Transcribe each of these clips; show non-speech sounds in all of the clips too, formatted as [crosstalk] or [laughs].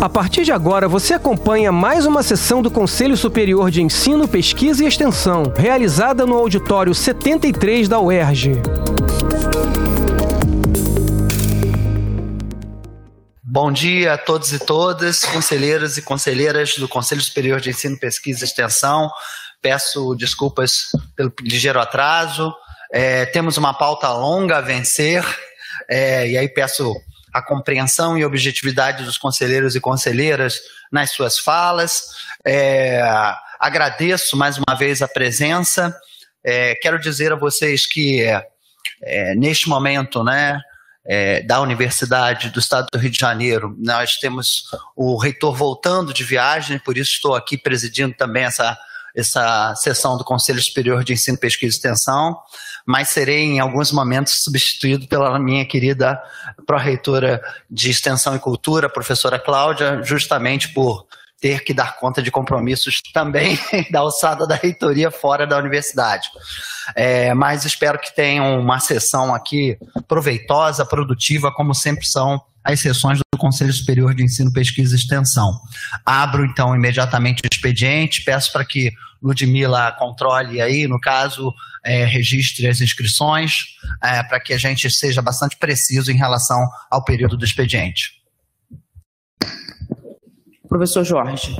A partir de agora, você acompanha mais uma sessão do Conselho Superior de Ensino, Pesquisa e Extensão, realizada no auditório 73 da UERJ. Bom dia a todos e todas, conselheiros e conselheiras do Conselho Superior de Ensino, Pesquisa e Extensão. Peço desculpas pelo ligeiro atraso. É, temos uma pauta longa a vencer, é, e aí peço a compreensão e objetividade dos conselheiros e conselheiras nas suas falas. É, agradeço mais uma vez a presença. É, quero dizer a vocês que é, neste momento, né, é, da Universidade do Estado do Rio de Janeiro, nós temos o reitor voltando de viagem, por isso estou aqui presidindo também essa, essa sessão do Conselho Superior de Ensino, Pesquisa e Extensão mas serei em alguns momentos substituído pela minha querida pró-reitora de Extensão e Cultura, professora Cláudia, justamente por ter que dar conta de compromissos também [laughs] da alçada da reitoria fora da universidade. É, mas espero que tenham uma sessão aqui proveitosa, produtiva, como sempre são as sessões do Conselho Superior de Ensino, Pesquisa e Extensão. Abro então imediatamente o expediente, peço para que Ludmila controle aí, no caso, é, registre as inscrições, é, para que a gente seja bastante preciso em relação ao período do expediente. Professor Jorge.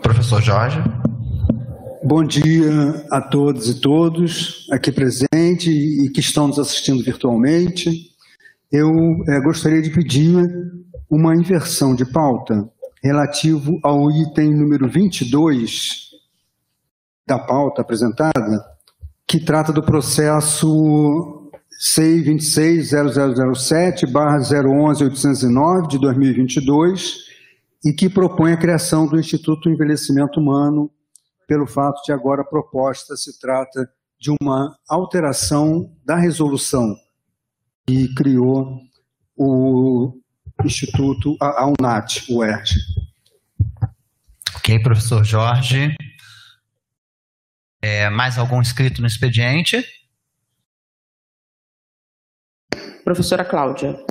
Professor Jorge. Bom dia a todos e todos aqui presentes e que estão nos assistindo virtualmente. Eu é, gostaria de pedir uma inversão de pauta relativo ao item número 22 da pauta apresentada, que trata do processo C 26.0007/011.809 de 2022 e que propõe a criação do Instituto Envelhecimento Humano, pelo fato de agora a proposta se trata de uma alteração da resolução que criou o Instituto, a, a UNAT, o ERJ. Ok, professor Jorge. É, mais algum inscrito no expediente? Professora Cláudia.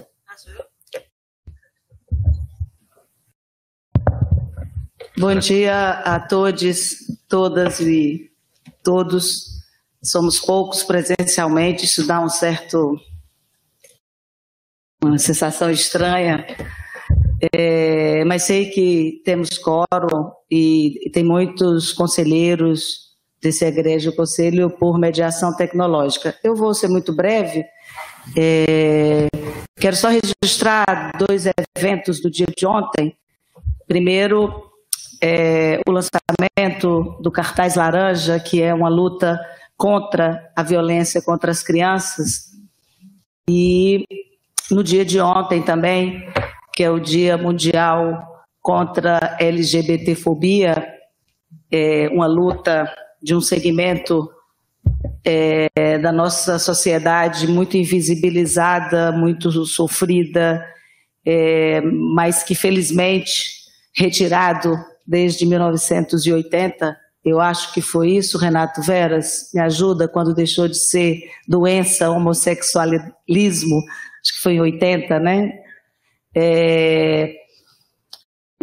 Bom dia a todos, todas e todos. Somos poucos presencialmente, isso dá um certo uma sensação estranha, é, mas sei que temos quórum e, tem muitos conselheiros desse egrégio conselho por mediação tecnológica. Eu vou ser muito breve. É, quero só registrar dois eventos do dia de ontem. Primeiro, é, o lançamento do cartaz laranja, que é uma luta contra a violência contra as crianças. E no dia de ontem também, que é o Dia Mundial contra a LGBTfobia, é uma luta de um segmento é, da nossa sociedade muito invisibilizada, muito sofrida, é, mas que felizmente retirado desde 1980. Eu acho que foi isso, Renato Veras, me ajuda quando deixou de ser doença, homossexualismo, acho que foi em 80, né? É...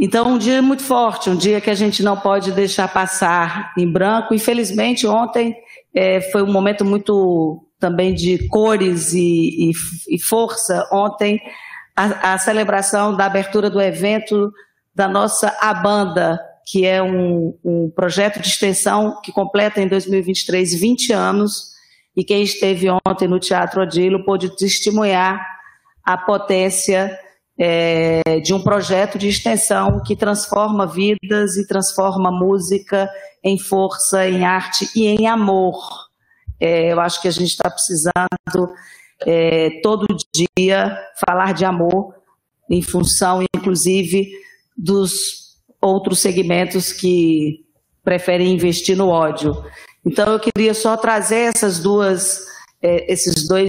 Então, um dia muito forte, um dia que a gente não pode deixar passar em branco. Infelizmente, ontem é, foi um momento muito também de cores e, e, e força. Ontem, a, a, celebração da abertura do evento da nossa Abanda, que é um, um projeto de extensão que completa em 2023 20 anos e quem esteve ontem no Teatro Odilo pôde testemunhar a potência é, de um projeto de extensão que transforma vidas e transforma música em força, em arte e em amor. É, eu acho que a gente está precisando é, todo dia falar de amor em função, inclusive, dos outros segmentos que preferem investir no ódio. Então, eu queria só trazer essas duas, é, esses dois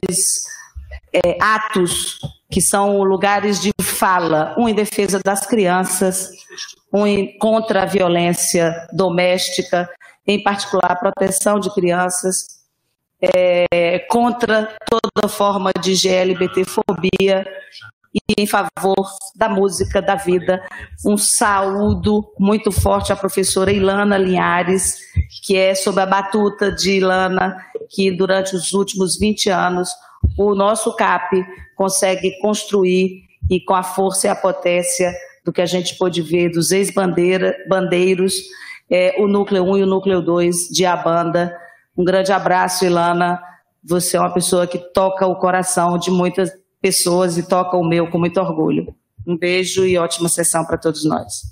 é, atos que são lugares de fala, um em defesa das crianças, um em, contra a violência doméstica, em particular a proteção de crianças, é, contra toda forma de GLBT-fobia e em favor da música, da vida. Um saúdo muito forte à professora Ilana Linhares, que é sob a batuta de Ilana, que durante os últimos 20 anos o nosso CAP consegue construir e com a força e a potência do que a gente pôde ver dos ex-bandeiros, é, o Núcleo 1 e o Núcleo 2 de Abanda. Um grande abraço, Ilana. Você é uma pessoa que toca o coração de muitas pessoas e toca o meu com muito orgulho. Um beijo e ótima sessão para todos nós.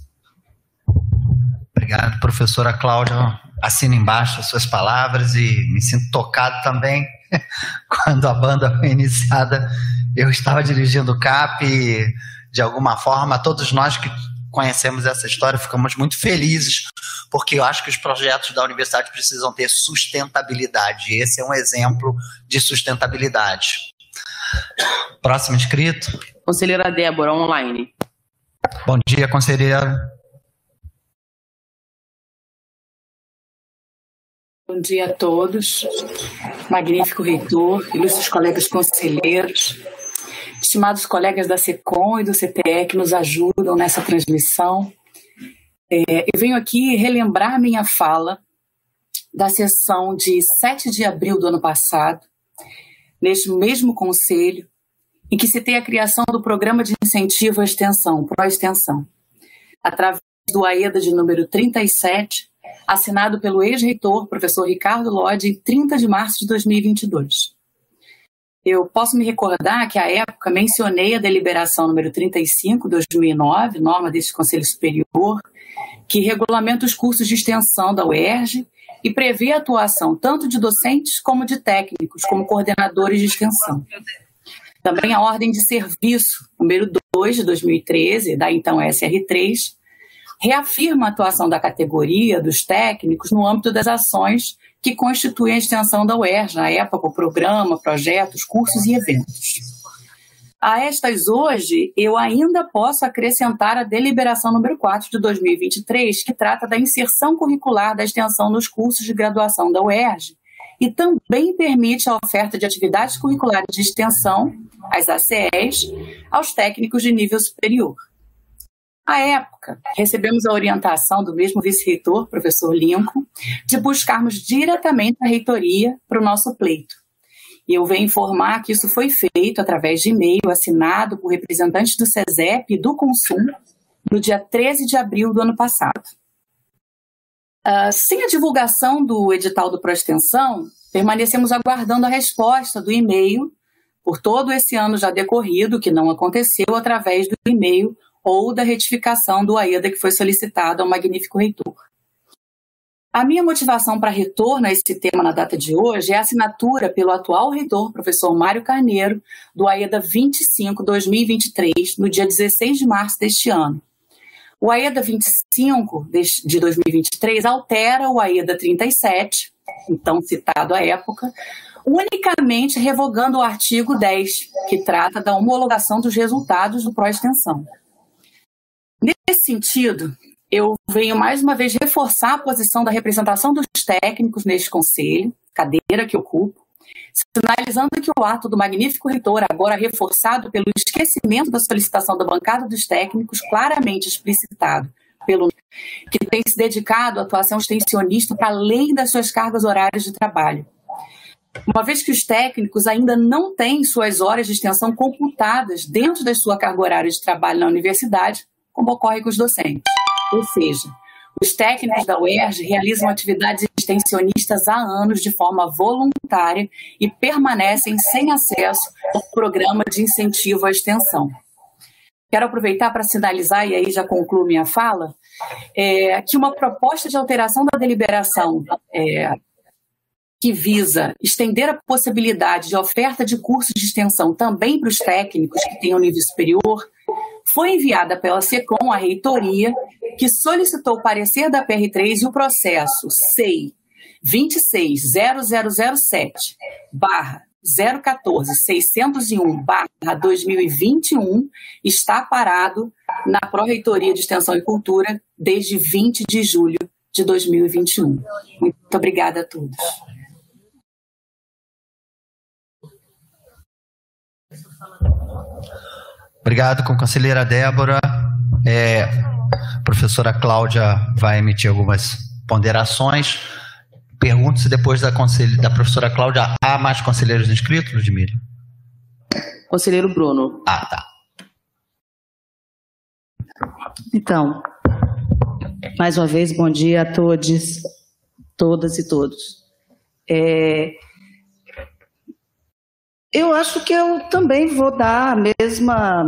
Obrigado, professora Cláudia. Assino embaixo as suas palavras e me sinto tocado também. [laughs] Quando a banda foi iniciada, eu estava dirigindo o CAP e, de alguma forma, todos nós que conhecemos essa história ficamos muito felizes, porque eu acho que os projetos da universidade precisam ter sustentabilidade. Esse é um exemplo de sustentabilidade. Próximo inscrito. Conselheira Débora, online. Bom dia, conselheira. Bom dia a todos. Magnífico reitor, ilustres colegas conselheiros, estimados colegas da SECOM e do CTE que nos ajudam nessa transmissão. É, eu venho aqui relembrar minha fala da sessão de 7 de abril do ano passado, neste mesmo conselho, em que se tem a criação do Programa de Incentivo à Extensão, Pró-Extensão, através do AEDA de número 37, assinado pelo ex-reitor, professor Ricardo Lodi, em 30 de março de 2022. Eu posso me recordar que, à época, mencionei a deliberação número 35, 2009, norma deste Conselho Superior, que regulamenta os cursos de extensão da UERJ e prevê a atuação tanto de docentes como de técnicos, como coordenadores de extensão. Também a ordem de serviço, número 2 de 2013, da então SR3, reafirma a atuação da categoria dos técnicos no âmbito das ações que constituem a extensão da UERJ, na época, o programa, projetos, cursos e eventos. A estas hoje, eu ainda posso acrescentar a deliberação número 4 de 2023, que trata da inserção curricular da extensão nos cursos de graduação da UERJ e também permite a oferta de atividades curriculares de extensão, as ACEs, aos técnicos de nível superior. À época, recebemos a orientação do mesmo vice-reitor, professor Lincoln, de buscarmos diretamente a reitoria para o nosso pleito e eu venho informar que isso foi feito através de e-mail assinado por representantes do SESEP e do Consumo no dia 13 de abril do ano passado. Uh, sem a divulgação do edital do Proextensão, permanecemos aguardando a resposta do e-mail por todo esse ano já decorrido, que não aconteceu através do e-mail ou da retificação do AEDA que foi solicitado ao magnífico reitor. A minha motivação para retorno a esse tema na data de hoje é a assinatura pelo atual reitor, professor Mário Carneiro, do AEDA 25-2023, no dia 16 de março deste ano. O AEDA 25 de 2023 altera o AEDA 37, então citado à época, unicamente revogando o artigo 10, que trata da homologação dos resultados do pró-extensão. Nesse sentido, eu venho mais uma vez reforçar a posição da representação dos técnicos neste conselho, cadeira que ocupo, sinalizando que o ato do magnífico reitor, agora reforçado pelo esquecimento da solicitação da bancada dos técnicos, claramente explicitado pelo que tem se dedicado à atuação extensionista para além das suas cargas horárias de trabalho. Uma vez que os técnicos ainda não têm suas horas de extensão computadas dentro da sua carga horária de trabalho na universidade, como ocorre com os docentes. Ou seja, os técnicos da UERJ realizam atividades extensionistas há anos de forma voluntária e permanecem sem acesso ao programa de incentivo à extensão. Quero aproveitar para sinalizar, e aí já concluo minha fala, é, que uma proposta de alteração da deliberação é, que visa estender a possibilidade de oferta de cursos de extensão também para os técnicos que tenham nível superior foi enviada pela SECOM à reitoria, que solicitou o parecer da PR3 e o processo SEI 26007 barra 014-601-2021 está parado na Pró-Reitoria de Extensão e Cultura desde 20 de julho de 2021. Muito obrigada a todos. Obrigado, com a conselheira Débora. É, a professora Cláudia vai emitir algumas ponderações. Pergunto se depois da, da professora Cláudia há mais conselheiros inscritos, Ludmila? Conselheiro Bruno. Ah, tá. Então, mais uma vez, bom dia a todos, todas e todos. É, eu acho que eu também vou dar a mesma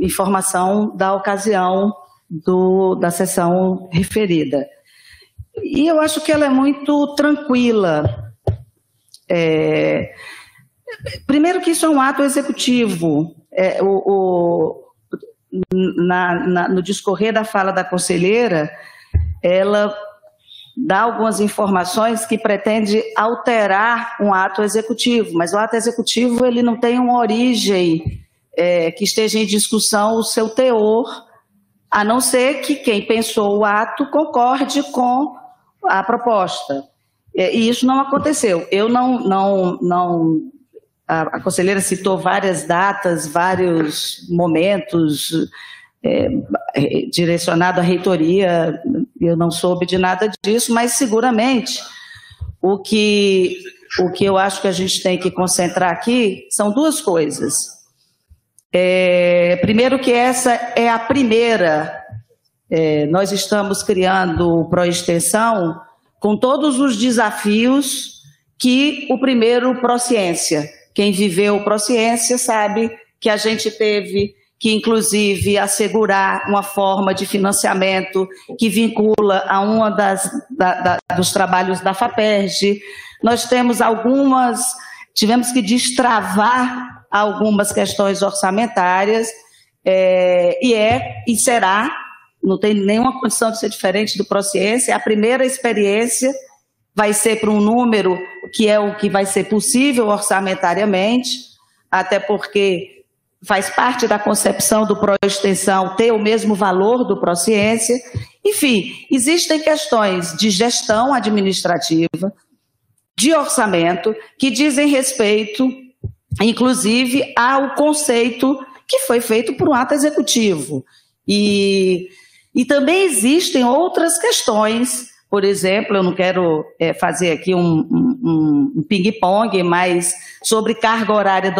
informação da ocasião do, da sessão referida. E eu acho que ela é muito tranquila. É, primeiro que isso é um ato executivo. É, o, o na, na, no discorrer da fala da conselheira, ela dá algumas informações que pretende alterar um ato executivo, mas o ato executivo ele não tem uma origem é, que esteja em discussão o seu teor, a não ser que quem pensou o ato concorde com a proposta. E isso não aconteceu. Eu não, não, não a, a conselheira citou várias datas, vários momentos é, é, direcionado à reitoria, eu não soube de nada disso, mas seguramente o que, o que eu acho que a gente tem que concentrar aqui são duas coisas. É, primeiro que essa é a primeira, é, nós estamos criando o Proextensão com todos os desafios que o primeiro Prociência quem viveu Prociência sabe que a gente teve que, inclusive, assegurar uma forma de financiamento que vincula a uma das da, dos trabalhos da FAPERJ. Nós temos algumas, tivemos que destravar algumas questões orçamentárias, é, e é e será, não tem nenhuma condição de ser diferente do Prociência, a primeira experiência vai ser para um número que é o que vai ser possível orçamentariamente, até porque faz parte da concepção do Proextensão ter o mesmo valor do Prociência. Enfim, existem questões de gestão administrativa, de orçamento, que dizem respeito, inclusive, ao conceito que foi feito por um ato executivo. E, e também existem outras questões por exemplo, eu não quero é, fazer aqui um, um, um ping-pong, mas sobre carga horária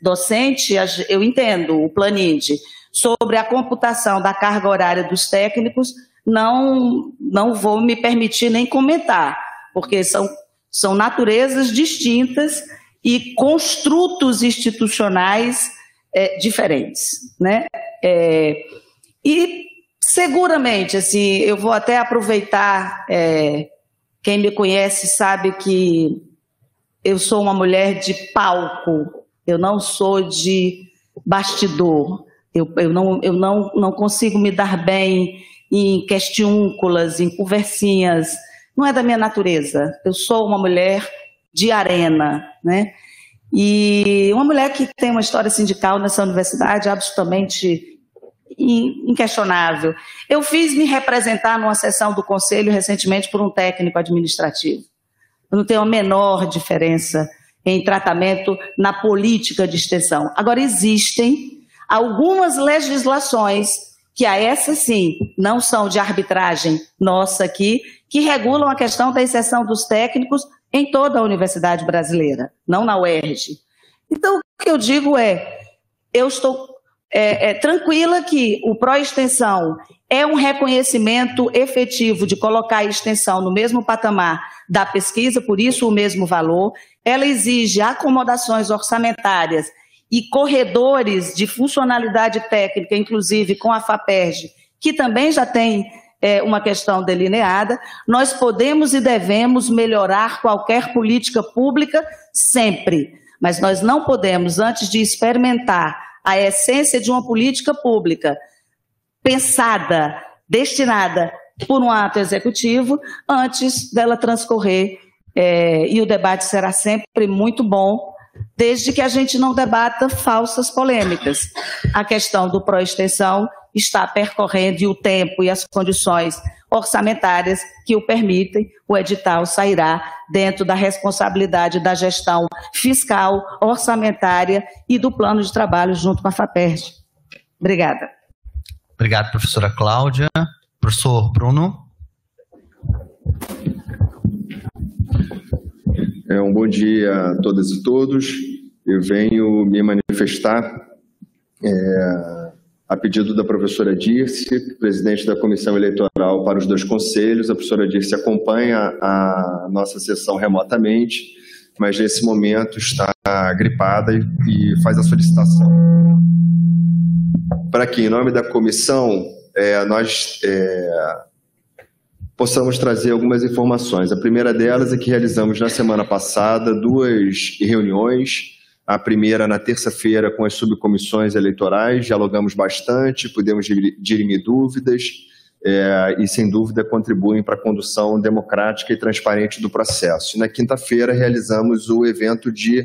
docente, eu entendo o Planinde. Sobre a computação da carga horária dos técnicos, não, não vou me permitir nem comentar, porque são, são naturezas distintas e construtos institucionais é, diferentes. Né? É, e Seguramente, assim, eu vou até aproveitar. É, quem me conhece sabe que eu sou uma mulher de palco, eu não sou de bastidor. Eu, eu, não, eu não, não consigo me dar bem em questiúnculas, em conversinhas. Não é da minha natureza. Eu sou uma mulher de arena, né? E uma mulher que tem uma história sindical nessa universidade absolutamente inquestionável. Eu fiz me representar numa sessão do conselho recentemente por um técnico administrativo. Eu não tenho a menor diferença em tratamento na política de extensão. Agora, existem algumas legislações que a essa sim não são de arbitragem nossa aqui, que regulam a questão da inserção dos técnicos em toda a universidade brasileira, não na UERJ. Então, o que eu digo é, eu estou é, é, tranquila que o pró-extensão é um reconhecimento efetivo de colocar a extensão no mesmo patamar da pesquisa, por isso o mesmo valor. Ela exige acomodações orçamentárias e corredores de funcionalidade técnica, inclusive com a FAPERJ, que também já tem é, uma questão delineada. Nós podemos e devemos melhorar qualquer política pública sempre, mas nós não podemos, antes de experimentar a essência de uma política pública pensada, destinada por um ato executivo, antes dela transcorrer. É, e o debate será sempre muito bom, desde que a gente não debata falsas polêmicas. A questão do pró-extensão está percorrendo e o tempo e as condições orçamentárias que o permitem, o edital sairá dentro da responsabilidade da gestão fiscal, orçamentária e do plano de trabalho junto com a FAPERJ. Obrigada. Obrigado, professora Cláudia. Professor Bruno. É, um bom dia a todas e todos. Eu venho me manifestar é, a pedido da professora Dirce, presidente da comissão eleitoral para os dois conselhos. A professora Dirce acompanha a nossa sessão remotamente, mas nesse momento está gripada e, faz a solicitação para que, em nome da comissão, é, nós é, possamos trazer algumas informações. A primeira delas é que realizamos na semana passada duas reuniões a primeira na terça-feira com as subcomissões eleitorais, dialogamos bastante, pudemos dirimir dúvidas é, e, sem dúvida, contribuem para a condução democrática e transparente do processo. E na quinta-feira realizamos o evento de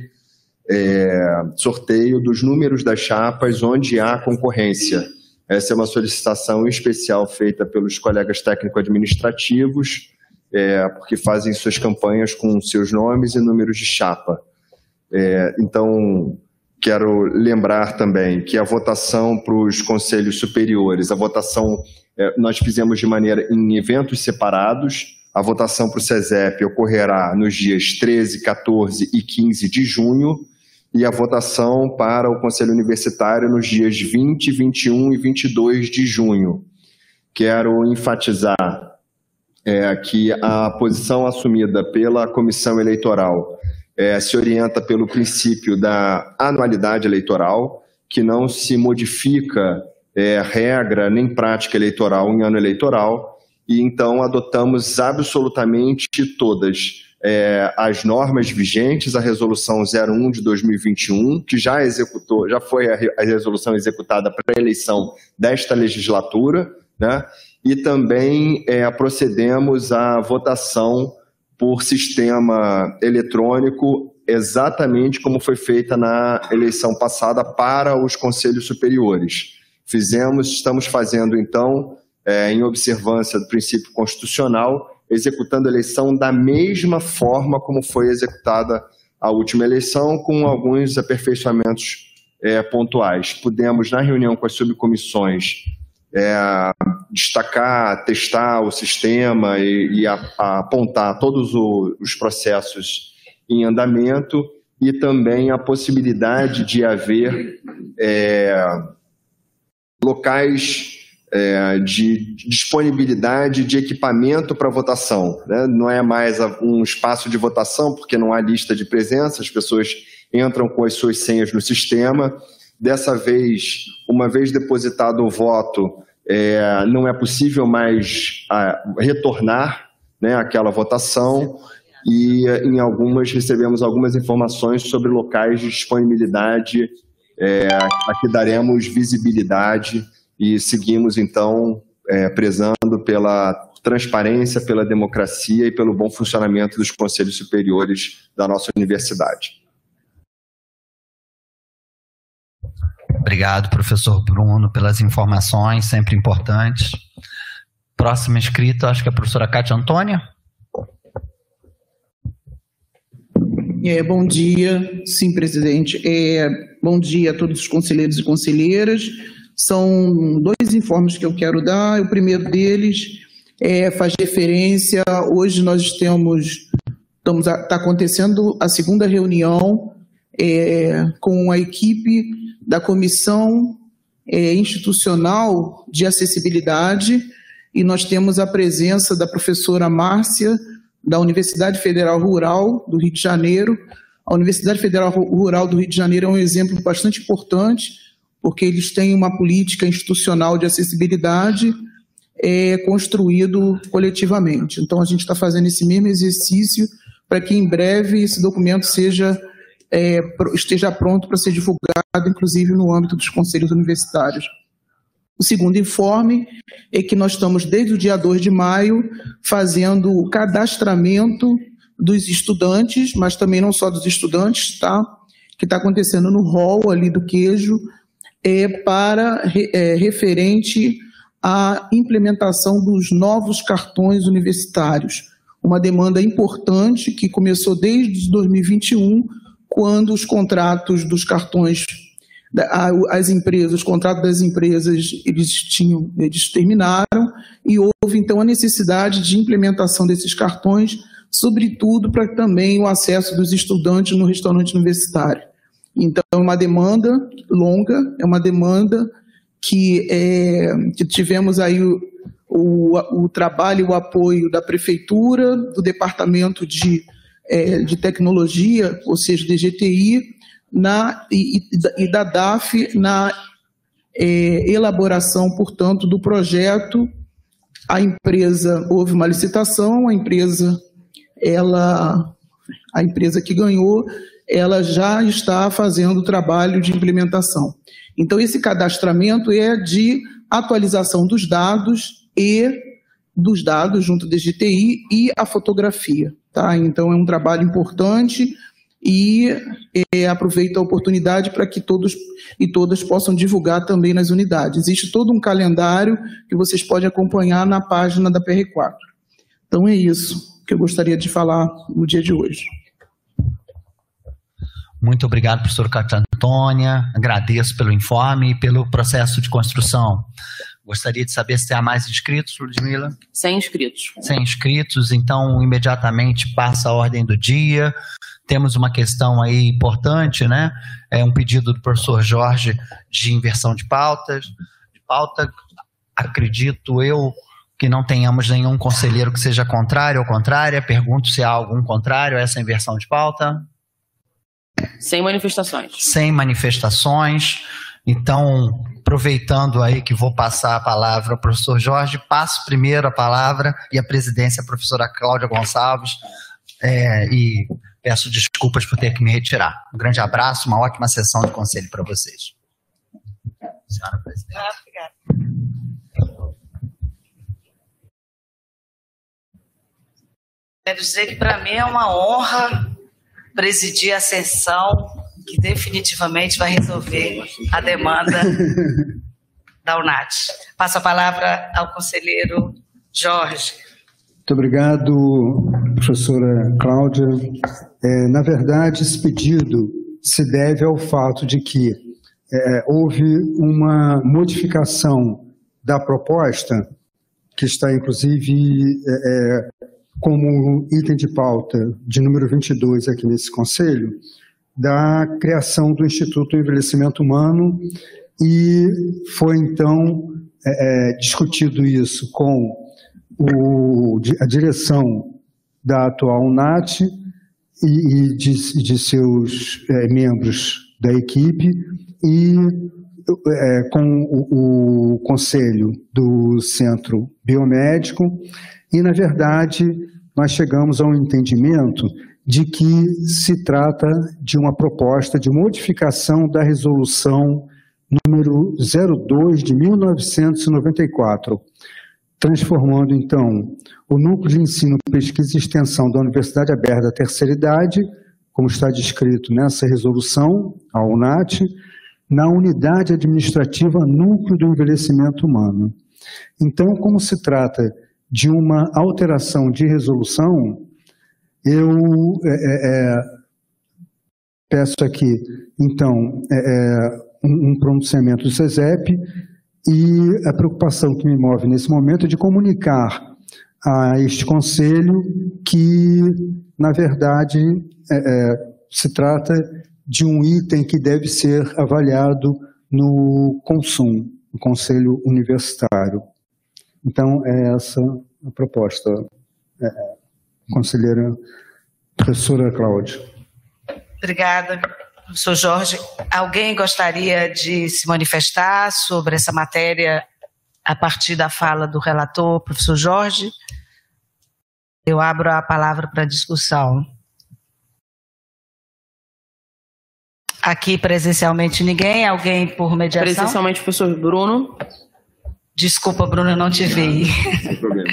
é, sorteio dos números das chapas onde há concorrência. Essa é uma solicitação especial feita pelos colegas técnico-administrativos, é, porque fazem suas campanhas com seus nomes e números de chapa. É, então, quero lembrar também que a votação para os conselhos superiores, a votação é, nós fizemos de maneira em eventos separados. A votação para o CESEP ocorrerá nos dias 13, 14 e 15 de junho e a votação para o Conselho Universitário nos dias 20, 21 e 22 de junho. Quero enfatizar é, que a posição assumida pela comissão eleitoral é, se orienta pelo princípio da anualidade eleitoral, que não se modifica é, regra nem prática eleitoral em ano eleitoral, e então adotamos absolutamente todas é, as normas vigentes, a resolução 01 de 2021, que já executou, já foi a, resolução executada para a eleição desta legislatura, né? e também é, procedemos à votação por sistema eletrônico, exatamente como foi feita na eleição passada para os conselhos superiores. Fizemos, estamos fazendo então, é, em observância do princípio constitucional, executando a eleição da mesma forma como foi executada a última eleição, com alguns aperfeiçoamentos é, pontuais. Pudemos, na reunião com as subcomissões, é, destacar, testar o sistema e, e a, a apontar todos o, os processos em andamento e também a possibilidade de haver é, locais é, de disponibilidade de equipamento para votação. Né? Não é mais um espaço de votação, porque não há lista de presença, as pessoas entram com as suas senhas no sistema. Dessa vez, uma vez depositado o voto, é, não é possível mais a, retornar né, aquela votação e em algumas recebemos algumas informações sobre locais de disponibilidade é, a que daremos visibilidade e seguimos então é, prezando pela transparência, pela democracia e pelo bom funcionamento dos conselhos superiores da nossa universidade. Obrigado, professor Bruno, pelas informações, sempre importantes. Próximo inscrito, acho que é a professora Cátia Antônia. É, bom dia, sim, presidente. É, bom dia a todos os conselheiros e conselheiras. São dois informes que eu quero dar. O primeiro deles é, faz referência. Hoje nós temos, estamos está acontecendo a segunda reunião é, com a equipe da Comissão é, Institucional de Acessibilidade e nós temos a presença da professora Márcia, da Universidade Federal Rural do Rio de Janeiro. A Universidade Federal Rural do Rio de Janeiro é um exemplo bastante importante, porque eles têm uma política institucional de acessibilidade é, construído coletivamente. Então, a gente está fazendo esse mesmo exercício para que em breve esse documento seja é, esteja pronto para ser divulgado, inclusive no âmbito dos conselhos universitários. O segundo informe é que nós estamos, desde o dia 2 de maio, fazendo o cadastramento dos estudantes, mas também não só dos estudantes, tá? Que está acontecendo no hall ali do queijo, é, para é, referente a implementação dos novos cartões universitários, uma demanda importante que começou desde 2021, quando os contratos dos cartões as empresas, os contratos das empresas, eles tinham, eles terminaram e houve então a necessidade de implementação desses cartões, sobretudo para também o acesso dos estudantes no restaurante universitário. Então, é uma demanda longa, é uma demanda que, é, que tivemos aí o, o, o, trabalho e o apoio da Prefeitura, do Departamento de, é, de Tecnologia, ou seja, DGTI, na, e, e da DAF na é, elaboração, portanto, do projeto. A empresa, houve uma licitação, a empresa, ela, a empresa que ganhou, ela já está fazendo o trabalho de implementação. Então, esse cadastramento é de atualização dos dados e dos dados junto da GTI e a fotografia. Tá? Então, é um trabalho importante e é, aproveito a oportunidade para que todos e todas possam divulgar também nas unidades. Existe todo um calendário que vocês podem acompanhar na página da PR4. Então, é isso que eu gostaria de falar no dia de hoje. Muito obrigado, professor Cátia Antônia. Agradeço pelo informe e pelo processo de construção. Gostaria de saber se há mais inscritos, Ludmila? Sem inscritos. Sem inscritos, então imediatamente passa a ordem do dia. Temos uma questão aí importante, né? É um pedido do professor Jorge de inversão de pautas. De pauta, acredito eu que não tenhamos nenhum conselheiro que seja contrário ou contrária. Pergunto se há algum contrário a essa inversão de pauta. Sem manifestações. Sem manifestações. Então, aproveitando aí que vou passar a palavra ao professor Jorge, passo primeiro a palavra e a presidência à professora Cláudia Gonçalves. É, e peço desculpas por ter que me retirar. Um grande abraço, uma ótima sessão de conselho para vocês. Senhora presidente. Ah, obrigada. Quero dizer que para mim é uma honra presidir a sessão que definitivamente vai resolver a demanda [laughs] da UNAT. Passo a palavra ao conselheiro Jorge. Muito obrigado, professora Cláudia. É, na verdade, esse pedido se deve ao fato de que é, houve uma modificação da proposta, que está inclusive é, é como item de pauta de número 22 aqui nesse Conselho, da criação do Instituto Envelhecimento Humano e foi então é, é, discutido isso com o, a direção da atual NAT e, e de, de, seus é, membros da equipe e é, com o, o conselho do Centro Biomédico. E, na verdade, nós chegamos a um entendimento de que se trata de uma proposta de modificação da resolução número 02 de 1994, transformando então o núcleo de ensino, pesquisa e extensão da Universidade Aberta da Terceira Idade, como está descrito nessa resolução, a UNAT, na unidade administrativa Núcleo do Envelhecimento Humano. Então, como se trata de uma alteração de resolução, eu é, é, é peço aqui, então, é, é, um, um pronunciamento do SESEP e a preocupação que me move nesse momento é de comunicar a este Conselho que, na verdade, é, se trata de um item que deve ser avaliado no consumo, no Conselho Universitário. Então, é essa a proposta, conselheira professora Cláudia. Obrigada, professor Jorge. Alguém gostaria de se manifestar sobre essa matéria a partir da fala do relator, professor Jorge? Eu abro a palavra para discussão. Aqui presencialmente ninguém, alguém por mediação? Presencialmente, professor Bruno. Desculpa, Bruno, não te vi. Sem problema.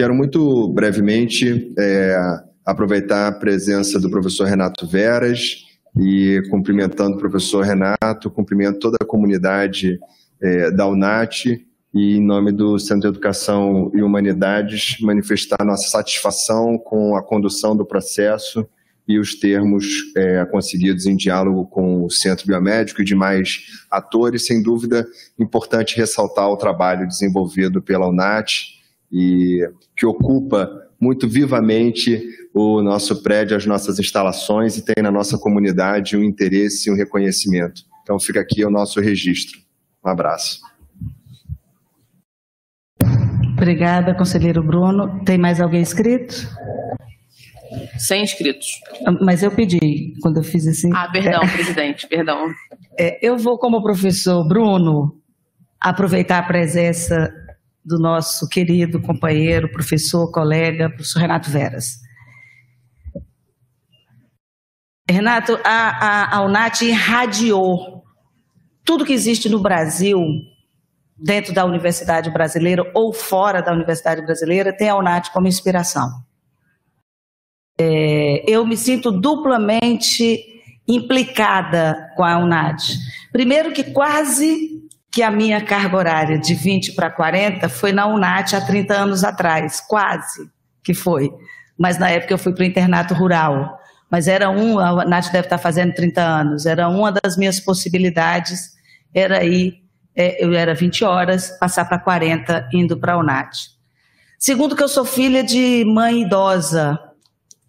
Quero muito brevemente é, aproveitar a presença do professor Renato Veras e cumprimentando o professor Renato, cumprimento toda a comunidade é, da UNAT e, em nome do Centro de Educação e Humanidades, manifestar nossa satisfação com a condução do processo e os termos é, conseguidos em diálogo com o Centro Biomédico e demais atores. Sem dúvida, importante ressaltar o trabalho desenvolvido pela UNAT e que ocupa muito vivamente o nosso prédio, as nossas instalações e tem na nossa comunidade um interesse e um reconhecimento. Então fica aqui o nosso registro. Um abraço. Obrigada, conselheiro Bruno. Tem mais alguém inscrito? Sem inscritos. Mas eu pedi, quando eu fiz assim. Ah, perdão, [laughs] presidente, perdão. É, eu vou, como professor Bruno, aproveitar a presença do nosso querido companheiro, professor, colega, professor Renato Veras. Renato, a, a, a UNAT irradiou tudo que existe no Brasil, dentro da universidade brasileira ou fora da universidade brasileira, tem a UNAT como inspiração. É, eu me sinto duplamente implicada com a UNAT. Primeiro que quase que a minha carga horária de 20 para 40 foi na UNAT há 30 anos atrás, quase que foi. Mas na época eu fui para o internato rural. Mas era um, a UNAT deve estar fazendo 30 anos, era uma das minhas possibilidades, era ir, é, eu era 20 horas, passar para 40, indo para a UNAT. Segundo que eu sou filha de mãe idosa,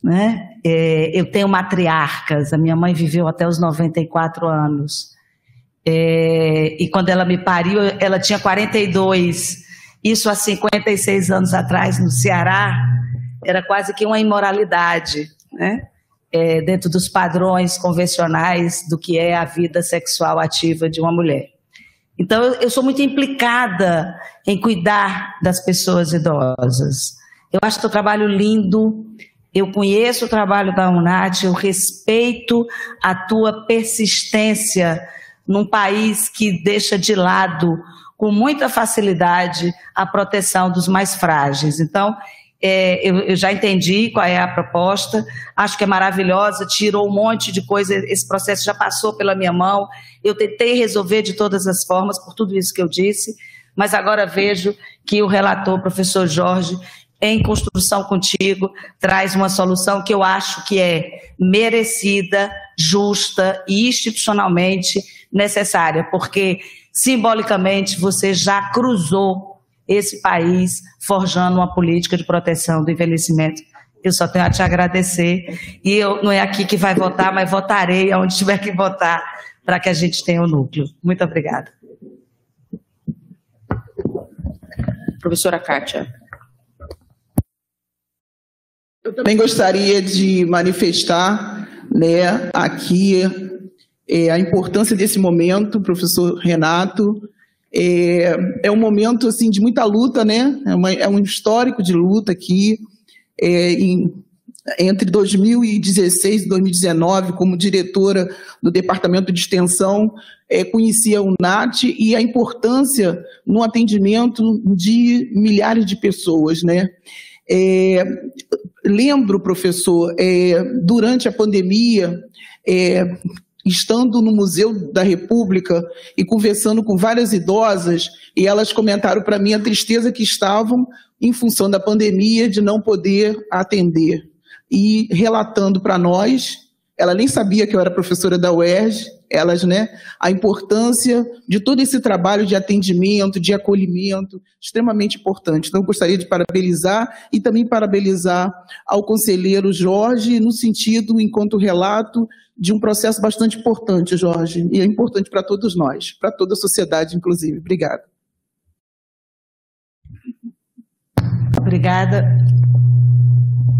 né? É, eu tenho matriarcas, a minha mãe viveu até os 94 anos. É, e quando ela me pariu, ela tinha 42. Isso há 56 anos atrás, no Ceará, era quase que uma imoralidade, né? É, dentro dos padrões convencionais do que é a vida sexual ativa de uma mulher. Então, eu, eu sou muito implicada em cuidar das pessoas idosas. Eu acho o teu trabalho lindo, eu conheço o trabalho da UNAT, eu respeito a tua persistência num país que deixa de lado com muita facilidade a proteção dos mais frágeis. Então, é, eu, eu, já entendi qual é a proposta, acho que é maravilhosa, tirou um monte de coisa, esse processo já passou pela minha mão, eu tentei resolver de todas as formas, por tudo isso que eu disse, mas agora vejo que o relator, professor Jorge, em construção contigo, traz uma solução que eu acho que é merecida, justa e institucionalmente necessária, porque simbolicamente você já cruzou esse país forjando uma política de proteção do envelhecimento. Eu só tenho a te agradecer e eu não é aqui que vai votar, mas votarei aonde tiver que votar para que a gente tenha o um núcleo. Muito obrigada. Professora Kátia. Eu também gostaria de manifestar né, aqui é, a importância desse momento, professor Renato. É, é um momento assim de muita luta, né? É, uma, é um histórico de luta aqui. É, em, entre 2016 e 2019, como diretora do Departamento de Extensão, é, conhecia a UNAT e a importância no atendimento de milhares de pessoas, né? É, lembro, professor, é, durante a pandemia, é, estando no Museu da República e conversando com várias idosas, e elas comentaram para mim a tristeza que estavam em função da pandemia de não poder atender. E relatando para nós, ela nem sabia que eu era professora da UERJ, elas, né, a importância de todo esse trabalho de atendimento, de acolhimento, extremamente importante. Então, gostaria de parabenizar e também parabenizar ao conselheiro Jorge, no sentido, enquanto relato, de um processo bastante importante, Jorge, e é importante para todos nós, para toda a sociedade, inclusive. Obrigada. Obrigada.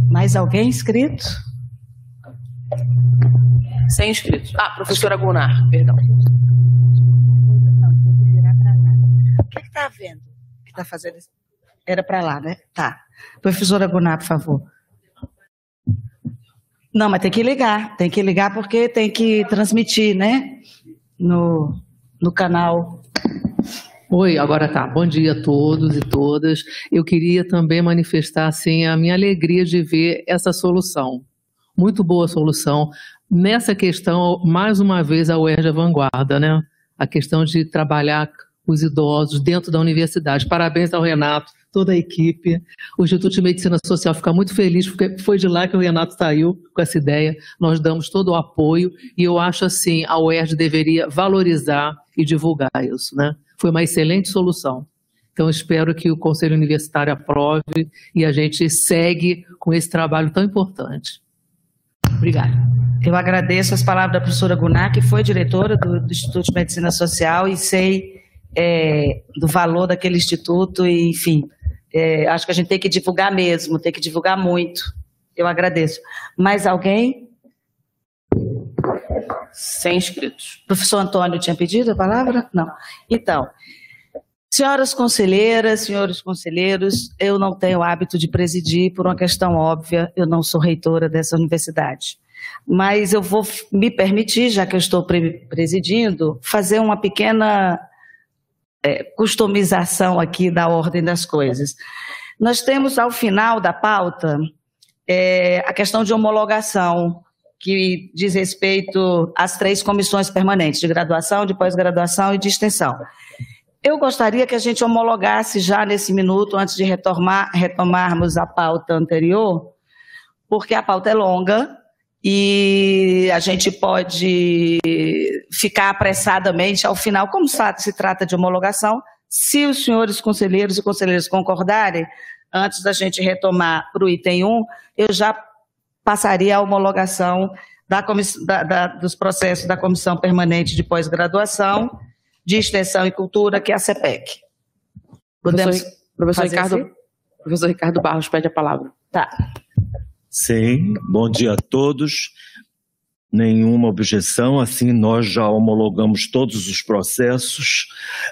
Mais alguém inscrito? Sem inscritos. Ah, professora Gunnar, perdão. O que está vendo? que está fazendo? Era para lá, né? Tá. Professora Gunnar, por favor. Não, mas tem que ligar. Tem que ligar porque tem que transmitir, né? No, no canal. Oi, agora tá. Bom dia a todos e todas. Eu queria também manifestar assim a minha alegria de ver essa solução. Muito boa solução. Nessa questão, mais uma vez, a UERJ é vanguarda, né? A questão de trabalhar os idosos dentro da universidade. Parabéns ao Renato, toda a equipe. O Instituto de Medicina Social fica muito feliz, porque foi de lá que o Renato saiu com essa ideia. Nós damos todo o apoio e eu acho assim, a UERJ deveria valorizar e divulgar isso, né? Foi uma excelente solução. Então, espero que o Conselho Universitário aprove e a gente segue com esse trabalho tão importante. Obrigada. Eu agradeço as palavras da professora Gunar, que foi diretora do, do Instituto de Medicina Social e sei é, do valor daquele instituto e, enfim, é, acho que a gente tem que divulgar mesmo, tem que divulgar muito. Eu agradeço. Mais alguém? Sem inscritos. Professor Antônio tinha pedido a palavra? Não. Então, senhoras conselheiras, senhores conselheiros, eu não tenho hábito de presidir por uma questão óbvia, eu não sou reitora dessa universidade. Mas eu vou me permitir, já que eu estou presidindo, fazer uma pequena é, customização aqui da ordem das coisas. Nós temos ao final da pauta é, a questão de homologação, que diz respeito às três comissões permanentes, de graduação, de pós-graduação e de extensão. Eu gostaria que a gente homologasse já nesse minuto, antes de retomar, retomarmos a pauta anterior, porque a pauta é longa e a gente pode ficar apressadamente ao final, como se trata de homologação, se os senhores conselheiros e conselheiras concordarem, antes da gente retomar para o item 1, eu já passaria a homologação da, da, da, dos processos da Comissão Permanente de Pós-Graduação, de Extensão e Cultura, que é a CEPEC. Podemos professor, professor Ricardo, assim? professor Ricardo Barros pede a palavra. Tá. Sim, bom dia a todos. Nenhuma objeção, assim nós já homologamos todos os processos,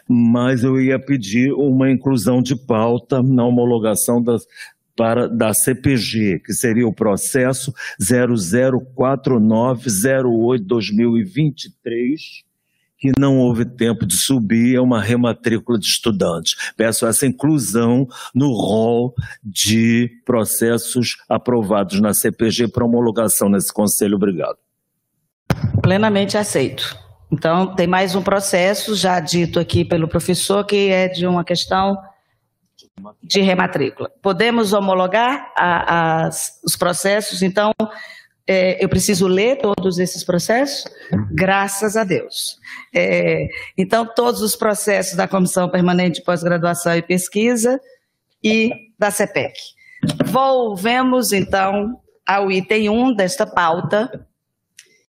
mas eu ia pedir uma inclusão de pauta na homologação das, para, da CPG, que seria o processo 004908-2023, que não houve tempo de subir, é uma rematrícula de estudantes. Peço essa inclusão no rol de processos aprovados na CPG para homologação nesse conselho. Obrigado. Plenamente aceito. Então, tem mais um processo, já dito aqui pelo professor, que é de uma questão de rematrícula. Podemos homologar a, as, os processos, então é, eu preciso ler todos esses processos? Graças a Deus. É, então, todos os processos da Comissão Permanente de Pós-Graduação e Pesquisa e da CEPEC. Volvemos, então, ao item 1 desta pauta,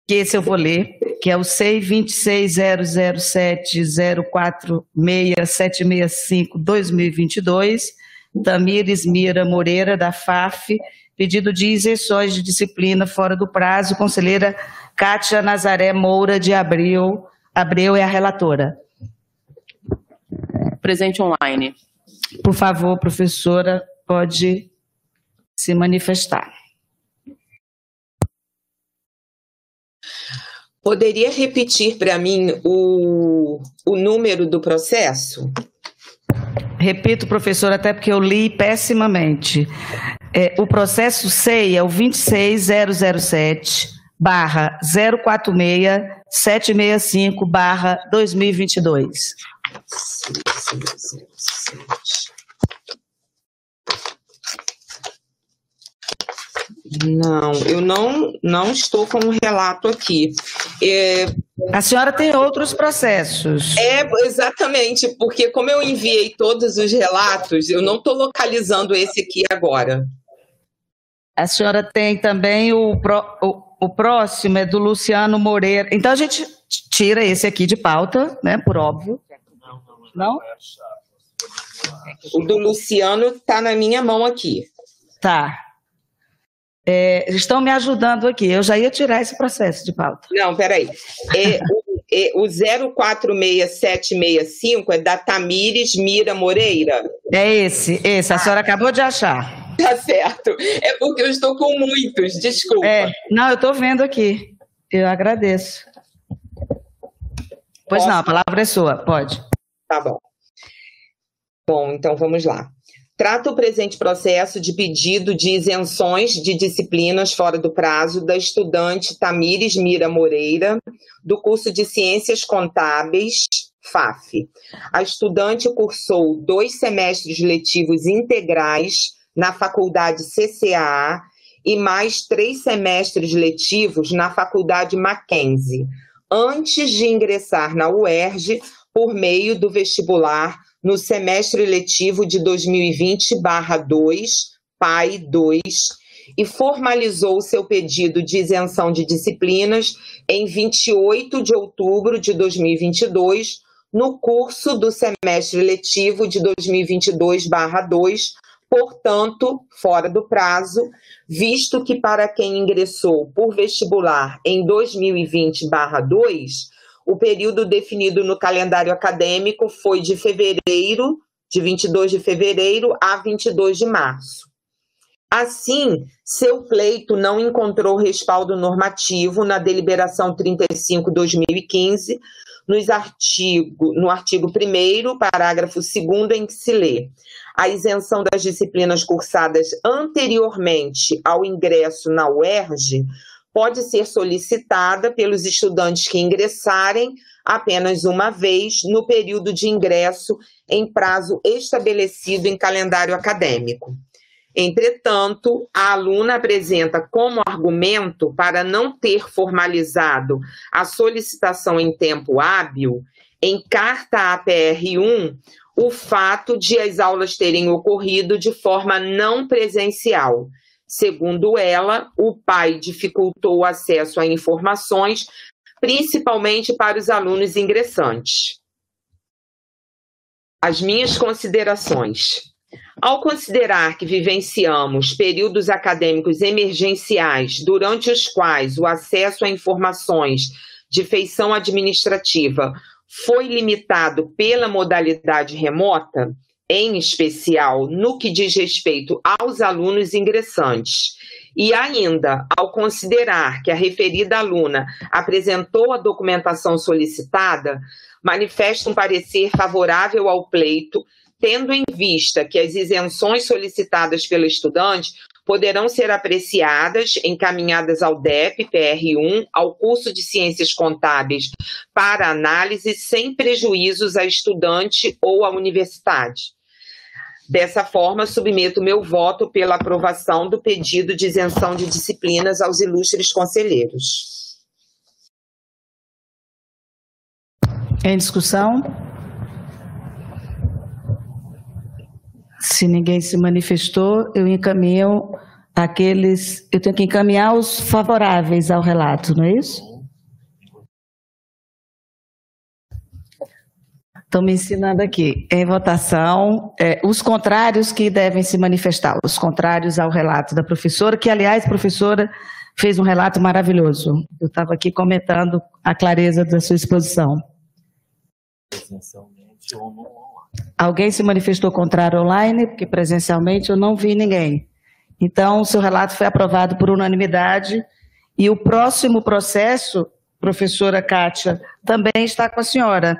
que esse eu vou ler, que é o C 26007046765-2022, Tamires Mira Moreira, da FAF, pedido de isenções de disciplina fora do prazo, conselheira Kátia Nazaré Moura de Abreu, Abreu é a relatora. Presente online. Por favor, professora, pode se manifestar. Poderia repetir para mim o, o número do processo? Repito, professor, até porque eu li pessimamente. É, o processo SEI é o 26007 barra 046 765 barra 2022. Não, eu não, não estou com um relato aqui. É, a senhora tem outros processos. É, exatamente, porque como eu enviei todos os relatos, eu não estou localizando esse aqui agora. A senhora tem também o, o, o próximo, é do Luciano Moreira. Então a gente tira esse aqui de pauta, né, por óbvio. Não? O do Luciano está na minha mão aqui. Tá. É, estão me ajudando aqui. Eu já ia tirar esse processo de pauta. Não, peraí. É, o, é, o 046765 é da Tamires Mira Moreira. É esse, esse. A senhora acabou de achar. Tá certo. É porque eu estou com muitos, desculpa. É, não, eu estou vendo aqui. Eu agradeço. Pois Posso? não, a palavra é sua, pode. Tá bom. Bom, então vamos lá. Trata o presente processo de pedido de isenções de disciplinas fora do prazo da estudante Tamires Mira Moreira, do curso de Ciências Contábeis, FAF. A estudante cursou dois semestres letivos integrais na faculdade CCAA e mais três semestres letivos na faculdade Mackenzie, antes de ingressar na UERJ por meio do vestibular no semestre letivo de 2020/2, PAI 2, e formalizou seu pedido de isenção de disciplinas em 28 de outubro de 2022, no curso do semestre letivo de 2022/2, portanto, fora do prazo, visto que para quem ingressou por vestibular em 2020/2, o período definido no calendário acadêmico foi de fevereiro, de 22 de fevereiro a 22 de março. Assim, seu pleito não encontrou respaldo normativo na deliberação 35/2015, nos artigo, no artigo 1 parágrafo 2 em que se lê: a isenção das disciplinas cursadas anteriormente ao ingresso na UERJ pode ser solicitada pelos estudantes que ingressarem apenas uma vez no período de ingresso em prazo estabelecido em calendário acadêmico. Entretanto, a aluna apresenta como argumento para não ter formalizado a solicitação em tempo hábil, em carta APR1, o fato de as aulas terem ocorrido de forma não presencial, Segundo ela, o pai dificultou o acesso a informações, principalmente para os alunos ingressantes. As minhas considerações. Ao considerar que vivenciamos períodos acadêmicos emergenciais durante os quais o acesso a informações de feição administrativa foi limitado pela modalidade remota, em especial no que diz respeito aos alunos ingressantes. E ainda, ao considerar que a referida aluna apresentou a documentação solicitada, manifesta um parecer favorável ao pleito, tendo em vista que as isenções solicitadas pelo estudante poderão ser apreciadas, encaminhadas ao DEP PR1, ao curso de Ciências Contábeis para análise, sem prejuízos a estudante ou à universidade. Dessa forma, submeto meu voto pela aprovação do pedido de isenção de disciplinas aos ilustres conselheiros. Em discussão? Se ninguém se manifestou, eu encaminho aqueles. Eu tenho que encaminhar os favoráveis ao relato, não é isso? Estão me ensinando aqui, em votação, é, os contrários que devem se manifestar, os contrários ao relato da professora, que, aliás, professora, fez um relato maravilhoso. Eu estava aqui comentando a clareza da sua exposição. Alguém se manifestou contrário online, porque presencialmente eu não vi ninguém. Então, o seu relato foi aprovado por unanimidade. E o próximo processo, professora Kátia, também está com a senhora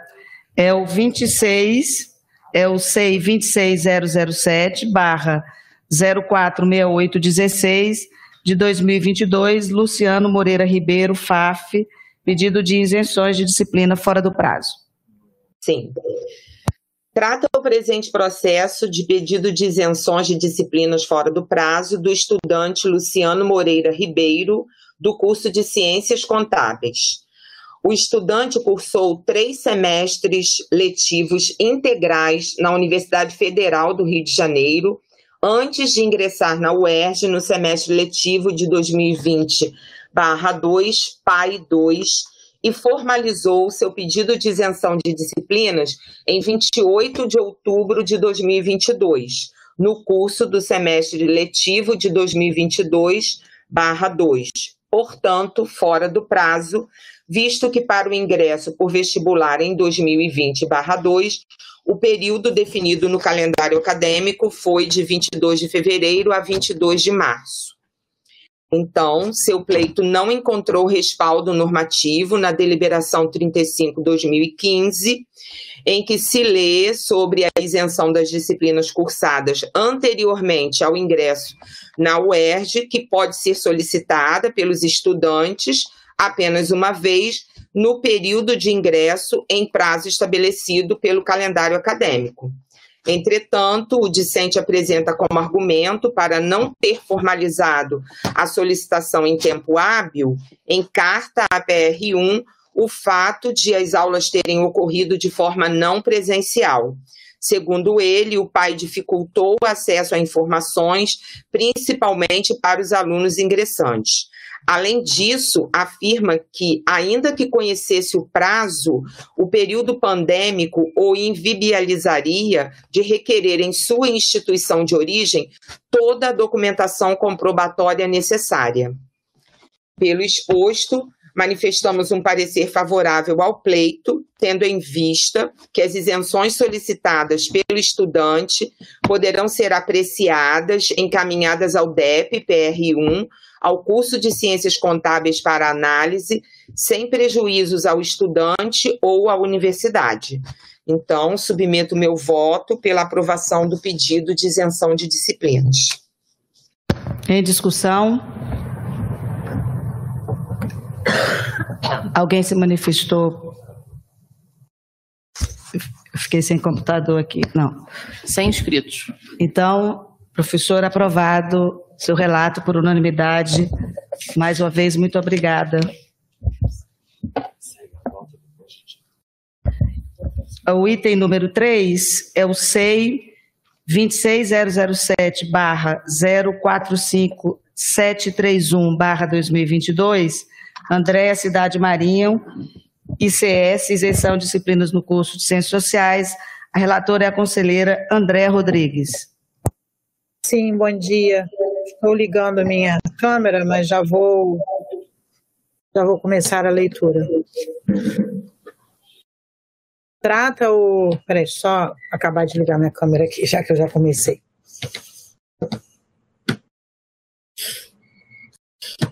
é o 26, é o CEI 26007, barra 046816, de 2022, Luciano Moreira Ribeiro, FAF, pedido de isenções de disciplina fora do prazo. Sim. Trata o presente processo de pedido de isenções de disciplinas fora do prazo do estudante Luciano Moreira Ribeiro, do curso de Ciências Contábeis. O estudante cursou três semestres letivos integrais na Universidade Federal do Rio de Janeiro, antes de ingressar na UERJ no semestre letivo de 2020-2, PAI 2, e formalizou seu pedido de isenção de disciplinas em 28 de outubro de 2022, no curso do semestre letivo de 2022-2, portanto, fora do prazo visto que para o ingresso por vestibular em 2020/2, o período definido no calendário acadêmico foi de 22 de fevereiro a 22 de março. Então, seu pleito não encontrou respaldo normativo na deliberação 35/2015, em que se lê sobre a isenção das disciplinas cursadas anteriormente ao ingresso na UERJ, que pode ser solicitada pelos estudantes apenas uma vez no período de ingresso em prazo estabelecido pelo calendário acadêmico. Entretanto, o discente apresenta como argumento para não ter formalizado a solicitação em tempo hábil, em carta à PR1, o fato de as aulas terem ocorrido de forma não presencial. Segundo ele, o pai dificultou o acesso a informações, principalmente para os alunos ingressantes. Além disso, afirma que, ainda que conhecesse o prazo, o período pandêmico o invibializaria de requerer em sua instituição de origem toda a documentação comprobatória necessária. Pelo exposto, manifestamos um parecer favorável ao pleito, tendo em vista que as isenções solicitadas pelo estudante poderão ser apreciadas, encaminhadas ao DEP PR1, ao curso de Ciências Contábeis para análise, sem prejuízos ao estudante ou à universidade. Então, submeto meu voto pela aprovação do pedido de isenção de disciplinas. Em discussão? Alguém se manifestou? fiquei sem computador aqui. Não. Sem inscritos. Então, professor aprovado, seu relato por unanimidade. Mais uma vez, muito obrigada. O item número 3 é o SEI 26007 barra 045731 barra 2022, Andréa Cidade Marinho, ICS, isenção de disciplinas no curso de Ciências Sociais. A relatora é a conselheira Andréa Rodrigues. Sim, bom dia. Estou ligando a minha câmera, mas já vou já vou começar a leitura. Trata o. Peraí, só acabar de ligar minha câmera aqui, já que eu já comecei.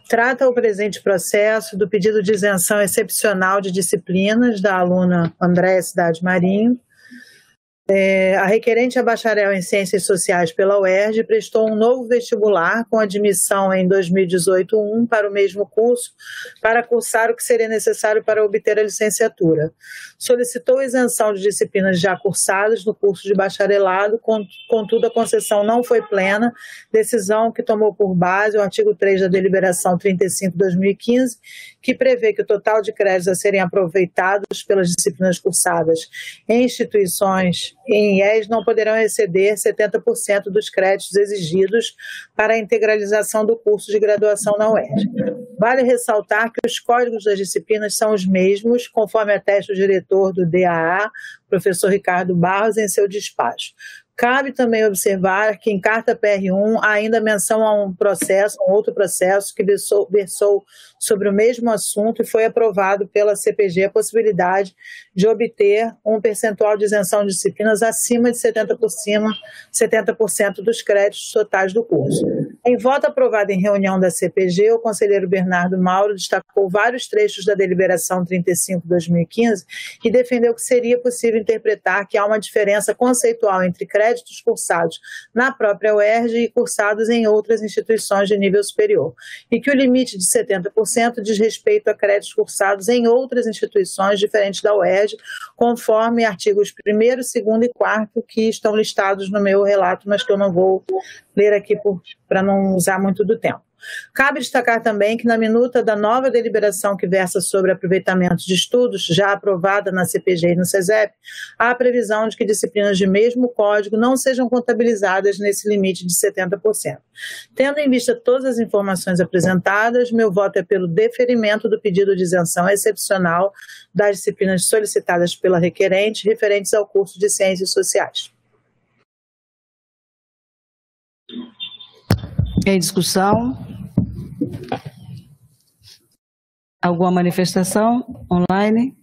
Trata o presente processo do pedido de isenção excepcional de disciplinas da aluna Andréa Cidade Marinho, é, a requerente a bacharel em Ciências Sociais pela UERJ prestou um novo vestibular com admissão em 2018-1 para o mesmo curso, para cursar o que seria necessário para obter a licenciatura. Solicitou isenção de disciplinas já cursadas no curso de bacharelado, contudo a concessão não foi plena, decisão que tomou por base o artigo 3 da deliberação 35-2015, que prevê que o total de créditos a serem aproveitados pelas disciplinas cursadas em instituições em IES não poderão exceder 70% dos créditos exigidos para a integralização do curso de graduação na UERJ. Vale ressaltar que os códigos das disciplinas são os mesmos, conforme atesta o diretor do DAA, professor Ricardo Barros, em seu despacho. Cabe também observar que em carta PR1 há ainda menção a um processo, um outro processo que versou, versou sobre o mesmo assunto e foi aprovado pela CPG a possibilidade de obter um percentual de isenção de disciplinas acima de 70%, 70% dos créditos totais do curso. Em voto aprovado em reunião da CPG, o conselheiro Bernardo Mauro destacou vários trechos da deliberação 35-2015 e defendeu que seria possível interpretar que há uma diferença conceitual entre créditos cursados na própria UERJ e cursados em outras instituições de nível superior, e que o limite de 70% diz respeito a créditos cursados em outras instituições diferentes da UERJ, conforme artigos 1, 2 e 4 que estão listados no meu relato, mas que eu não vou ler aqui para não usar muito do tempo. Cabe destacar também que, na minuta da nova deliberação que versa sobre aproveitamento de estudos, já aprovada na CPG e no CESEP, há a previsão de que disciplinas de mesmo código não sejam contabilizadas nesse limite de 70%. Tendo em vista todas as informações apresentadas, meu voto é pelo deferimento do pedido de isenção excepcional das disciplinas solicitadas pela requerente referentes ao curso de Ciências Sociais. Em discussão? Alguma manifestação online?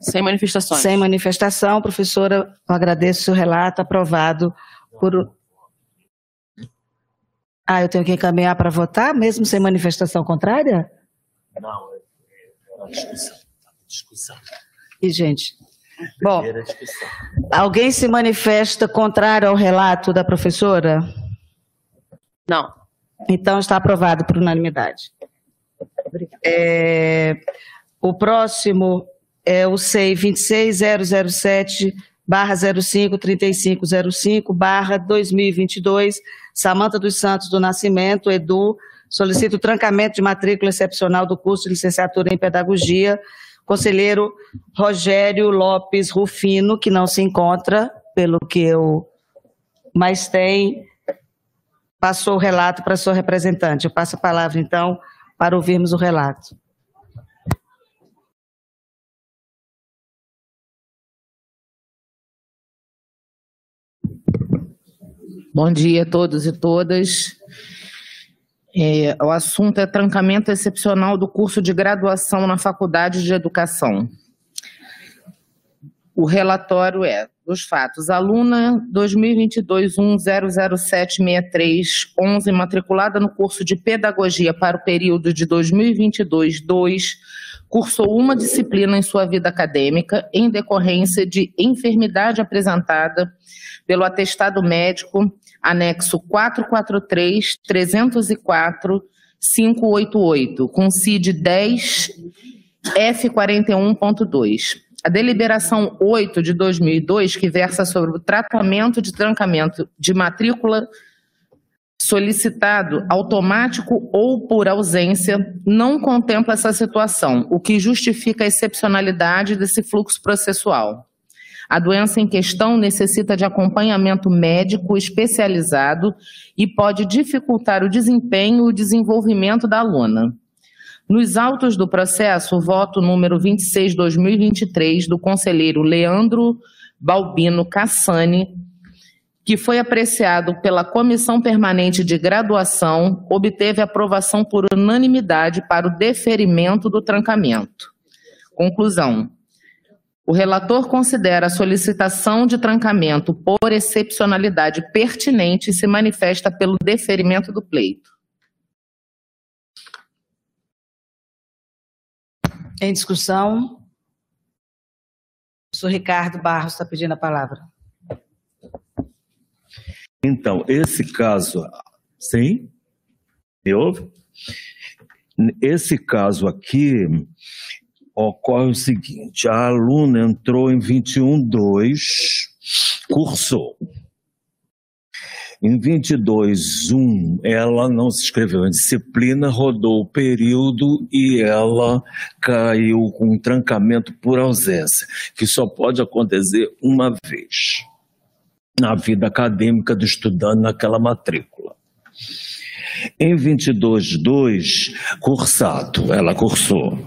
Sem manifestações. Sem manifestação, professora, eu agradeço o seu relato, aprovado por. Ah, eu tenho que encaminhar para votar, mesmo sem manifestação contrária? Não, é, é discussão. discussão. E, gente, bom, alguém se manifesta contrário ao relato da professora? Não. Então está aprovado por unanimidade. É, o próximo é o SEI 26007 barra 05 3505 barra 2022, Samanta dos Santos do Nascimento, Edu, solicita o trancamento de matrícula excepcional do curso de licenciatura em Pedagogia, conselheiro Rogério Lopes Rufino, que não se encontra, pelo que eu mais tem, passou o relato para sua representante. Eu passo a palavra, então, para ouvirmos o relato. Bom dia a todos e todas. É, o assunto é trancamento excepcional do curso de graduação na Faculdade de Educação. O relatório é dos fatos. Aluna 2022-10076311, matriculada no curso de Pedagogia para o período de 2022-2, cursou uma disciplina em sua vida acadêmica em decorrência de enfermidade apresentada pelo atestado médico anexo 443 304 588, com CID 10 F41.2. A deliberação 8 de 2002, que versa sobre o tratamento de trancamento de matrícula solicitado automático ou por ausência, não contempla essa situação, o que justifica a excepcionalidade desse fluxo processual. A doença em questão necessita de acompanhamento médico especializado e pode dificultar o desempenho e o desenvolvimento da aluna. Nos autos do processo, o voto número 26-2023 do conselheiro Leandro Balbino Cassani, que foi apreciado pela Comissão Permanente de Graduação, obteve aprovação por unanimidade para o deferimento do trancamento. Conclusão. O relator considera a solicitação de trancamento por excepcionalidade pertinente e se manifesta pelo deferimento do pleito. Em discussão, o professor Ricardo Barros está pedindo a palavra. Então, esse caso, sim? Me ouve? Esse caso aqui, ocorre o seguinte: a aluna entrou em 21.2, cursou. Em 22.1, ela não se inscreveu em disciplina, rodou o período e ela caiu com um trancamento por ausência, que só pode acontecer uma vez na vida acadêmica do estudante naquela matrícula. Em 22.2, cursado, ela cursou.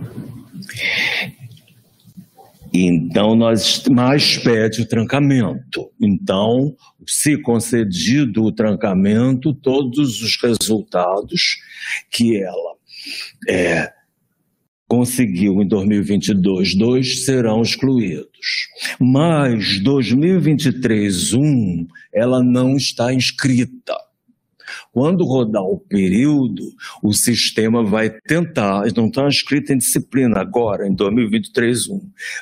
Então, nós mais pede o trancamento. Então, se concedido o trancamento, todos os resultados que ela é, conseguiu em 2022, dois serão excluídos. Mas 2023, um, ela não está inscrita. Quando rodar o período, o sistema vai tentar, não está inscrito em disciplina agora, em 2023, 1,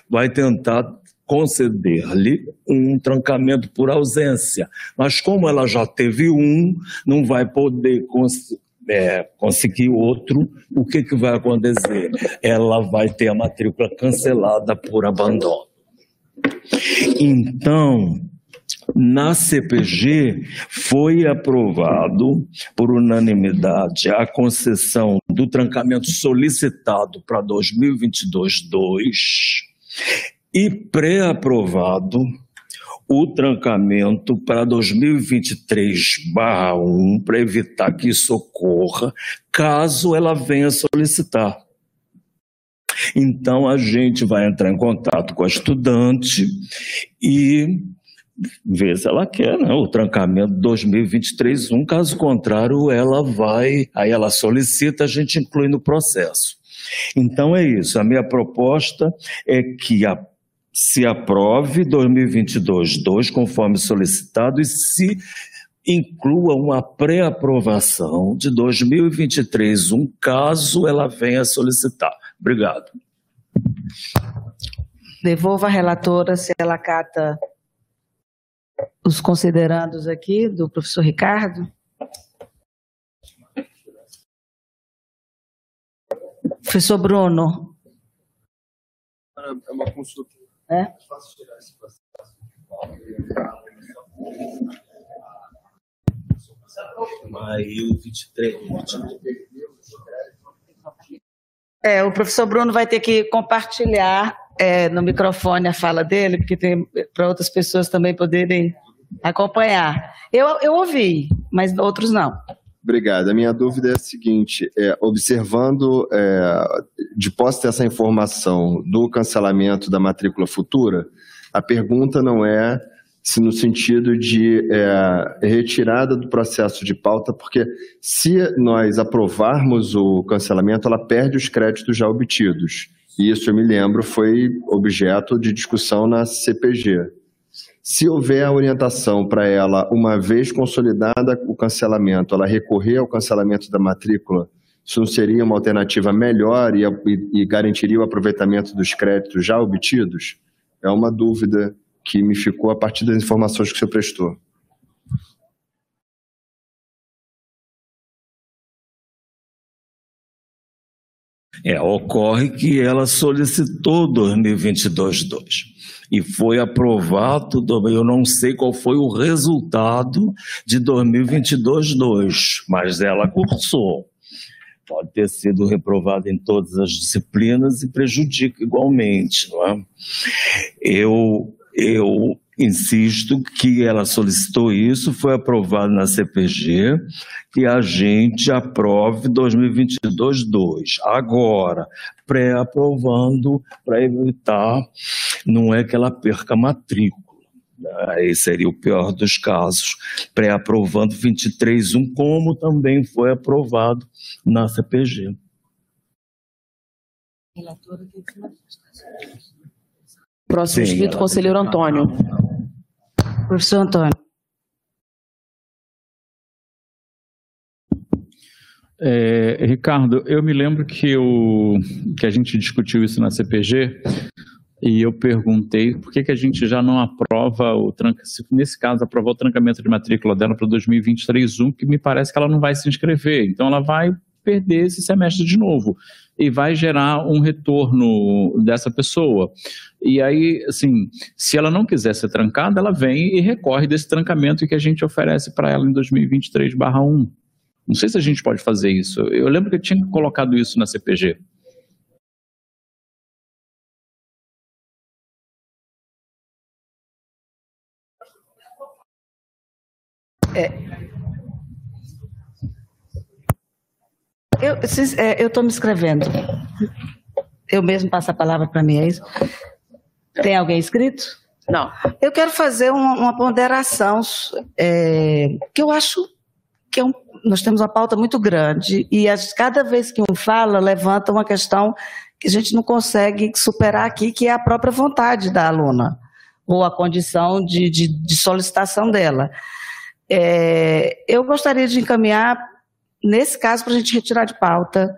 vai tentar conceder-lhe um trancamento por ausência. Mas como ela já teve um, não vai poder é, conseguir outro, o que, que vai acontecer? Ela vai ter a matrícula cancelada por abandono. Então, na CPG foi aprovado por unanimidade a concessão do trancamento solicitado para 2022-2 e pré-aprovado o trancamento para 2023/1 para evitar que isso ocorra, caso ela venha solicitar. Então a gente vai entrar em contato com a estudante e ver se ela quer né, o trancamento 2023-1, caso contrário, ela vai, aí ela solicita, a gente inclui no processo. Então é isso, a minha proposta é que a, se aprove 2022-2, conforme solicitado, e se inclua uma pré-aprovação de 2023-1, caso ela venha solicitar. Obrigado. Devolva a relatora se ela cata os considerandos aqui do professor Ricardo. Professor Bruno. É uma consulta. É? Maio 23. É, o professor Bruno vai ter que compartilhar é, no microfone a fala dele, porque tem para outras pessoas também poderem acompanhar. Eu, eu ouvi, mas outros não. Obrigado. A minha dúvida é a seguinte: é, observando, é, de posse dessa informação do cancelamento da matrícula futura, a pergunta não é se no sentido de é, retirada do processo de pauta, porque se nós aprovarmos o cancelamento, ela perde os créditos já obtidos. E isso, eu me lembro, foi objeto de discussão na CPG. Se houver a orientação para ela, uma vez consolidada o cancelamento, ela recorrer ao cancelamento da matrícula, isso não seria uma alternativa melhor e, e, e garantiria o aproveitamento dos créditos já obtidos? É uma dúvida que me ficou a partir das informações que senhor prestou. É, ocorre que ela solicitou 2022-2 e foi aprovado, eu não sei qual foi o resultado de 2022-2, mas ela cursou. Pode ter sido reprovada em todas as disciplinas e prejudica igualmente, não é? Eu eu insisto que ela solicitou isso, foi aprovado na CPG, que a gente aprove 2022-2. Agora, pré-aprovando para evitar, não é que ela perca a matrícula. Aí seria o pior dos casos, pré-aprovando 23.1, como também foi aprovado na CPG. Relatora Próximo Sim, inscrito, conselheiro Antônio. Professor Antônio. É, Ricardo, eu me lembro que, eu, que a gente discutiu isso na CPG e eu perguntei por que, que a gente já não aprova o tranca, se nesse caso aprovar o trancamento de matrícula dela para 2023-1, que me parece que ela não vai se inscrever, então ela vai perder esse semestre de novo e vai gerar um retorno dessa pessoa. E aí, assim, se ela não quiser ser trancada, ela vem e recorre desse trancamento que a gente oferece para ela em 2023/1. Não sei se a gente pode fazer isso. Eu lembro que eu tinha colocado isso na CPG. É, Eu é, estou me escrevendo. Eu mesmo passo a palavra para mim, é isso? Tem alguém escrito? Não. Eu quero fazer uma, uma ponderação é, que eu acho que é um, nós temos uma pauta muito grande e as, cada vez que um fala, levanta uma questão que a gente não consegue superar aqui, que é a própria vontade da aluna, ou a condição de, de, de solicitação dela. É, eu gostaria de encaminhar nesse caso, para a gente retirar de pauta,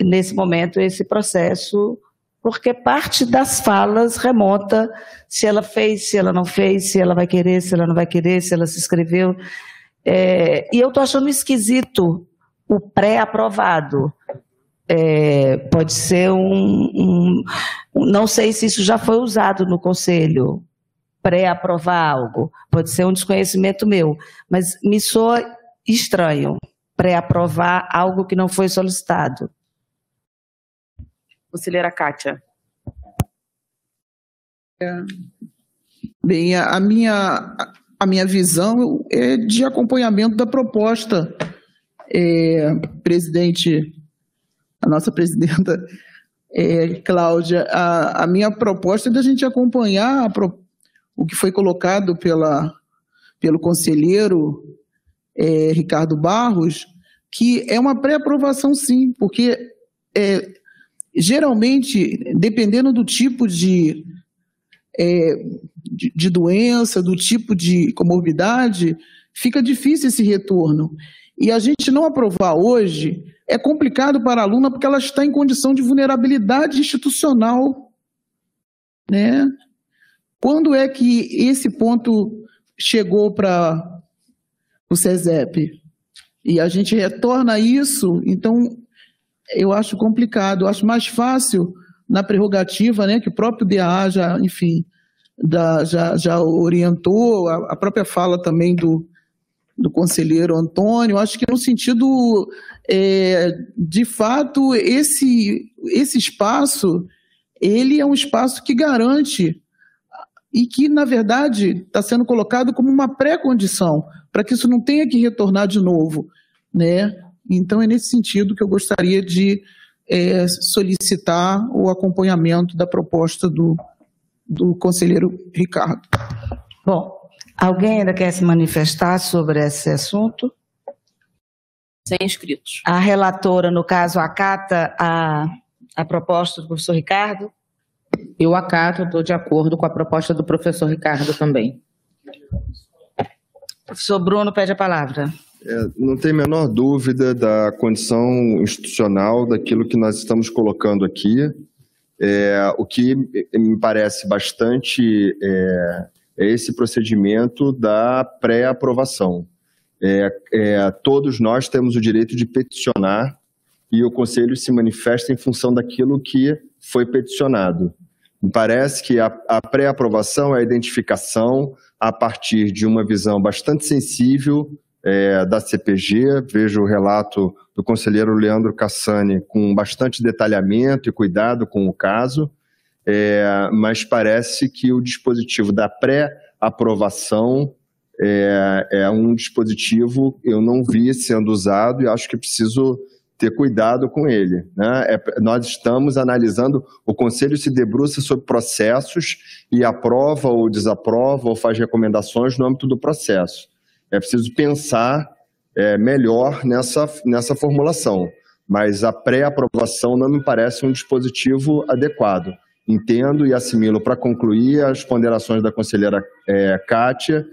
nesse momento, esse processo, porque parte das falas remonta se ela fez, se ela não fez, se ela vai querer, se ela não vai querer, se ela se inscreveu. É, e eu estou achando esquisito o pré-aprovado. É, pode ser um, um, Não sei se isso já foi usado no conselho, pré-aprovar algo. Pode ser um desconhecimento meu, mas me soa estranho pré-aprovar algo que não foi solicitado. Conselheira Kátia. É. Bem, a minha, a minha visão é de acompanhamento da proposta. É, presidente, a nossa presidenta é, Cláudia, a, a, minha proposta é da gente acompanhar pro, o que foi colocado pela, pelo conselheiro é, Ricardo Barros, que é uma pré-aprovação sim, porque é, geralmente, dependendo do tipo de, é, de, de, doença, do tipo de comorbidade, fica difícil esse retorno. E a gente não aprovar hoje é complicado para a aluna porque ela está em condição de vulnerabilidade institucional. Né? Quando é que esse ponto chegou para o SESEP. E a gente retorna isso, então eu acho complicado. Eu acho mais fácil na prerrogativa, né, que o próprio DA já, enfim, da, já, já orientou, a, a, própria fala também do, do conselheiro Antônio, acho que no sentido, é, de fato, esse, esse espaço, ele é um espaço que garante e que, na verdade, está sendo colocado como uma pré-condição para que isso não tenha que retornar de novo, né? Então, é nesse sentido que eu gostaria de é, solicitar o acompanhamento da proposta do, do conselheiro Ricardo. Bom, alguém ainda quer se manifestar sobre esse assunto? Sem inscritos. A relatora, no caso, acata a, a proposta do professor Ricardo? Eu acato, estou de acordo com a proposta do professor Ricardo também. Professor Bruno pede a palavra. É, não tem a menor dúvida da condição institucional daquilo que nós estamos colocando aqui. É, o que me parece bastante é, é esse procedimento da pré-aprovação. É, é, todos nós temos o direito de peticionar e o Conselho se manifesta em função daquilo que foi peticionado. Me parece que a, a pré-aprovação é a identificação a partir de uma visão bastante sensível é, da CPG, vejo o relato do conselheiro Leandro Cassani com bastante detalhamento e cuidado com o caso, é, mas parece que o dispositivo da pré-aprovação é, é, um dispositivo eu não vi sendo usado e acho que preciso ter cuidado com ele. Né? É, nós estamos analisando, o Conselho se debruça sobre processos e aprova ou desaprova ou faz recomendações no âmbito do processo. É preciso pensar é, melhor nessa, nessa formulação, mas a pré-aprovação não me parece um dispositivo adequado. Entendo e assimilo para concluir as ponderações da conselheira é, Kátia.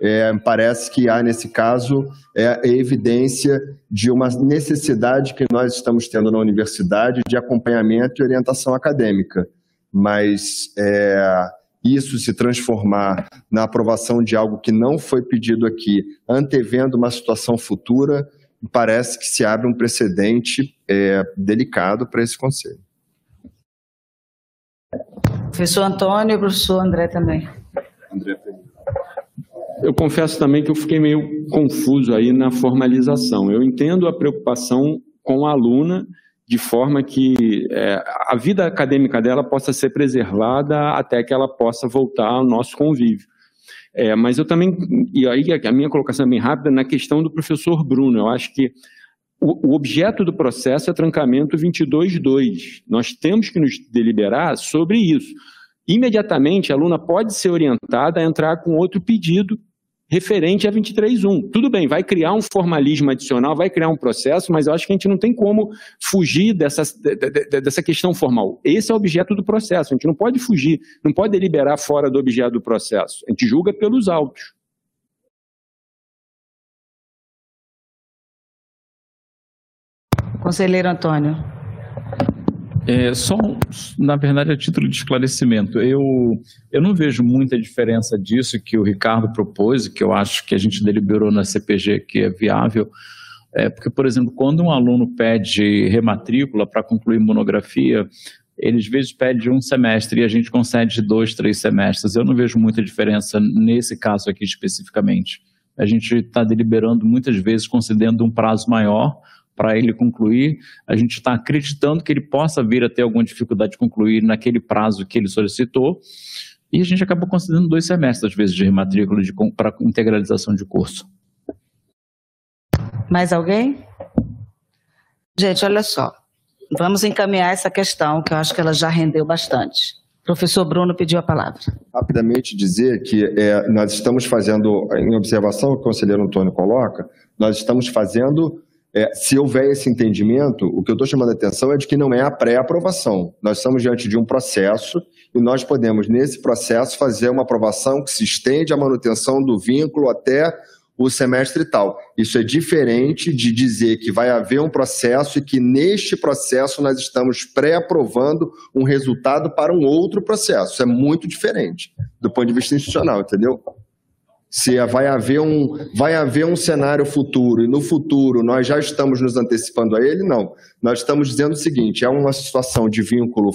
É, parece que há, nesse caso, é, evidência de uma necessidade que nós estamos tendo na universidade de acompanhamento e orientação acadêmica. Mas é, isso se transformar na aprovação de algo que não foi pedido aqui, antevendo uma situação futura, parece que se abre um precedente é, delicado para esse Conselho. Professor Antônio e professor André também. André eu confesso também que eu fiquei meio confuso aí na formalização. Eu entendo a preocupação com a aluna de forma que é, a vida acadêmica dela possa ser preservada até que ela possa voltar ao nosso convívio. É, mas eu também, e aí a minha colocação é bem rápida, na questão do professor Bruno, eu acho que o, o objeto do processo é trancamento 22.2. Nós temos que nos deliberar sobre isso. Imediatamente, a aluna pode ser orientada a entrar com outro pedido referente a 23.1. Tudo bem, vai criar um formalismo adicional, vai criar um processo, mas eu acho que a gente não tem como fugir dessa, dessa questão formal. Esse é o objeto do processo, a gente não pode fugir, não pode deliberar fora do objeto do processo. A gente julga pelos autos. Conselheiro Antônio. É, só, na verdade, a título de esclarecimento, eu, eu não vejo muita diferença disso que o Ricardo propôs, que eu acho que a gente deliberou na CPG que é viável, é, porque, por exemplo, quando um aluno pede rematrícula para concluir monografia, ele às vezes pede um semestre e a gente concede dois, três semestres. Eu não vejo muita diferença nesse caso aqui especificamente. A gente está deliberando muitas vezes concedendo um prazo maior, para ele concluir. A gente está acreditando que ele possa vir a ter alguma dificuldade de concluir naquele prazo que ele solicitou. E a gente acabou concedendo dois semestres, às vezes, de rematrícula para integralização de curso. Mais alguém? Gente, olha só. Vamos encaminhar essa questão, que eu acho que ela já rendeu bastante. Professor Bruno pediu a palavra. Rapidamente dizer que é, nós estamos fazendo, em observação que o conselheiro Antônio coloca, nós estamos fazendo é, se houver esse entendimento, o que eu estou chamando a atenção é de que não é a pré-aprovação. Nós estamos diante de um processo e nós podemos, nesse processo, fazer uma aprovação que se estende à manutenção do vínculo até o semestre tal. Isso é diferente de dizer que vai haver um processo e que neste processo nós estamos pré-aprovando um resultado para um outro processo. Isso é muito diferente do ponto de vista institucional, entendeu? Se vai haver, um, vai haver um cenário futuro e no futuro nós já estamos nos antecipando a ele, não. Nós estamos dizendo o seguinte: é uma situação de vínculo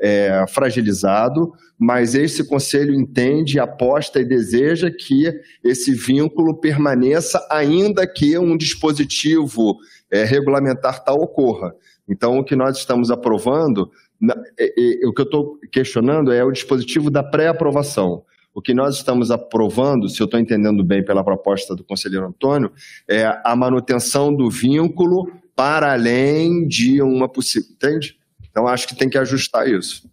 é, fragilizado, mas esse conselho entende, aposta e deseja que esse vínculo permaneça, ainda que um dispositivo é, regulamentar tal ocorra. Então, o que nós estamos aprovando, é, é, o que eu estou questionando é o dispositivo da pré-aprovação. O que nós estamos aprovando, se eu estou entendendo bem pela proposta do conselheiro Antônio, é a manutenção do vínculo para além de uma possível. Entende? Então, acho que tem que ajustar isso.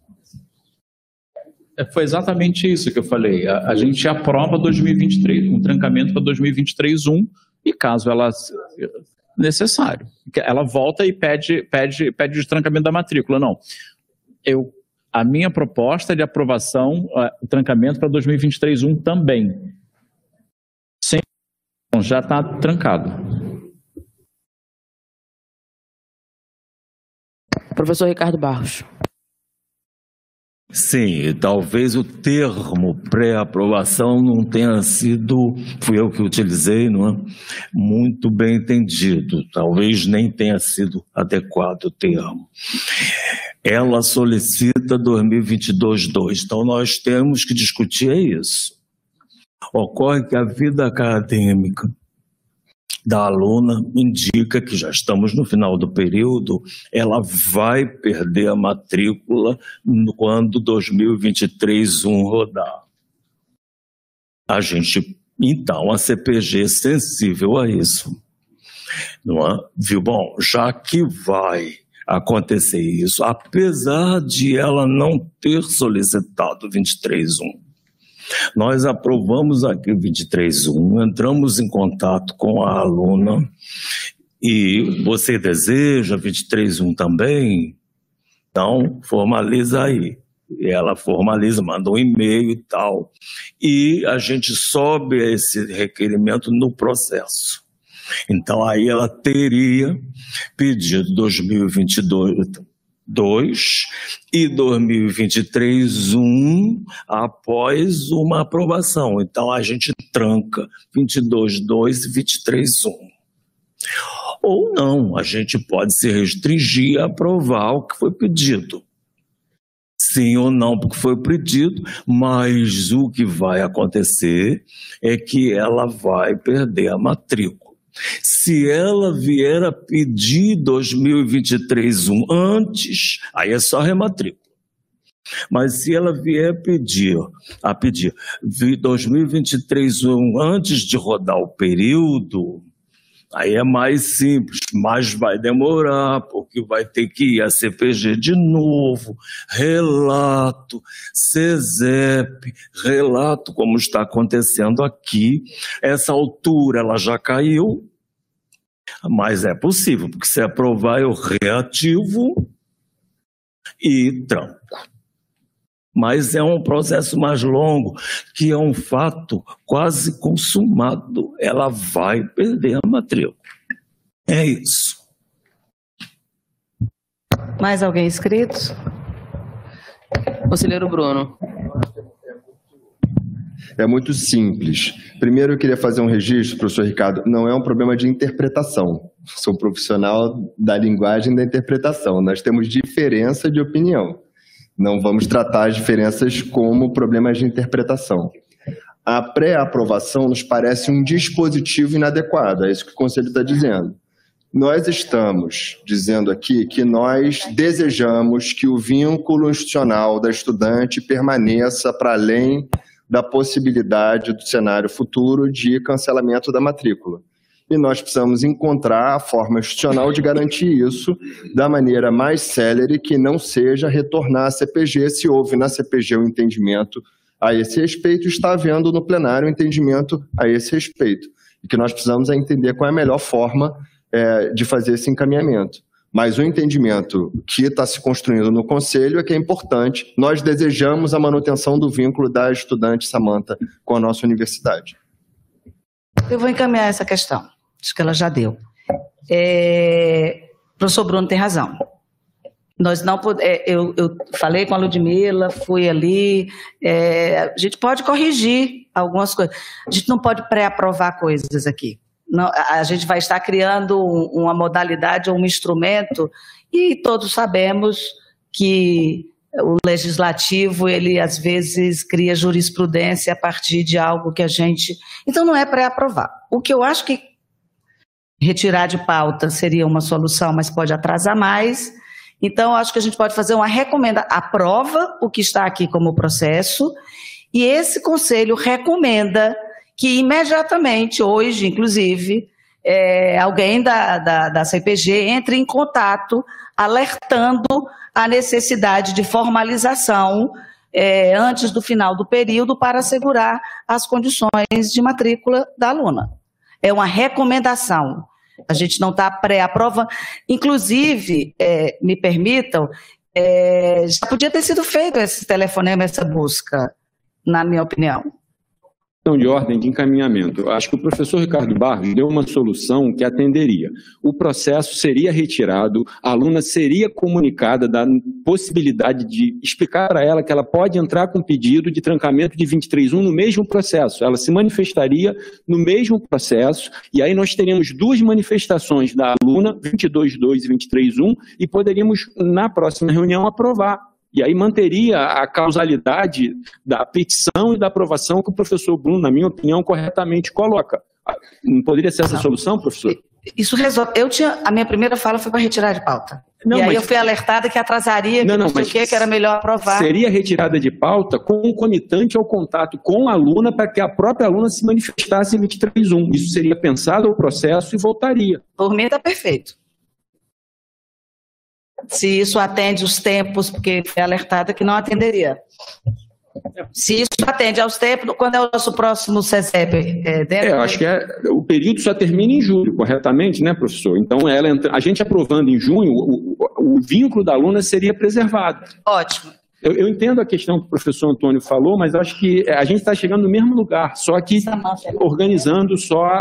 É, foi exatamente isso que eu falei. A, a gente aprova 2023, um trancamento para 2023-1, e caso ela necessário, ela volta e pede, pede, pede o trancamento da matrícula. Não. Eu a minha proposta de aprovação, o trancamento para 2023-1 também. Sim, já está trancado. Professor Ricardo Barros. Sim, talvez o termo pré-aprovação não tenha sido, fui eu que utilizei, não é? Muito bem entendido. Talvez nem tenha sido adequado o termo ela solicita 2022-2. Então, nós temos que discutir isso. Ocorre que a vida acadêmica da aluna indica que já estamos no final do período, ela vai perder a matrícula quando 2023-1 rodar. A gente, então, a CPG é sensível a isso. Não é? Viu? Bom, já que vai acontecer isso, apesar de ela não ter solicitado 23.1. Nós aprovamos o 23.1, entramos em contato com a aluna e você deseja 23.1 também? Então, formaliza aí. E ela formaliza, manda um e-mail e tal. E a gente sobe esse requerimento no processo. Então aí ela teria pedido 2022 2 e 2023 1 após uma aprovação. Então a gente tranca 22 2 e 23 1. Ou não, a gente pode se restringir a aprovar o que foi pedido. Sim ou não, porque foi pedido, mas o que vai acontecer é que ela vai perder a matrícula. Se ela vier a pedir 2023 um antes, aí é só rematrícula. Mas se ela vier pedir, a pedir 2023 um antes de rodar o período, Aí é mais simples, mas vai demorar, porque vai ter que ir a CPG de novo, relato, CESEP, relato, como está acontecendo aqui. Essa altura ela já caiu, mas é possível, porque se aprovar eu reativo e tranco mas é um processo mais longo, que é um fato quase consumado. Ela vai perder a matrícula. É isso. Mais alguém inscrito? Conselheiro Bruno. É muito simples. Primeiro, eu queria fazer um registro, professor Ricardo. Não é um problema de interpretação. Sou profissional da linguagem da interpretação. Nós temos diferença de opinião. Não vamos tratar as diferenças como problemas de interpretação. A pré-aprovação nos parece um dispositivo inadequado, é isso que o Conselho está dizendo. Nós estamos dizendo aqui que nós desejamos que o vínculo institucional da estudante permaneça para além da possibilidade do cenário futuro de cancelamento da matrícula e nós precisamos encontrar a forma institucional de garantir isso da maneira mais célere, que não seja retornar à CPG, se houve na CPG o um entendimento a esse respeito, está havendo no plenário um entendimento a esse respeito. E que nós precisamos é entender qual é a melhor forma é, de fazer esse encaminhamento. Mas o entendimento que está se construindo no Conselho é que é importante. Nós desejamos a manutenção do vínculo da estudante Samanta com a nossa universidade. Eu vou encaminhar essa questão acho que ela já deu. É, o professor Bruno tem razão. Nós não é, eu, eu falei com a Ludmilla, fui ali. É, a gente pode corrigir algumas coisas. A gente não pode pré-aprovar coisas aqui. Não, a gente vai estar criando uma modalidade ou um instrumento e todos sabemos que o legislativo ele às vezes cria jurisprudência a partir de algo que a gente então não é pré-aprovar. O que eu acho que retirar de pauta seria uma solução, mas pode atrasar mais. Então, acho que a gente pode fazer uma recomendação, aprova o que está aqui como processo, e esse conselho recomenda que imediatamente, hoje, inclusive, é, alguém da, da, da CPG entre em contato, alertando a necessidade de formalização é, antes do final do período para assegurar as condições de matrícula da aluna. É uma recomendação. A gente não está pré-aprovando. Inclusive, é, me permitam, é, já podia ter sido feito esse telefonema, essa busca, na minha opinião de ordem de encaminhamento. Eu acho que o professor Ricardo Barros deu uma solução que atenderia. O processo seria retirado, a aluna seria comunicada da possibilidade de explicar para ela que ela pode entrar com pedido de trancamento de 23.1 no mesmo processo. Ela se manifestaria no mesmo processo e aí nós teríamos duas manifestações da aluna, 22.2 e 23.1, e poderíamos, na próxima reunião, aprovar e aí manteria a causalidade da petição e da aprovação que o professor Bruno, na minha opinião, corretamente coloca. Não poderia ser essa a solução, professor? Isso resolve. Eu tinha. A minha primeira fala foi para retirar de pauta. Não, e aí mas... eu fui alertada que atrasaria, não, que não, não o que, que era melhor aprovar. Seria retirada de pauta concomitante ao contato com a aluna para que a própria aluna se manifestasse em 23.1. Isso seria pensado o processo e voltaria. Por mim está perfeito se isso atende os tempos, porque foi alertada que não atenderia. Se isso atende aos tempos, quando é o nosso próximo CESEP? É, é, eu acho que é, o período só termina em julho, corretamente, né, professor? Então, ela, a gente aprovando em junho, o, o, o vínculo da aluna seria preservado. Ótimo. Eu, eu, entendo a questão que o professor Antônio falou, mas acho que a gente está chegando no mesmo lugar, só que organizando só a,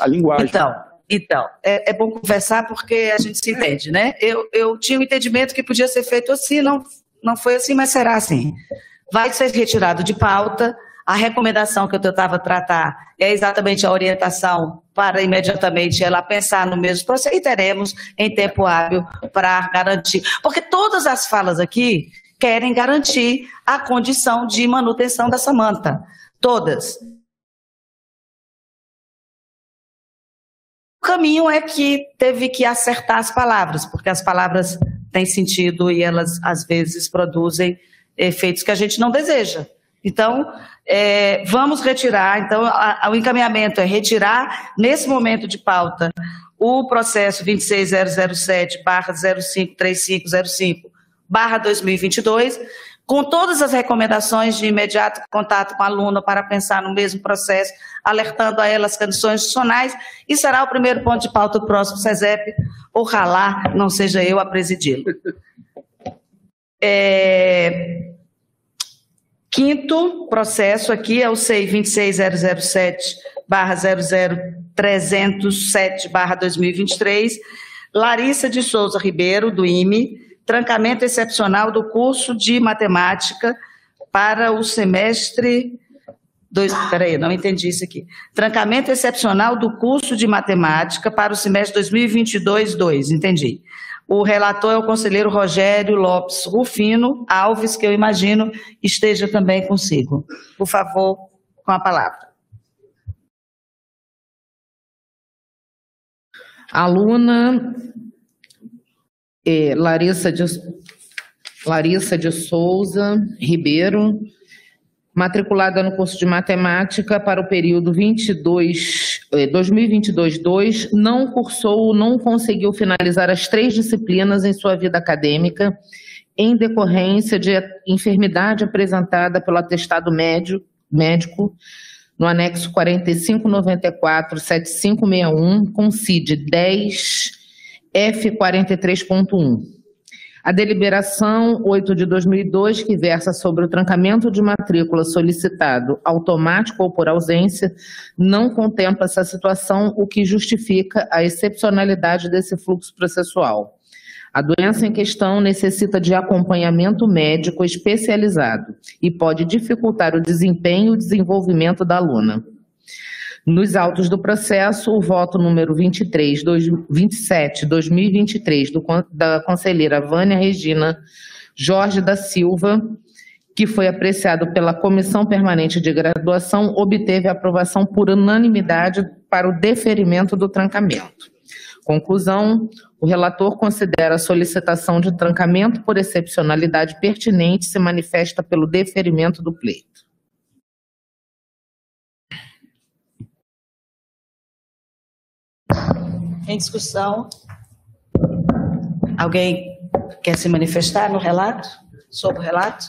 a, a linguagem. Então, então, é, é, bom conversar porque a gente se entende, né? Eu, eu tinha o um entendimento que podia ser feito assim, não, não foi assim, mas será assim. Vai ser retirado de pauta. A recomendação que eu tentava tratar é exatamente a orientação para imediatamente ela pensar no mesmo processo e teremos em tempo hábil para garantir. Porque todas as falas aqui querem garantir a condição de manutenção da Samanta. Todas. Caminho é que teve que acertar as palavras, porque as palavras têm sentido e elas, às vezes, produzem efeitos que a gente não deseja. Então, é, vamos retirar. Então, a, a, o encaminhamento é retirar, nesse momento de pauta, o processo 26007-053505 barra 2022, com todas as recomendações de imediato contato com a aluna para pensar no mesmo processo, alertando a ela as condições adicionais, e será o primeiro ponto de pauta do próximo SESEP, ojalá não seja eu a presidi-lo. É... Quinto processo aqui é o CEI 26007 barra 00307 barra 2023, Larissa de Souza Ribeiro, do IME, trancamento excepcional do curso de matemática para o semestre. Dois, peraí, não entendi isso aqui. Trancamento excepcional do curso de matemática para o semestre 2022-2, entendi. O relator é o conselheiro Rogério Lopes Rufino Alves, que eu imagino esteja também consigo. Por favor, com a palavra. Aluna é, Larissa, de, Larissa de Souza Ribeiro, matriculada no curso de matemática para o período 22, 2022-2, é, não cursou, não conseguiu finalizar as três disciplinas em sua vida acadêmica, em decorrência de enfermidade apresentada pelo atestado médio, médico no anexo 4594-7561, com CID 10 F43.1. A deliberação 8 de 2002, que versa sobre o trancamento de matrícula solicitado automático ou por ausência, não contempla essa situação, o que justifica a excepcionalidade desse fluxo processual. A doença em questão necessita de acompanhamento médico especializado e pode dificultar o desempenho e desenvolvimento da aluna. Nos autos do processo, o voto número 23, 27, 2023, do, da conselheira Vânia Regina Jorge da Silva, que foi apreciado pela Comissão Permanente de Graduação, obteve aprovação por unanimidade para o deferimento do trancamento. Conclusão: o relator considera a solicitação de trancamento por excepcionalidade pertinente se manifesta pelo deferimento do pleito. Em discussão, alguém quer se manifestar no relato? Sobre o relato?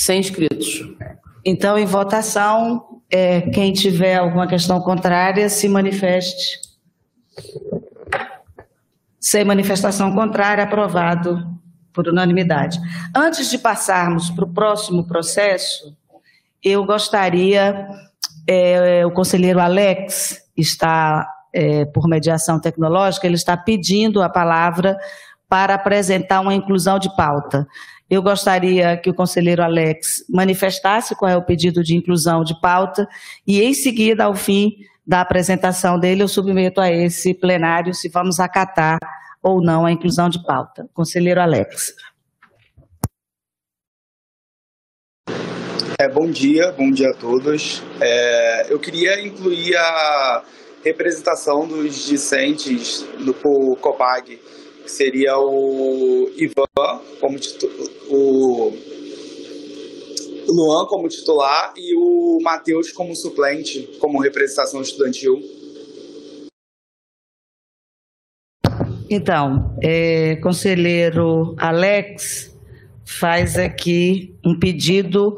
Sem inscritos. Então, em votação, é, quem tiver alguma questão contrária, se manifeste. Sem manifestação contrária, aprovado por unanimidade. Antes de passarmos para o próximo processo, eu gostaria, é, o conselheiro Alex está é, por mediação tecnológica, ele está pedindo a palavra para apresentar uma inclusão de pauta. Eu gostaria que o conselheiro Alex manifestasse qual é o pedido de inclusão de pauta e, em seguida, ao fim da apresentação dele, eu submeto a esse plenário se vamos acatar ou não a inclusão de pauta. Conselheiro Alex. É, bom dia, bom dia a todos. É, eu queria incluir a representação dos discentes do COPAG, que seria o Ivan como o Luan como titular e o Matheus como suplente, como representação estudantil. Então, é, conselheiro Alex faz aqui um pedido,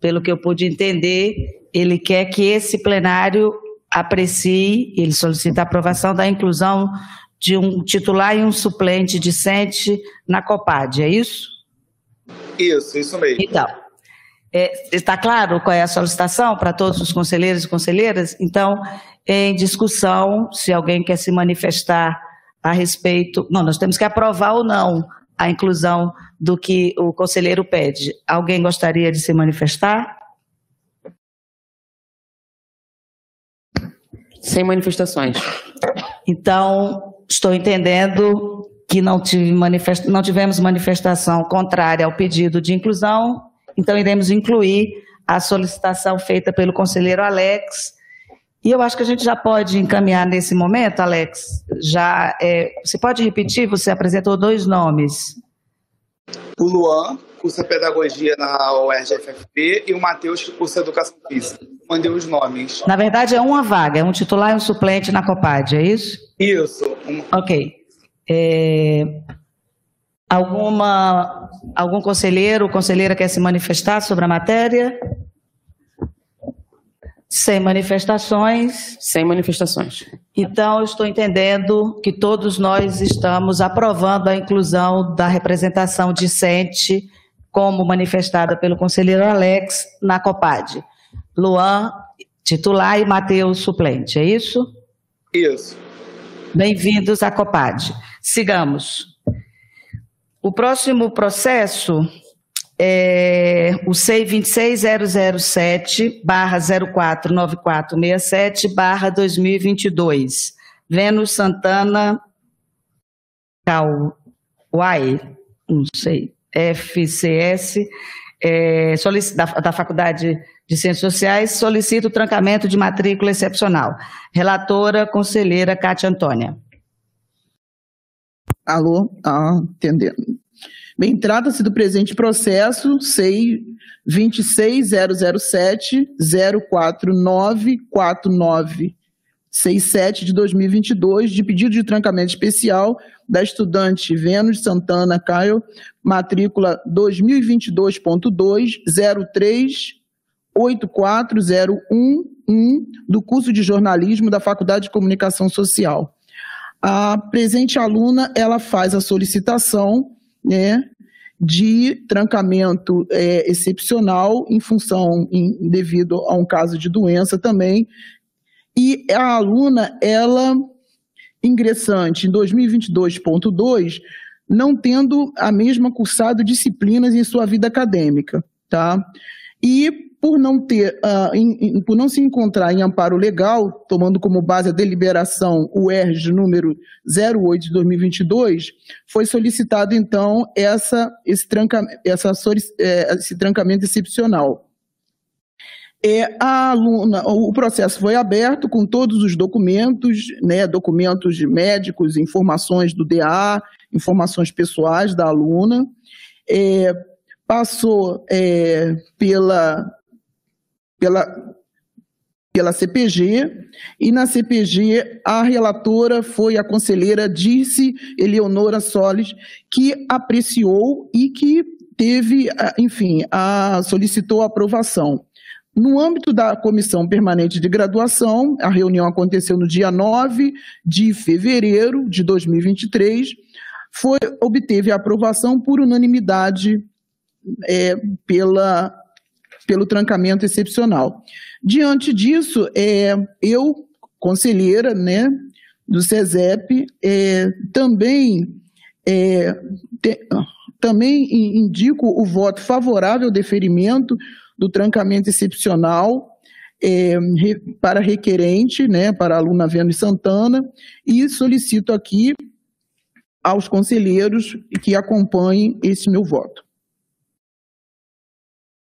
pelo que eu pude entender, ele quer que esse plenário aprecie, ele solicita a aprovação da inclusão de um titular e um suplente discente na COPAD, é isso? Isso, isso mesmo. Então, é, está claro qual é a solicitação para todos os conselheiros e conselheiras? Então, em discussão, se alguém quer se manifestar a respeito. Não, nós temos que aprovar ou não a inclusão do que o conselheiro pede. Alguém gostaria de se manifestar? Sem manifestações. Então, estou entendendo que não, tive manifest... não tivemos manifestação contrária ao pedido de inclusão, então iremos incluir a solicitação feita pelo conselheiro Alex. E eu acho que a gente já pode encaminhar nesse momento, Alex. Já é... você pode repetir? Você apresentou dois nomes. O Luan, cursa Pedagogia na UERJ-FFP, e o Matheus, que cursa Educação Física. Mandei os nomes. Na verdade, é uma vaga, é um titular e um suplente na COPAD, é isso? Isso. Um... Ok. É... Alguma, algum conselheiro ou conselheira quer se manifestar sobre a matéria? Sem manifestações. Sem manifestações. Então, eu estou entendendo que todos nós estamos aprovando a inclusão da representação discente como manifestada pelo conselheiro Alex na COPAD. Luan, titular, e Matheus, suplente, é isso? Isso. Bem-vindos à COPAD. Sigamos. O próximo processo é o CEI 26007 barra 049467 barra 2022. Vênus Santana Kauai, não sei. FCS, é, da, da Faculdade de Ciências Sociais, solicita o trancamento de matrícula excepcional. Relatora, conselheira Cátia Antônia. Alô? Ah, entendendo. Bem, trata-se do presente processo, SEI 26007 04949 67 de 2022, de pedido de trancamento especial da estudante Vênus Santana Caio, matrícula 2022.2 do curso de jornalismo da Faculdade de Comunicação Social. A presente aluna, ela faz a solicitação, né, de trancamento é, excepcional em função, em, devido a um caso de doença também, e a aluna, ela ingressante em 2022.2 não tendo a mesma cursado disciplinas em sua vida acadêmica, tá? E por não ter, uh, em, por não se encontrar em amparo legal, tomando como base a deliberação o ERG número 08 de 2022, foi solicitado então essa, esse, tranca, essa, é, esse trancamento excepcional. É, a aluna, o processo foi aberto com todos os documentos, né, documentos médicos, informações do DA, informações pessoais da aluna, é, passou é, pela, pela, pela CPG, e na CPG a relatora foi a conselheira Dirce Eleonora Solis, que apreciou e que teve, enfim, a, solicitou a aprovação. No âmbito da Comissão Permanente de Graduação, a reunião aconteceu no dia 9 de fevereiro de 2023, foi, obteve a aprovação por unanimidade é, pela, pelo trancamento excepcional. Diante disso, é, eu, conselheira né, do SESEP, é, também, é, te, também indico o voto favorável ao deferimento do trancamento excepcional é, para requerente, né, para a aluna Vênus Santana, e solicito aqui aos conselheiros que acompanhem esse meu voto.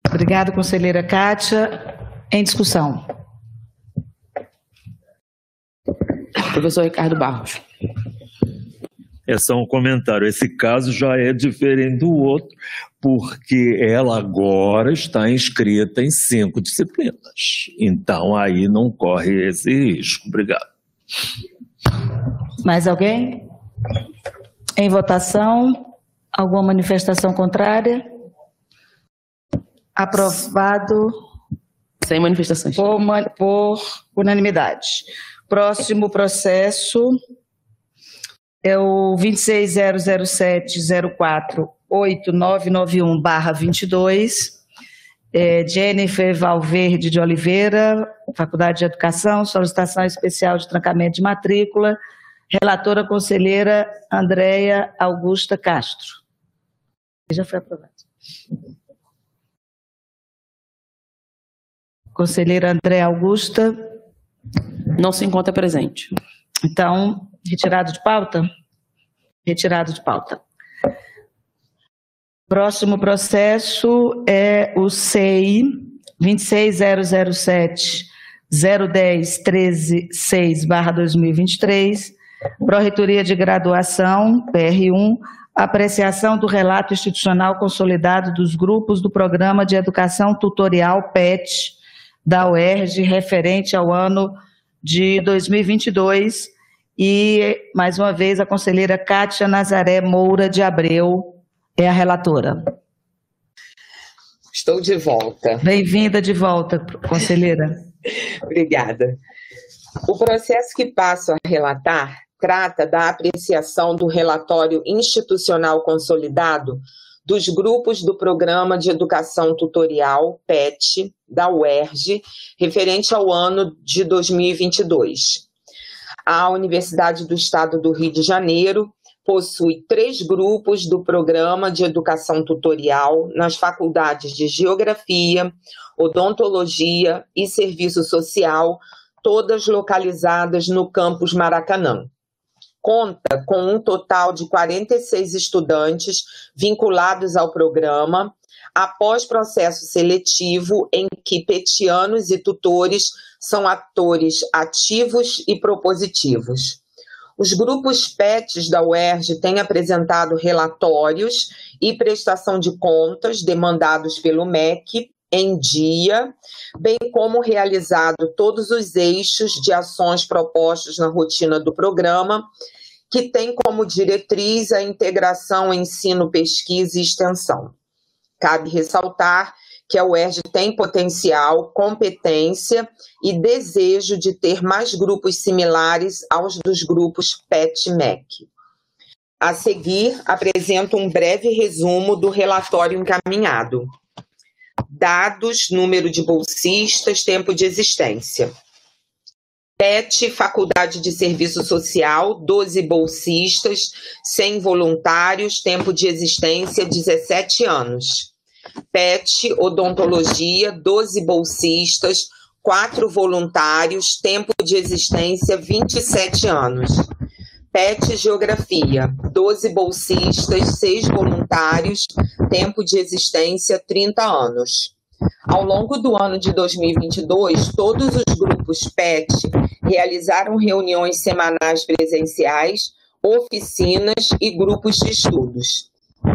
Obrigada, conselheira Kátia. Em discussão. Professor Ricardo Barros. É só um comentário. Esse caso já é diferente do outro, porque ela agora está inscrita em cinco disciplinas. Então aí não corre esse risco. Obrigado. Mais alguém? Em votação, alguma manifestação contrária? Aprovado. Sem manifestações. Por, por unanimidade. Próximo processo é o 26007048991-22. É Jennifer Valverde de Oliveira, Faculdade de Educação, solicitação especial de trancamento de matrícula Relatora conselheira Andréia Augusta Castro. Já foi aprovado. Conselheira Andréia Augusta. Não se encontra presente. Então, retirado de pauta? Retirado de pauta. Próximo processo é o SEI 26007 010 13 6 2023 Pró-Reitoria de Graduação, PR1, apreciação do relato institucional consolidado dos grupos do Programa de Educação Tutorial PET da UERJ, referente ao ano de 2022. E, mais uma vez, a conselheira Kátia Nazaré Moura de Abreu é a relatora. Estou de volta. Bem-vinda de volta, conselheira. [laughs] Obrigada. O processo que passo a relatar trata da apreciação do relatório institucional consolidado dos grupos do Programa de Educação Tutorial, PET, da UERJ, referente ao ano de 2022. A Universidade do Estado do Rio de Janeiro possui três grupos do Programa de Educação Tutorial nas faculdades de Geografia, Odontologia e Serviço Social, todas localizadas no campus Maracanã conta com um total de 46 estudantes vinculados ao programa, após processo seletivo em que petianos e tutores são atores ativos e propositivos. Os grupos PETs da UERJ têm apresentado relatórios e prestação de contas demandados pelo MEC em dia, bem como realizado todos os eixos de ações propostos na rotina do programa, que tem como diretriz a integração ensino, pesquisa e extensão. Cabe ressaltar que a UERJ tem potencial, competência e desejo de ter mais grupos similares aos dos grupos PET-MEC. A seguir, apresento um breve resumo do relatório encaminhado dados, número de bolsistas, tempo de existência. PET, Faculdade de Serviço Social, 12 bolsistas, 100 voluntários, tempo de existência 17 anos. PET, Odontologia, 12 bolsistas, 4 voluntários, tempo de existência 27 anos. PET Geografia, 12 bolsistas, 6 voluntários, tempo de existência 30 anos. Ao longo do ano de 2022, todos os grupos PET realizaram reuniões semanais presenciais, oficinas e grupos de estudos.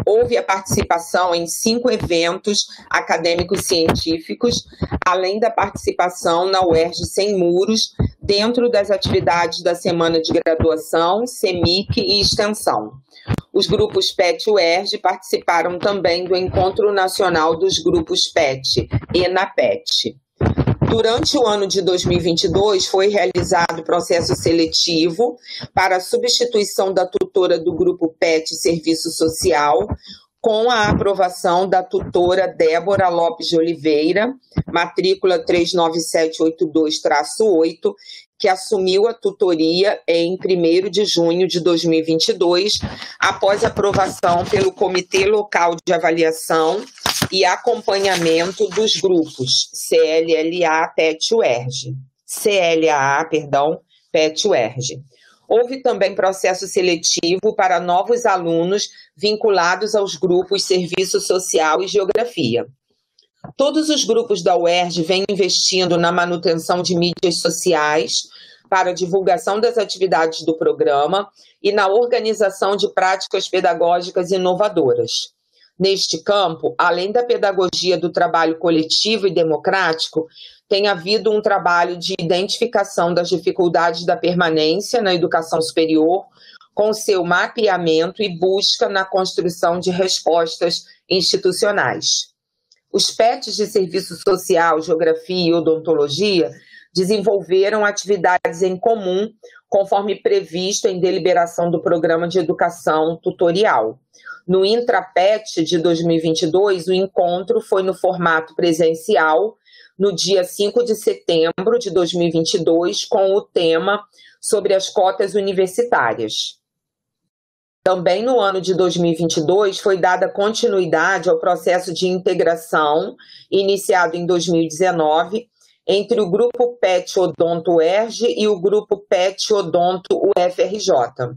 Houve a participação em cinco eventos acadêmicos científicos, além da participação na UERJ Sem Muros, dentro das atividades da Semana de Graduação, CEMIC e Extensão. Os grupos PET UERJ participaram também do Encontro Nacional dos Grupos PET, ENAPET. Durante o ano de 2022, foi realizado processo seletivo para a substituição da tutora do grupo PET Serviço Social, com a aprovação da tutora Débora Lopes de Oliveira, matrícula 39782-8, que assumiu a tutoria em 1 de junho de 2022, após aprovação pelo Comitê Local de Avaliação e Acompanhamento dos Grupos CLLA PET-UERJ. CLAA, perdão, PET-UERJ. Houve também processo seletivo para novos alunos vinculados aos grupos Serviço Social e Geografia. Todos os grupos da UERJ vêm investindo na manutenção de mídias sociais para divulgação das atividades do programa e na organização de práticas pedagógicas inovadoras. Neste campo, além da pedagogia do trabalho coletivo e democrático, tem havido um trabalho de identificação das dificuldades da permanência na educação superior, com seu mapeamento e busca na construção de respostas institucionais. Os PETs de Serviço Social, Geografia e Odontologia desenvolveram atividades em comum, conforme previsto em deliberação do Programa de Educação Tutorial. No Intrapet de 2022, o encontro foi no formato presencial, no dia 5 de setembro de 2022, com o tema sobre as cotas universitárias. Também no ano de 2022 foi dada continuidade ao processo de integração iniciado em 2019 entre o grupo PET Odonto UERJ e o grupo PET Odonto UFRJ.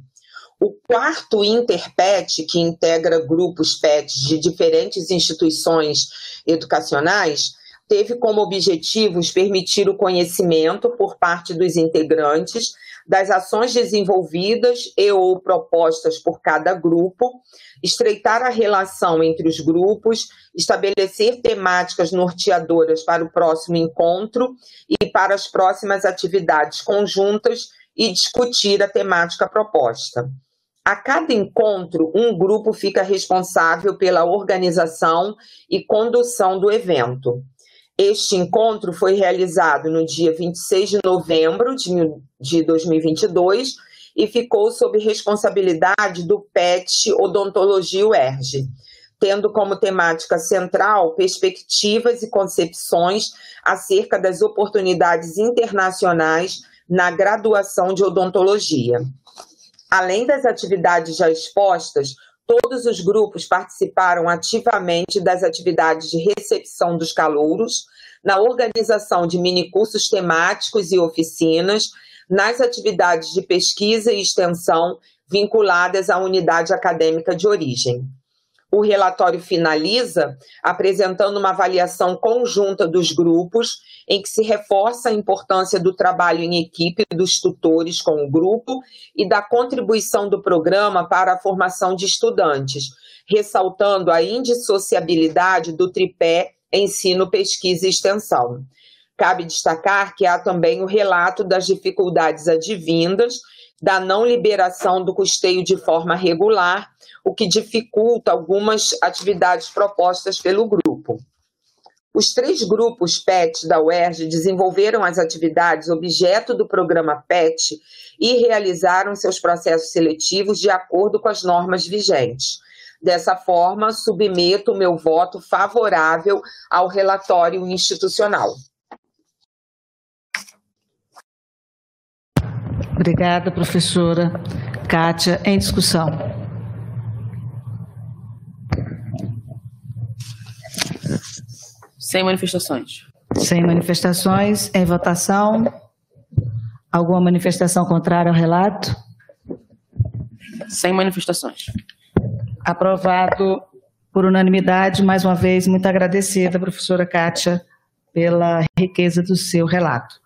O quarto Interpet, que integra grupos PET de diferentes instituições educacionais, teve como objetivos permitir o conhecimento por parte dos integrantes das ações desenvolvidas e ou propostas por cada grupo, estreitar a relação entre os grupos, estabelecer temáticas norteadoras para o próximo encontro e para as próximas atividades conjuntas e discutir a temática proposta. A cada encontro, um grupo fica responsável pela organização e condução do evento. Este encontro foi realizado no dia 26 de novembro de 2022 e ficou sob responsabilidade do PET Odontologia UERJ, tendo como temática central perspectivas e concepções acerca das oportunidades internacionais na graduação de odontologia. Além das atividades já expostas, Todos os grupos participaram ativamente das atividades de recepção dos calouros, na organização de minicursos temáticos e oficinas, nas atividades de pesquisa e extensão vinculadas à unidade acadêmica de origem. O relatório finaliza apresentando uma avaliação conjunta dos grupos, em que se reforça a importância do trabalho em equipe dos tutores com o grupo e da contribuição do programa para a formação de estudantes, ressaltando a indissociabilidade do tripé ensino, pesquisa e extensão. Cabe destacar que há também o relato das dificuldades advindas da não liberação do custeio de forma regular, o que dificulta algumas atividades propostas pelo grupo. Os três grupos PET da UERJ desenvolveram as atividades objeto do programa PET e realizaram seus processos seletivos de acordo com as normas vigentes. Dessa forma, submeto o meu voto favorável ao relatório institucional. Obrigada, professora Kátia. Em discussão. Sem manifestações. Sem manifestações. Em votação. Alguma manifestação contrária ao relato? Sem manifestações. Aprovado por unanimidade. Mais uma vez, muito agradecida, professora Kátia, pela riqueza do seu relato.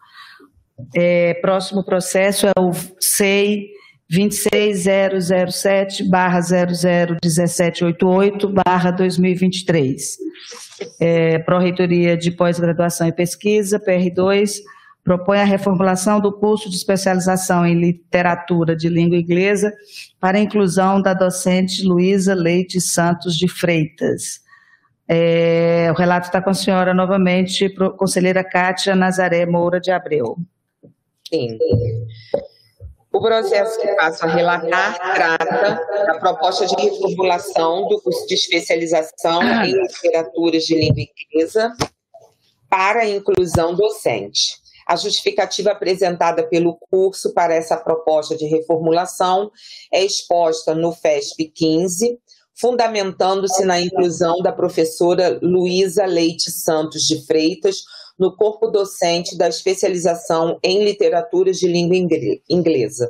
É, próximo processo é o SEI 26007 barra 001788 barra 2023. É, Pró-Reitoria de Pós-Graduação e Pesquisa, PR2, propõe a reformulação do curso de especialização em literatura de língua inglesa para a inclusão da docente Luísa Leite Santos de Freitas. É, o relato está com a senhora novamente, conselheira Kátia Nazaré Moura de Abreu. Sim. O processo que passo a relatar trata da proposta de reformulação do curso de especialização em literaturas de língua inglesa para a inclusão docente. A justificativa apresentada pelo curso para essa proposta de reformulação é exposta no FESP 15, fundamentando-se na inclusão da professora Luísa Leite Santos de Freitas no corpo docente da especialização em literaturas de língua inglesa.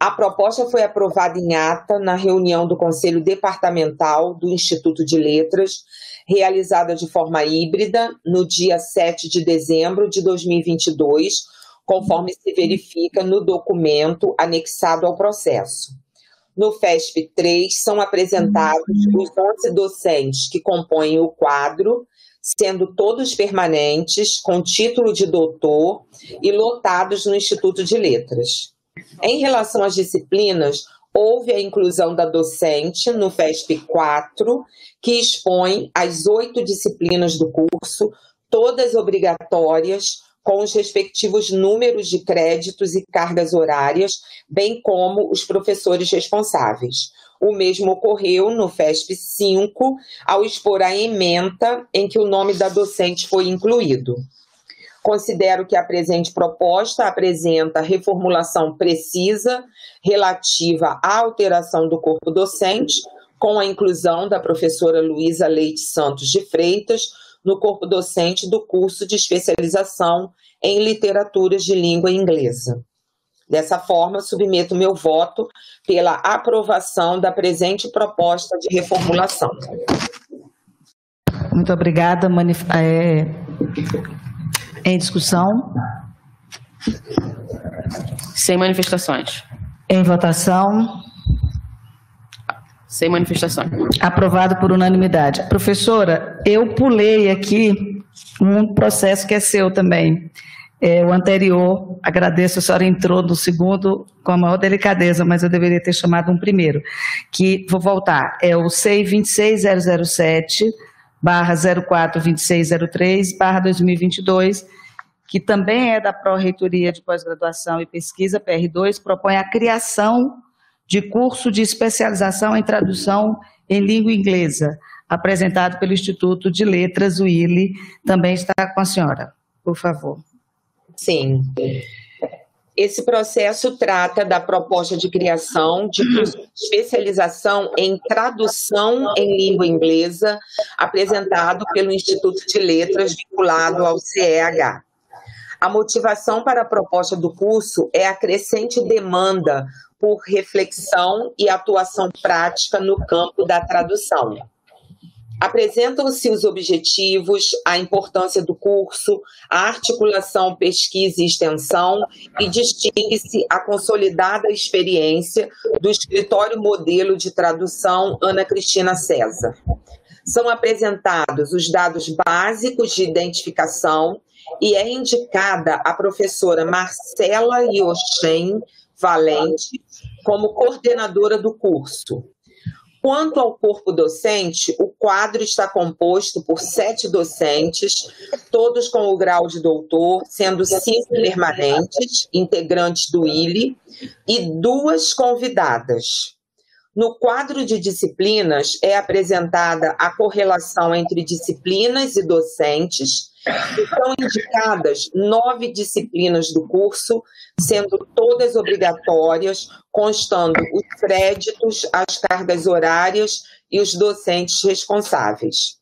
A proposta foi aprovada em ata na reunião do Conselho Departamental do Instituto de Letras, realizada de forma híbrida no dia 7 de dezembro de 2022, conforme se verifica no documento anexado ao processo. No FESP 3 são apresentados os 11 docentes que compõem o quadro sendo todos permanentes, com título de doutor e lotados no Instituto de Letras. Em relação às disciplinas, houve a inclusão da docente no FESP 4, que expõe as oito disciplinas do curso, todas obrigatórias, com os respectivos números de créditos e cargas horárias, bem como os professores responsáveis. O mesmo ocorreu no FESP 5, ao expor a ementa em que o nome da docente foi incluído. Considero que a presente proposta apresenta reformulação precisa relativa à alteração do corpo docente, com a inclusão da professora Luísa Leite Santos de Freitas no corpo docente do curso de especialização em literaturas de língua inglesa. Dessa forma, submeto meu voto pela aprovação da presente proposta de reformulação. Muito obrigada. Manif é... Em discussão? Sem manifestações. Em votação? Sem manifestações. Aprovado por unanimidade. Professora, eu pulei aqui um processo que é seu também. É, o anterior, agradeço, a senhora entrou no segundo com a maior delicadeza, mas eu deveria ter chamado um primeiro, que, vou voltar, é o CEI 26007, barra 042603, barra 2022, que também é da Pró-Reitoria de Pós-Graduação e Pesquisa, PR2, propõe a criação de curso de especialização em tradução em língua inglesa, apresentado pelo Instituto de Letras, o ILE, também está com a senhora, por favor. Sim. Esse processo trata da proposta de criação de [clears throat] especialização em tradução em língua inglesa, apresentado pelo Instituto de Letras, vinculado ao CEH. A motivação para a proposta do curso é a crescente demanda por reflexão e atuação prática no campo da tradução. Apresentam-se os objetivos, a importância do curso, a articulação pesquisa e extensão e distingue-se a consolidada experiência do escritório modelo de tradução Ana Cristina César. São apresentados os dados básicos de identificação e é indicada a professora Marcela Yochen Valente como coordenadora do curso. Quanto ao corpo docente, o quadro está composto por sete docentes, todos com o grau de doutor, sendo cinco permanentes, integrantes do ILE, e duas convidadas. No quadro de disciplinas é apresentada a correlação entre disciplinas e docentes, Estão indicadas nove disciplinas do curso, sendo todas obrigatórias, constando os créditos, as cargas horárias e os docentes responsáveis.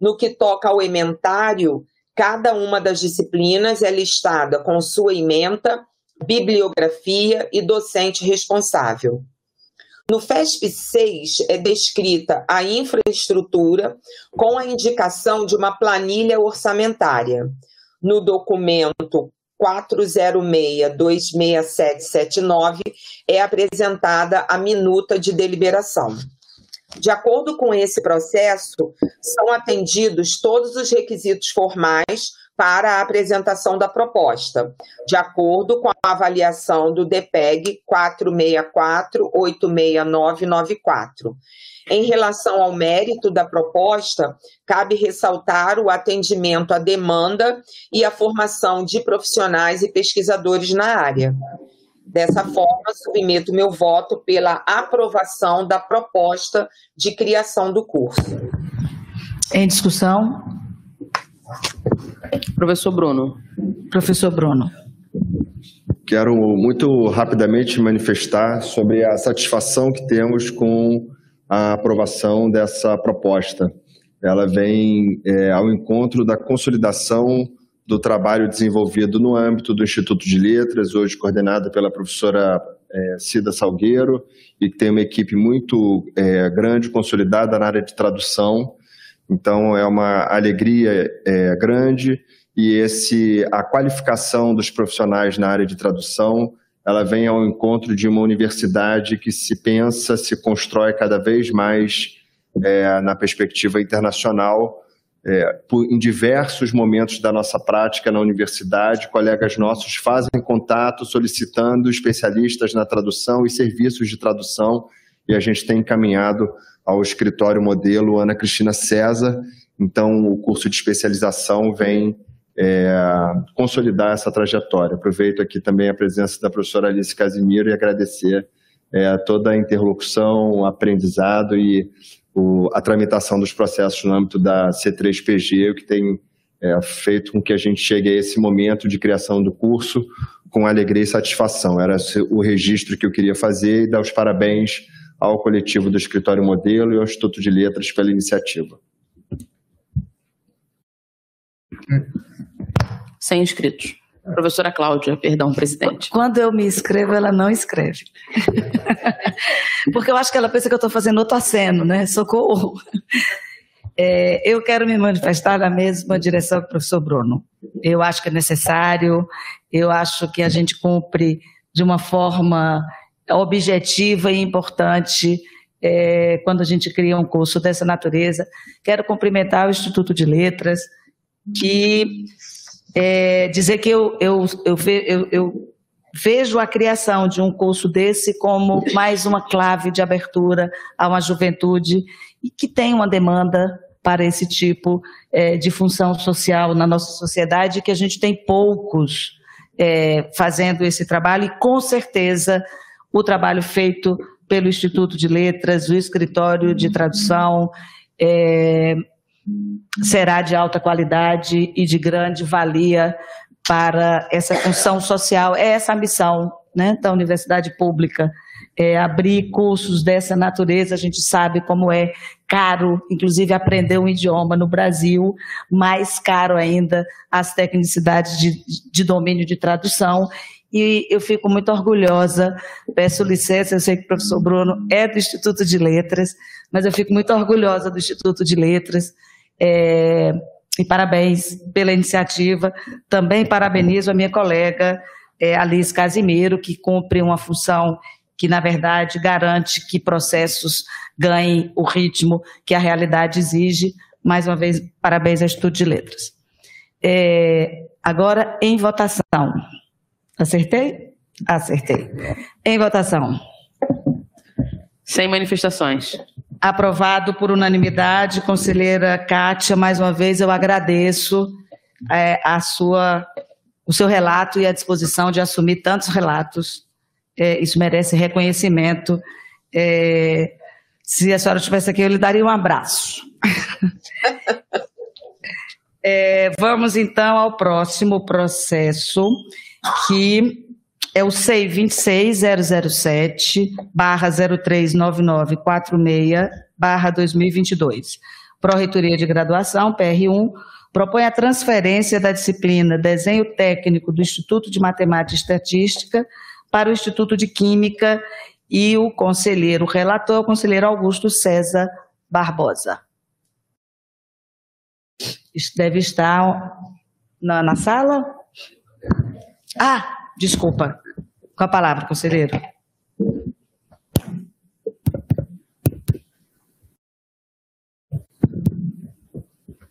No que toca ao ementário, cada uma das disciplinas é listada com sua ementa, bibliografia e docente responsável. No FESP 6 é descrita a infraestrutura com a indicação de uma planilha orçamentária. No documento 406-26779 é apresentada a minuta de deliberação. De acordo com esse processo, são atendidos todos os requisitos formais para a apresentação da proposta, de acordo com a avaliação do DPEG 464-86994. Em relação ao mérito da proposta, cabe ressaltar o atendimento à demanda e a formação de profissionais e pesquisadores na área. Dessa forma, submeto meu voto pela aprovação da proposta de criação do curso. Em discussão? Professor Bruno. Professor Bruno. Quero muito rapidamente manifestar sobre a satisfação que temos com a aprovação dessa proposta. Ela vem é, ao encontro da consolidação do trabalho desenvolvido no âmbito do Instituto de Letras, hoje coordenado pela professora é, Cida Salgueiro, e que tem uma equipe muito é, grande, consolidada na área de tradução. Então, é uma alegria é, grande e esse a qualificação dos profissionais na área de tradução ela vem ao encontro de uma universidade que se pensa, se constrói cada vez mais é, na perspectiva internacional. É, por, em diversos momentos da nossa prática na universidade, colegas nossos fazem contato solicitando especialistas na tradução e serviços de tradução, e a gente tem encaminhado ao escritório modelo Ana Cristina César. Então, o curso de especialização vem é, consolidar essa trajetória. Aproveito aqui também a presença da professora Alice Casimiro e agradecer é, toda a interlocução, o aprendizado e o, a tramitação dos processos no âmbito da C3PG, o que tem é, feito com que a gente chegue a esse momento de criação do curso com alegria e satisfação. Era o registro que eu queria fazer e dar os parabéns ao coletivo do Escritório Modelo e ao Instituto de Letras pela iniciativa. Sem inscritos. Professora Cláudia, perdão, presidente. Quando eu me inscrevo, ela não escreve. [laughs] Porque eu acho que ela pensa que eu estou fazendo outro aceno, né? Socorro. É, eu quero me manifestar na mesma direção que o professor Bruno. Eu acho que é necessário, eu acho que a gente cumpre de uma forma objetiva e importante é, quando a gente cria um curso dessa natureza. Quero cumprimentar o Instituto de Letras, que é, dizer que eu, eu, eu, eu, eu vejo a criação de um curso desse como mais uma clave de abertura a uma juventude que tem uma demanda para esse tipo é, de função social na nossa sociedade, que a gente tem poucos é, fazendo esse trabalho, e com certeza o trabalho feito pelo Instituto de Letras, o Escritório de Tradução, é, será de alta qualidade e de grande valia para essa função social. É essa a missão né, da universidade pública. É abrir cursos dessa natureza, a gente sabe como é caro, inclusive aprender um idioma no Brasil, mais caro ainda as tecnicidades de, de domínio de tradução, e eu fico muito orgulhosa, peço licença, eu sei que o professor Bruno é do Instituto de Letras, mas eu fico muito orgulhosa do Instituto de Letras, é, e parabéns pela iniciativa. Também parabenizo a minha colega é, Alice Casimiro, que cumpre uma função que, na verdade, garante que processos ganhem o ritmo que a realidade exige. Mais uma vez, parabéns ao Instituto de Letras. É, agora, em votação. Acertei? Acertei. Em votação. Sem manifestações. Aprovado por unanimidade. Conselheira Kátia, mais uma vez eu agradeço é, a sua, o seu relato e a disposição de assumir tantos relatos. É, isso merece reconhecimento. É, se a senhora estivesse aqui, eu lhe daria um abraço. [laughs] É, vamos então ao próximo processo, que é o CEI 26007 barra 039946 barra 2022. Pró-Reitoria de Graduação, PR1, propõe a transferência da disciplina Desenho Técnico do Instituto de Matemática e Estatística para o Instituto de Química e o conselheiro relator, o conselheiro Augusto César Barbosa. Deve estar na, na sala? Ah, desculpa. Com a palavra, conselheiro.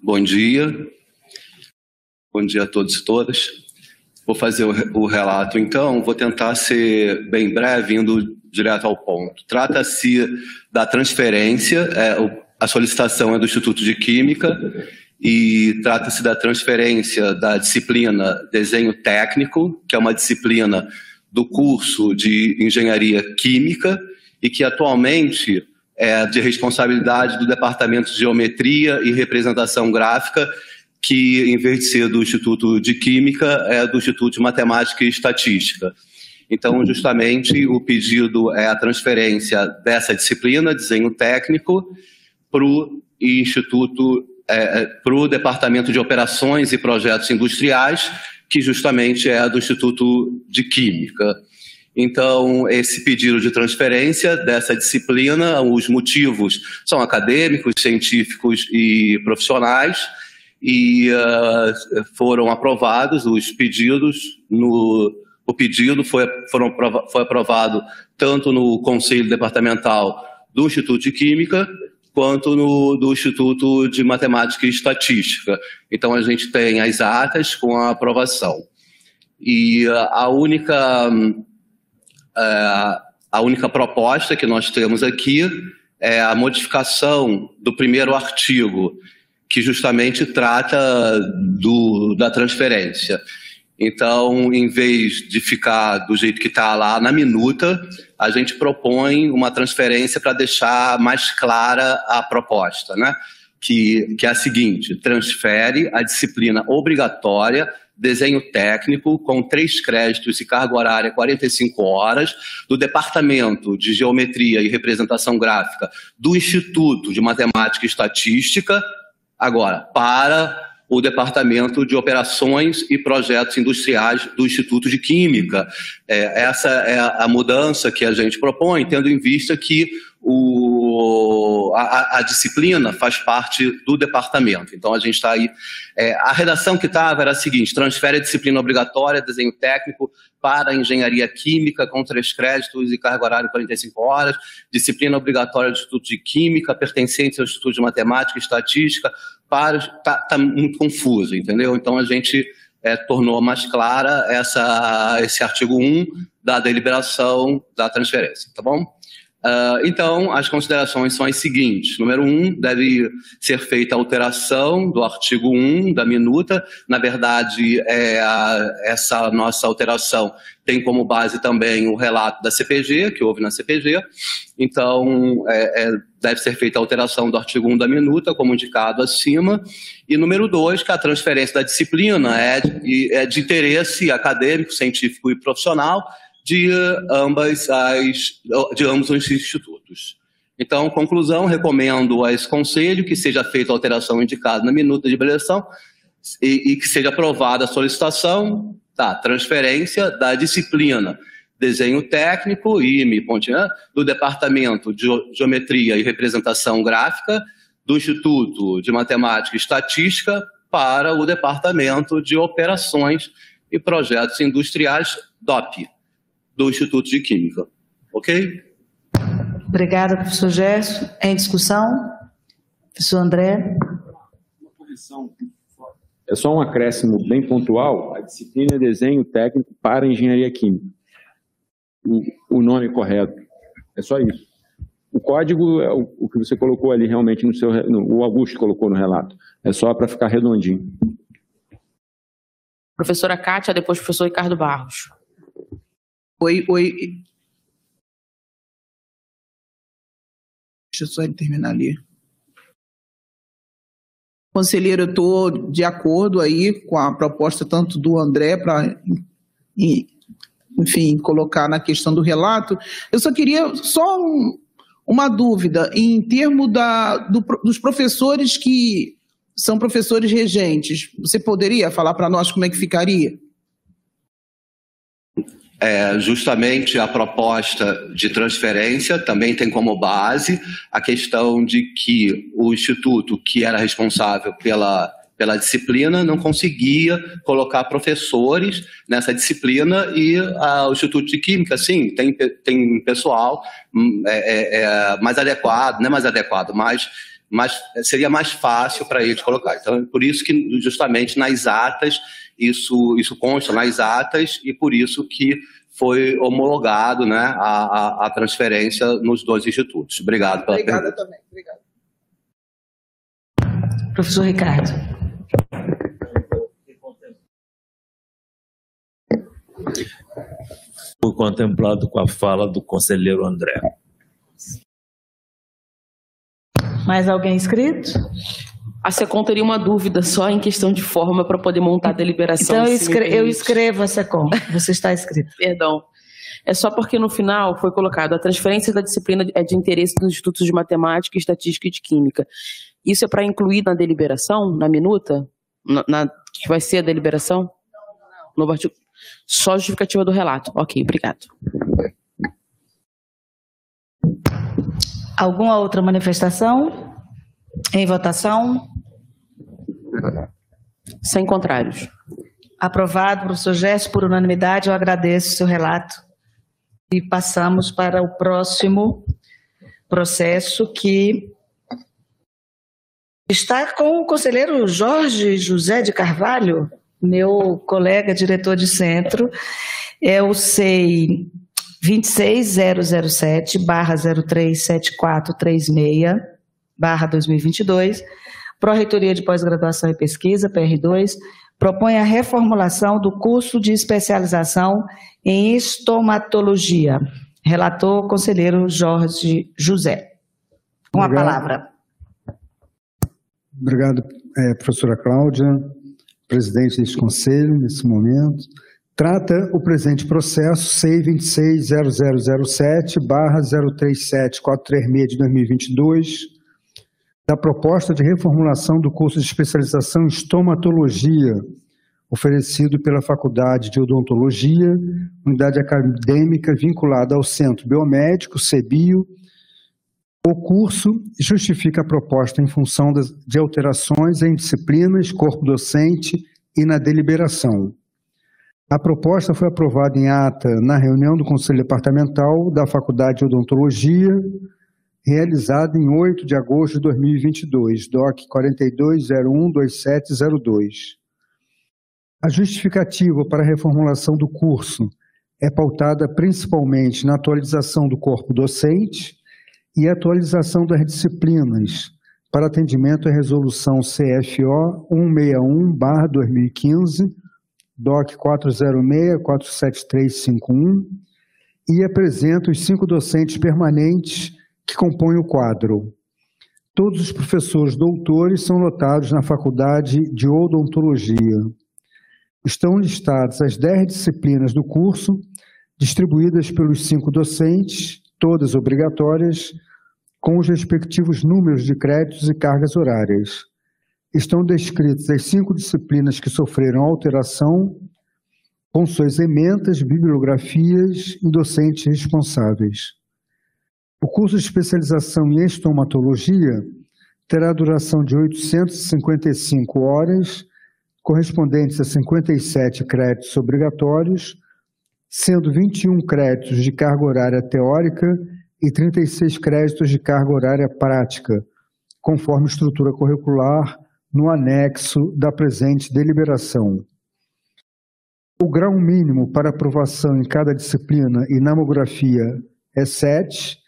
Bom dia. Bom dia a todos e todas. Vou fazer o relato então, vou tentar ser bem breve, indo direto ao ponto. Trata-se da transferência, é, a solicitação é do Instituto de Química e trata-se da transferência da disciplina Desenho Técnico, que é uma disciplina do curso de Engenharia Química e que atualmente é de responsabilidade do Departamento de Geometria e Representação Gráfica, que em vez de ser do Instituto de Química, é do Instituto de Matemática e Estatística. Então, justamente, o pedido é a transferência dessa disciplina, desenho técnico, para o Instituto, é, é para o Departamento de Operações e Projetos Industriais, que justamente é do Instituto de Química. Então, esse pedido de transferência dessa disciplina, os motivos são acadêmicos, científicos e profissionais, e uh, foram aprovados os pedidos no o pedido foi, foram, foi aprovado tanto no Conselho Departamental do Instituto de Química quanto no do Instituto de Matemática e Estatística. Então a gente tem as atas com a aprovação. E a única é, a única proposta que nós temos aqui é a modificação do primeiro artigo, que justamente trata do, da transferência. Então, em vez de ficar do jeito que está lá na minuta, a gente propõe uma transferência para deixar mais clara a proposta, né? Que, que é a seguinte: transfere a disciplina obrigatória desenho técnico, com três créditos e carga horária 45 horas, do Departamento de Geometria e Representação Gráfica do Instituto de Matemática e Estatística, agora, para o Departamento de Operações e Projetos Industriais do Instituto de Química. É, essa é a mudança que a gente propõe, tendo em vista que o, a, a, disciplina faz parte do departamento. Então a gente está aí. É, a redação que estava era a seguinte: transfere a disciplina obrigatória, desenho técnico, para engenharia química, com três créditos e carga horária 45 horas, disciplina obrigatória do Instituto de Química, pertencente ao Instituto de Matemática e Estatística. Está tá muito confuso, entendeu? Então a gente. É, tornou mais clara essa, esse artigo 1 da deliberação da transferência, tá bom? Uh, então, as considerações são as seguintes. Número um, deve ser feita a alteração do artigo 1 da minuta. Na verdade, é a, essa nossa alteração tem como base também o relato da CPG, que houve na CPG. Então, é, é, deve ser feita a alteração do artigo 1 da minuta, como indicado acima. E número dois, que a transferência da disciplina é de, é de interesse acadêmico, científico e profissional, de ambas as de ambos os institutos. Então, conclusão, recomendo a esse conselho que seja feita a alteração indicada na minuta de avaliação e, e, que seja aprovada a solicitação, tá, transferência da disciplina desenho técnico, IME, Pontian, do Departamento de Geometria e Representação Gráfica do Instituto de Matemática e Estatística para o Departamento de Operações e Projetos Industriais, DOP do Instituto de Química. Ok? Obrigada, professor Gerson. Em discussão? Professor André? É só um acréscimo bem pontual. A disciplina é desenho técnico para engenharia química. O, o nome correto. É só isso. O código é o, o que você colocou ali realmente no seu. No, o Augusto colocou no relato. É só para ficar redondinho. Professora Kátia, depois professor Ricardo Barros. Oi, oi. Deixa eu só terminar ali. Conselheiro, eu estou de acordo aí com a proposta tanto do André para, enfim, colocar na questão do relato. Eu só queria só um, uma dúvida em termos da, do, dos professores que são professores regentes. Você poderia falar para nós como é que ficaria? É, justamente a proposta de transferência também tem como base a questão de que o instituto que era responsável pela, pela disciplina não conseguia colocar professores nessa disciplina e a, o Instituto de Química, sim, tem, tem pessoal hum, é, é, é mais adequado, não é mais adequado, mas mas seria mais fácil para eles colocar. Então, é por isso que justamente nas atas isso, isso consta nas atas e por isso que foi homologado né, a, a, a transferência nos dois institutos. Obrigado pela Obrigada pergunta. também. Obrigada. Professor Ricardo. Fui contemplado com a fala do conselheiro André. Mais alguém inscrito? A SECOM teria uma dúvida só em questão de forma para poder montar a deliberação. Então eu, escre eu escrevo a SECOM. Você está escrito. Perdão. É só porque no final foi colocado a transferência da disciplina é de interesse dos institutos de matemática, estatística e de química. Isso é para incluir na deliberação, na minuta? Na, na- que vai ser a deliberação? No artigo. Só justificativa do relato. Ok, obrigado. Alguma outra manifestação? Em votação? Sem contrários. Aprovado, professor Gerson, por unanimidade, eu agradeço o seu relato. E passamos para o próximo processo que está com o conselheiro Jorge José de Carvalho, meu colega diretor de centro, é o SEI 26007 barra 037436 barra 2022, Pró-Reitoria de Pós-Graduação e Pesquisa, PR2, propõe a reformulação do curso de especialização em estomatologia. Relator, conselheiro Jorge José. Com a Obrigado. palavra. Obrigado, eh, professora Cláudia, presidente deste conselho, nesse momento. Trata o presente processo C260007-037-436 de 2022, da proposta de reformulação do curso de especialização em estomatologia, oferecido pela Faculdade de Odontologia, unidade acadêmica vinculada ao Centro Biomédico, CEBIO, o curso justifica a proposta em função de alterações em disciplinas, corpo docente e na deliberação. A proposta foi aprovada em ata na reunião do Conselho Departamental da Faculdade de Odontologia, realizada em 8 de agosto de 2022, DOC 42012702. A justificativa para a reformulação do curso é pautada principalmente na atualização do corpo docente, e atualização das disciplinas para atendimento à resolução CFO 161/2015, DOC 406-47351, e apresenta os cinco docentes permanentes que compõem o quadro. Todos os professores doutores são lotados na Faculdade de Odontologia. Estão listadas as dez disciplinas do curso, distribuídas pelos cinco docentes, todas obrigatórias, com os respectivos números de créditos e cargas horárias. Estão descritas as cinco disciplinas que sofreram alteração, com suas ementas, bibliografias e docentes responsáveis. O curso de especialização em estomatologia terá duração de 855 horas, correspondentes a 57 créditos obrigatórios, sendo 21 créditos de carga horária teórica e 36 créditos de carga horária prática, conforme estrutura curricular no anexo da presente deliberação. O grau mínimo para aprovação em cada disciplina e namografia é 7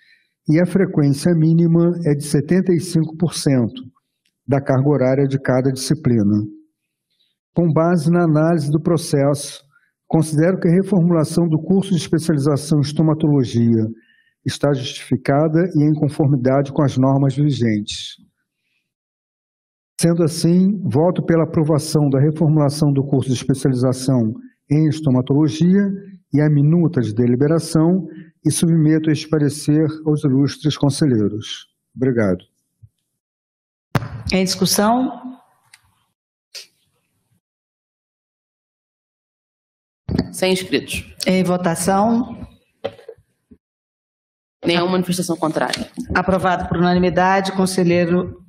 e a frequência mínima é de 75% da carga horária de cada disciplina. Com base na análise do processo, considero que a reformulação do curso de especialização em estomatologia está justificada e em conformidade com as normas vigentes. Sendo assim, voto pela aprovação da reformulação do curso de especialização em estomatologia e a minuta de deliberação e submeto este parecer aos ilustres conselheiros. Obrigado. Em discussão? Sem inscritos. Em votação? Nenhuma manifestação contrária. Aprovado por unanimidade, conselheiro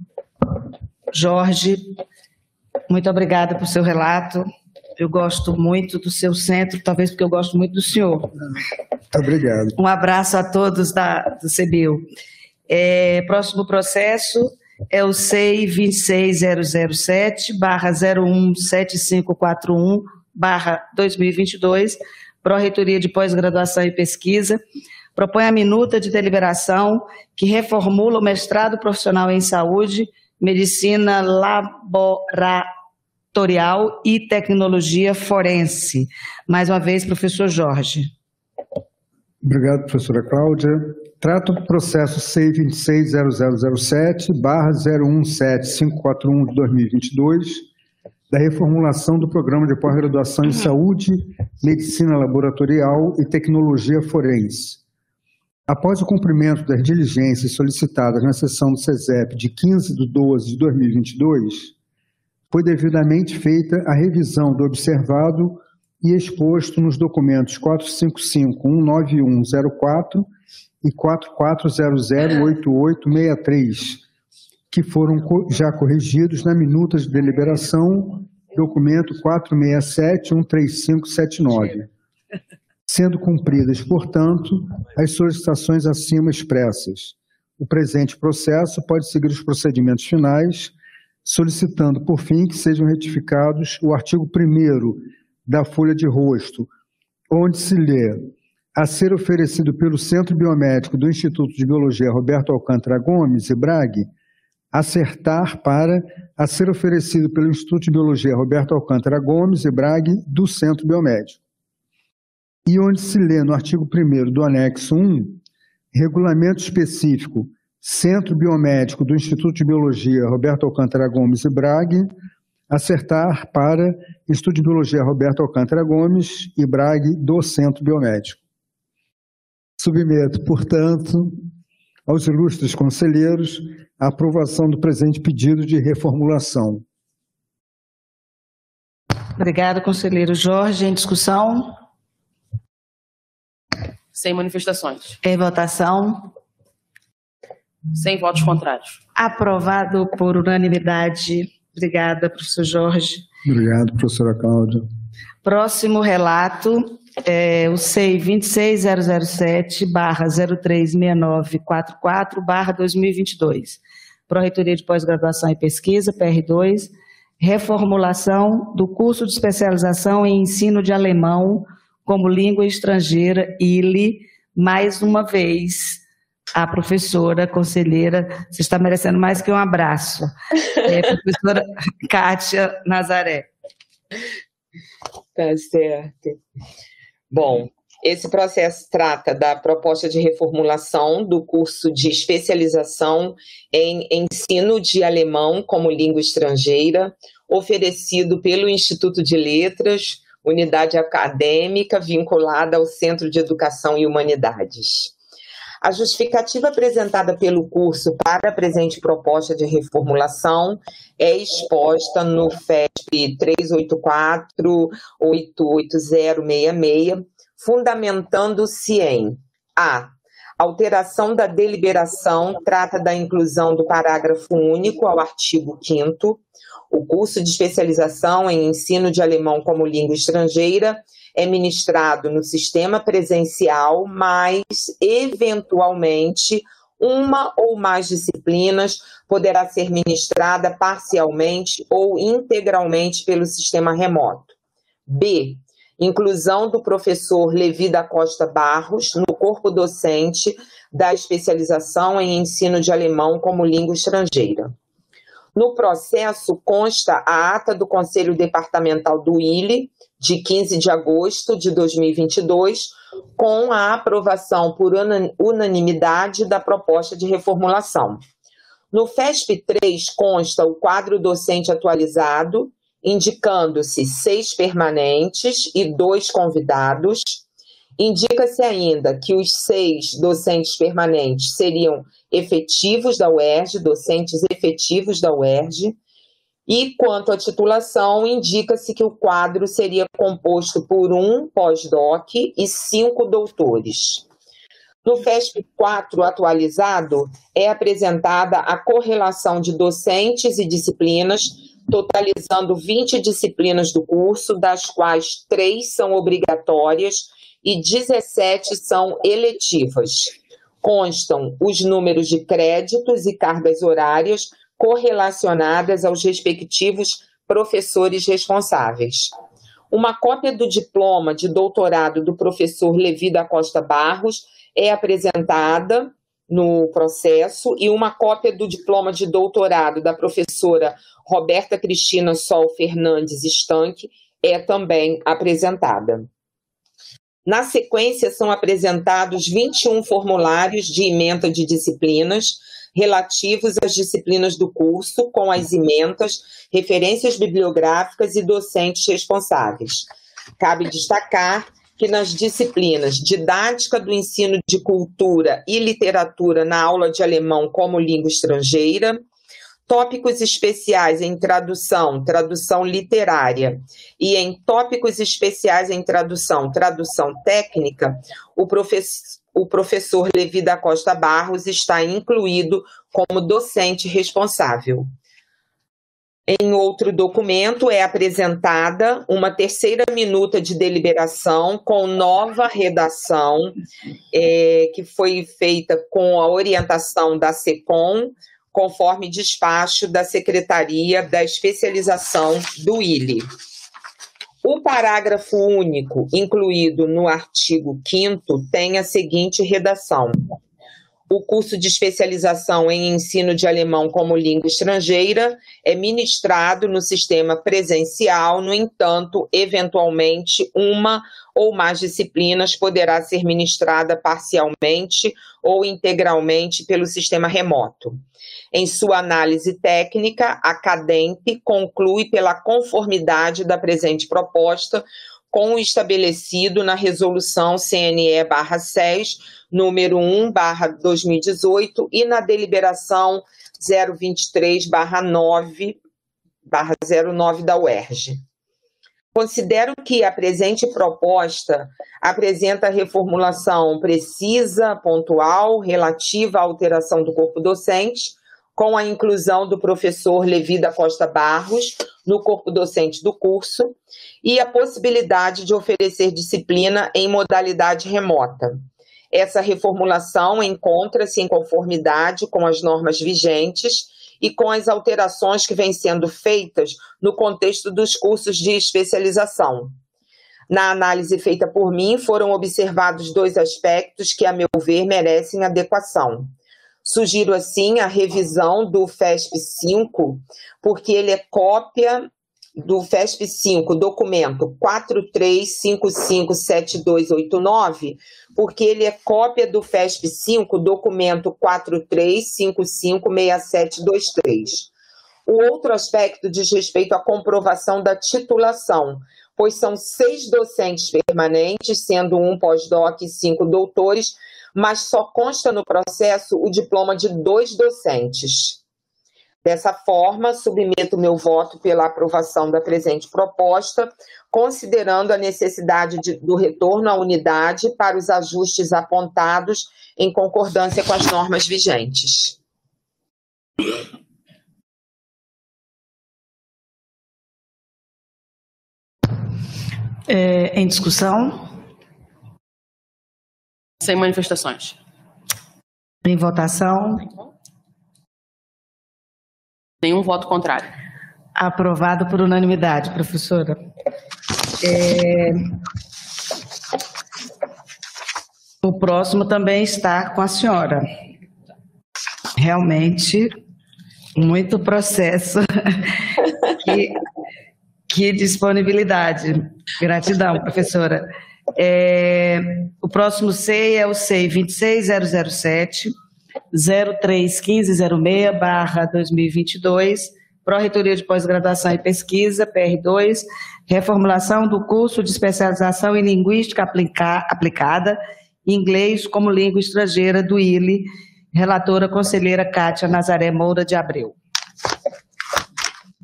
Jorge. Muito obrigada por seu relato. Eu gosto muito do seu centro, talvez porque eu gosto muito do senhor. Muito obrigado. Um abraço a todos da, do CBIL. É, próximo processo é o SEI 26007 barra 017541 barra 2022, Pró-Reitoria de Pós-Graduação e Pesquisa, propõe a minuta de deliberação que reformula o mestrado profissional em saúde, medicina laboratorial e tecnologia forense. Mais uma vez, professor Jorge. Obrigado, professora Cláudia. Trato do processo C260007, barra 017541 de 2022, da reformulação do programa de pós-graduação em saúde, medicina laboratorial e tecnologia forense. Após o cumprimento das diligências solicitadas na sessão do SESEP de 15 de 12 de 2022, foi devidamente feita a revisão do observado e exposto nos documentos 455-19104 e 44008863, que foram já corrigidos na minuta de deliberação, documento 467-13579, sendo cumpridas, portanto, as solicitações acima expressas. O presente processo pode seguir os procedimentos finais, solicitando, por fim, que sejam retificados o artigo 1 da folha de rosto, onde se lê a ser oferecido pelo Centro Biomédico do Instituto de Biologia Roberto Alcântara Gomes e Brague, acertar para a ser oferecido pelo Instituto de Biologia Roberto Alcântara Gomes e Brague do Centro Biomédico. E onde se lê no artigo 1 do anexo 1, regulamento específico Centro Biomédico do Instituto de Biologia Roberto Alcântara Gomes e Brague, acertar para Instituto de Biologia Roberto Alcântara Gomes e Brague do Centro Biomédico. Submeto, portanto, aos ilustres conselheiros a aprovação do presente pedido de reformulação. Obrigada, conselheiro Jorge. Em discussão? Sem manifestações. Em votação? Sem votos contrários. Aprovado por unanimidade. Obrigada, professor Jorge. Obrigado, professora Cláudia. Próximo relato é o SEI 26007 barra 036944 barra 2022. Pró-Reitoria de Pós-Graduação e Pesquisa, PR2, reformulação do curso de especialização em ensino de alemão como língua estrangeira, ILE, mais uma vez, a professora, conselheira, você está merecendo mais que um abraço. É, professora [laughs] Kátia Nazaré. Tá certo. Bom, esse processo trata da proposta de reformulação do curso de especialização em ensino de alemão como língua estrangeira, oferecido pelo Instituto de Letras, unidade acadêmica vinculada ao Centro de Educação e Humanidades. A justificativa apresentada pelo curso para a presente proposta de reformulação é exposta no FESP 384-88066, fundamentando-se em a. Alteração da deliberação trata da inclusão do parágrafo único ao artigo 5 o curso de especialização em ensino de alemão como língua estrangeira é ministrado no sistema presencial, mas, eventualmente, uma ou mais disciplinas poderá ser ministrada parcialmente ou integralmente pelo sistema remoto. B. Inclusão do professor Levi da Costa Barros no corpo docente da especialização em ensino de alemão como língua estrangeira. No processo consta a ata do Conselho Departamental do ILE, de 15 de agosto de 2022, com a aprovação por unanimidade da proposta de reformulação. No FESP 3 consta o quadro docente atualizado, indicando-se seis permanentes e dois convidados. Indica-se ainda que os seis docentes permanentes seriam efetivos da UERJ, docentes efetivos da UERJ. E quanto à titulação, indica-se que o quadro seria composto por um pós-doc e cinco doutores. No FESP 4 atualizado, é apresentada a correlação de docentes e disciplinas, totalizando 20 disciplinas do curso, das quais três são obrigatórias e 17 são eletivas. Constam os números de créditos e cargas horárias correlacionadas aos respectivos professores responsáveis. Uma cópia do diploma de doutorado do professor Levi da Costa Barros é apresentada no processo e uma cópia do diploma de doutorado da professora Roberta Cristina Sol Fernandes Estanque é também apresentada. Na sequência, são apresentados 21 formulários de emenda de disciplinas relativos às disciplinas do curso, com as emendas, referências bibliográficas e docentes responsáveis. Cabe destacar que nas disciplinas Didática do Ensino de Cultura e Literatura na aula de alemão como língua estrangeira, tópicos especiais em tradução, tradução literária, e em tópicos especiais em tradução, tradução técnica, o, professor, o professor Levi da Costa Barros está incluído como docente responsável. Em outro documento é apresentada uma terceira minuta de deliberação com nova redação, é, que foi feita com a orientação da SECOM, conforme despacho da Secretaria da Especialização do ILE. O parágrafo único incluído no artigo 5 tem a seguinte redação: o curso de especialização em ensino de alemão como língua estrangeira é ministrado no sistema presencial, no entanto, eventualmente, uma ou mais disciplinas poderá ser ministrada parcialmente ou integralmente pelo sistema remoto. Em sua análise técnica, a CADEMP conclui pela conformidade da presente proposta com o estabelecido na resolução CNE/6 número 1/2018 e na deliberação 023/9/09 da UERJ. Considero que a presente proposta apresenta reformulação precisa, pontual, relativa à alteração do corpo docente, com a inclusão do professor Levi da Costa Barros no corpo docente do curso e a possibilidade de oferecer disciplina em modalidade remota. Essa reformulação encontra-se em conformidade com as normas vigentes e com as alterações que vêm sendo feitas no contexto dos cursos de especialização. Na análise feita por mim, foram observados dois aspectos que, a meu ver, merecem adequação. Sugiro, assim, a revisão do FESP 5, porque ele é cópia do FESP 5, documento 43557289, porque ele é cópia do FESP 5, documento 43556723. O outro aspecto diz respeito à comprovação da titulação, pois são seis docentes permanentes, sendo um pós-doc e cinco doutores, mas só consta no processo o diploma de dois docentes. Dessa forma, submeto meu voto pela aprovação da presente proposta, considerando a necessidade de, do retorno à unidade para os ajustes apontados em concordância com as normas vigentes. É, em discussão? Sem manifestações. Em votação? Nenhum voto contrário. Aprovado por unanimidade, professora. É... O próximo também está com a senhora. Realmente, muito processo. [laughs] que, que disponibilidade. Gratidão, professora. É, o próximo SEI é o SEI 26007, 031506-2022, Pró-Reitoria de Pós-Graduação e Pesquisa, PR2, reformulação do curso de especialização em Linguística aplica Aplicada, Inglês como Língua Estrangeira, do ILE, relatora conselheira Kátia Nazaré Moura de Abreu.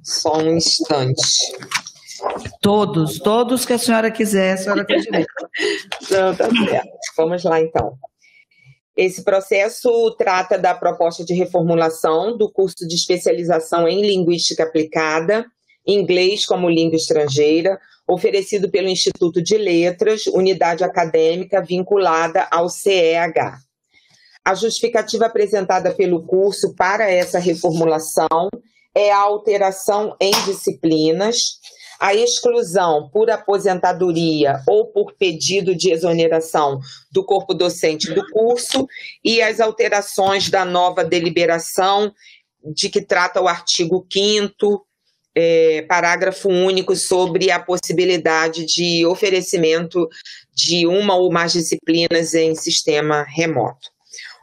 Só um instante. Todos, todos que a senhora quiser, a senhora tem direito. [laughs] Não, tá certo. Vamos lá, então. Esse processo trata da proposta de reformulação do curso de especialização em Linguística Aplicada, Inglês como Língua Estrangeira, oferecido pelo Instituto de Letras, unidade acadêmica vinculada ao CEH. A justificativa apresentada pelo curso para essa reformulação é a alteração em disciplinas, a exclusão por aposentadoria ou por pedido de exoneração do corpo docente do curso e as alterações da nova deliberação de que trata o artigo 5 é, parágrafo único sobre a possibilidade de oferecimento de uma ou mais disciplinas em sistema remoto.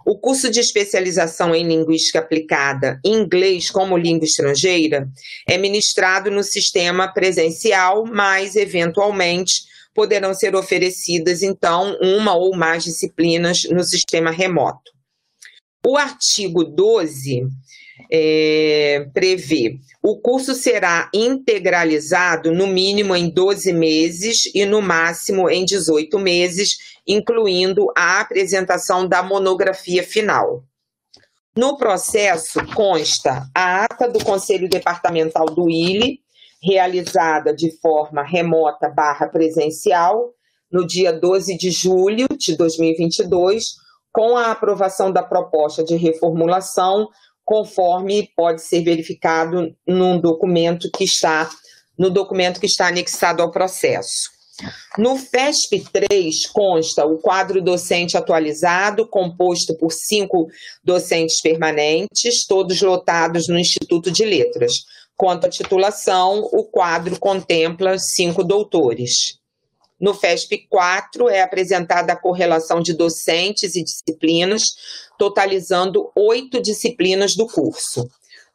O curso de especialização em linguística aplicada, inglês como língua estrangeira, é ministrado no sistema presencial, mas eventualmente poderão ser oferecidas então uma ou mais disciplinas no sistema remoto. O artigo 12 é, prevê o curso será integralizado no mínimo em 12 meses e no máximo em 18 meses, incluindo a apresentação da monografia final. No processo consta a ata do Conselho Departamental do ILE, realizada de forma remota barra presencial, no dia 12 de julho de 2022, com a aprovação da proposta de reformulação conforme pode ser verificado num documento que está no documento que está anexado ao processo. No FESP 3 consta o quadro docente atualizado, composto por cinco docentes permanentes, todos lotados no Instituto de Letras. Quanto à titulação, o quadro contempla cinco doutores. No FESP 4 é apresentada a correlação de docentes e disciplinas, totalizando oito disciplinas do curso.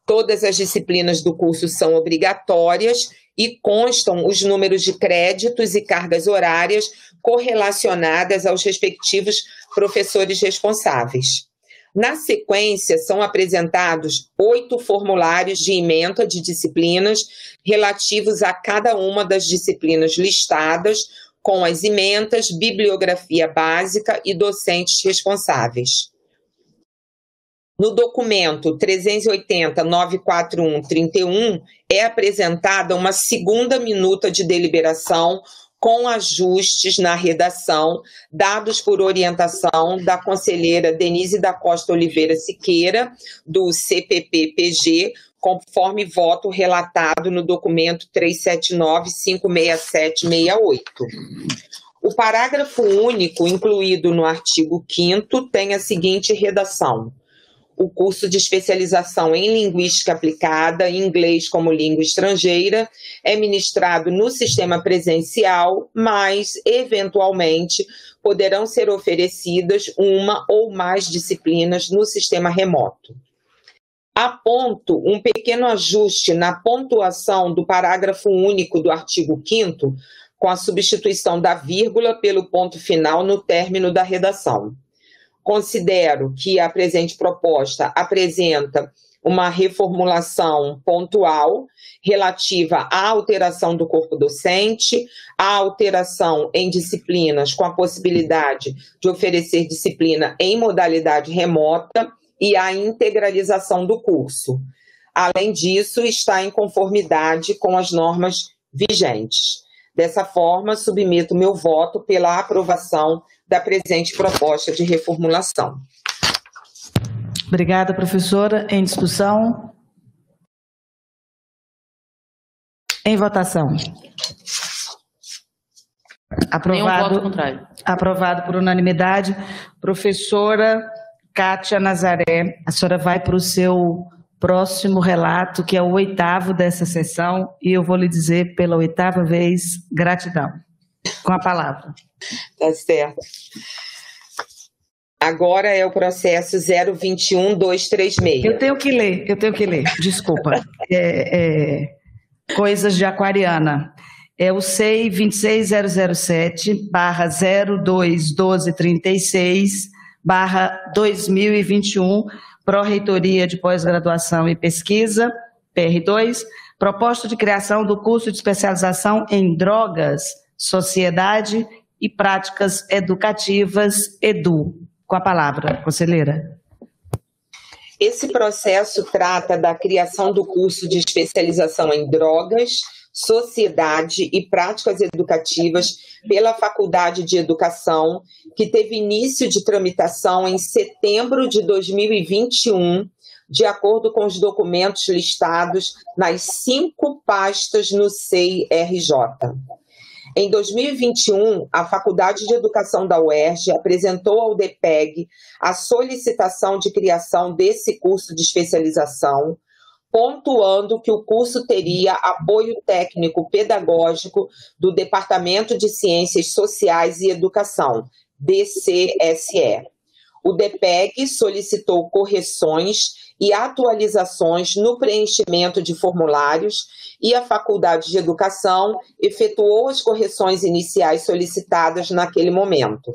Todas as disciplinas do curso são obrigatórias e constam os números de créditos e cargas horárias correlacionadas aos respectivos professores responsáveis. Na sequência, são apresentados oito formulários de ementa de disciplinas relativos a cada uma das disciplinas listadas, com as ementas, bibliografia básica e docentes responsáveis. No documento 380-941-31 é apresentada uma segunda minuta de deliberação com ajustes na redação, dados por orientação da conselheira Denise da Costa Oliveira Siqueira, do CPP-PG, conforme voto relatado no documento 379-56768. O parágrafo único incluído no artigo 5 tem a seguinte redação: o curso de especialização em linguística aplicada, inglês como língua estrangeira, é ministrado no sistema presencial, mas, eventualmente, poderão ser oferecidas uma ou mais disciplinas no sistema remoto aponto um pequeno ajuste na pontuação do parágrafo único do artigo 5 com a substituição da vírgula pelo ponto final no término da redação. Considero que a presente proposta apresenta uma reformulação pontual relativa à alteração do corpo docente, à alteração em disciplinas com a possibilidade de oferecer disciplina em modalidade remota e a integralização do curso. Além disso, está em conformidade com as normas vigentes. Dessa forma, submeto meu voto pela aprovação da presente proposta de reformulação. Obrigada, professora. Em discussão? Em votação. Aprovado. Nenhum voto contrário. Aprovado por unanimidade. Professora Kátia Nazaré, a senhora vai para o seu próximo relato, que é o oitavo dessa sessão, e eu vou lhe dizer pela oitava vez gratidão. Com a palavra. Tá certo. Agora é o processo 021236. Eu tenho que ler, eu tenho que ler, desculpa. É, é, coisas de aquariana. É o SEI 26007 barra 021236 barra 2021, Pró-Reitoria de Pós-Graduação e Pesquisa, PR2, proposta de criação do curso de especialização em drogas, sociedade e práticas educativas, EDU. Com a palavra, conselheira. Esse processo trata da criação do curso de especialização em drogas, sociedade e práticas educativas pela Faculdade de Educação, que teve início de tramitação em setembro de 2021, de acordo com os documentos listados nas cinco pastas no CEI-RJ. Em 2021, a Faculdade de Educação da UERJ apresentou ao DPEG a solicitação de criação desse curso de especialização, pontuando que o curso teria apoio técnico pedagógico do Departamento de Ciências Sociais e Educação, DCSE. O DPEG solicitou correções e atualizações no preenchimento de formulários e a Faculdade de Educação efetuou as correções iniciais solicitadas naquele momento.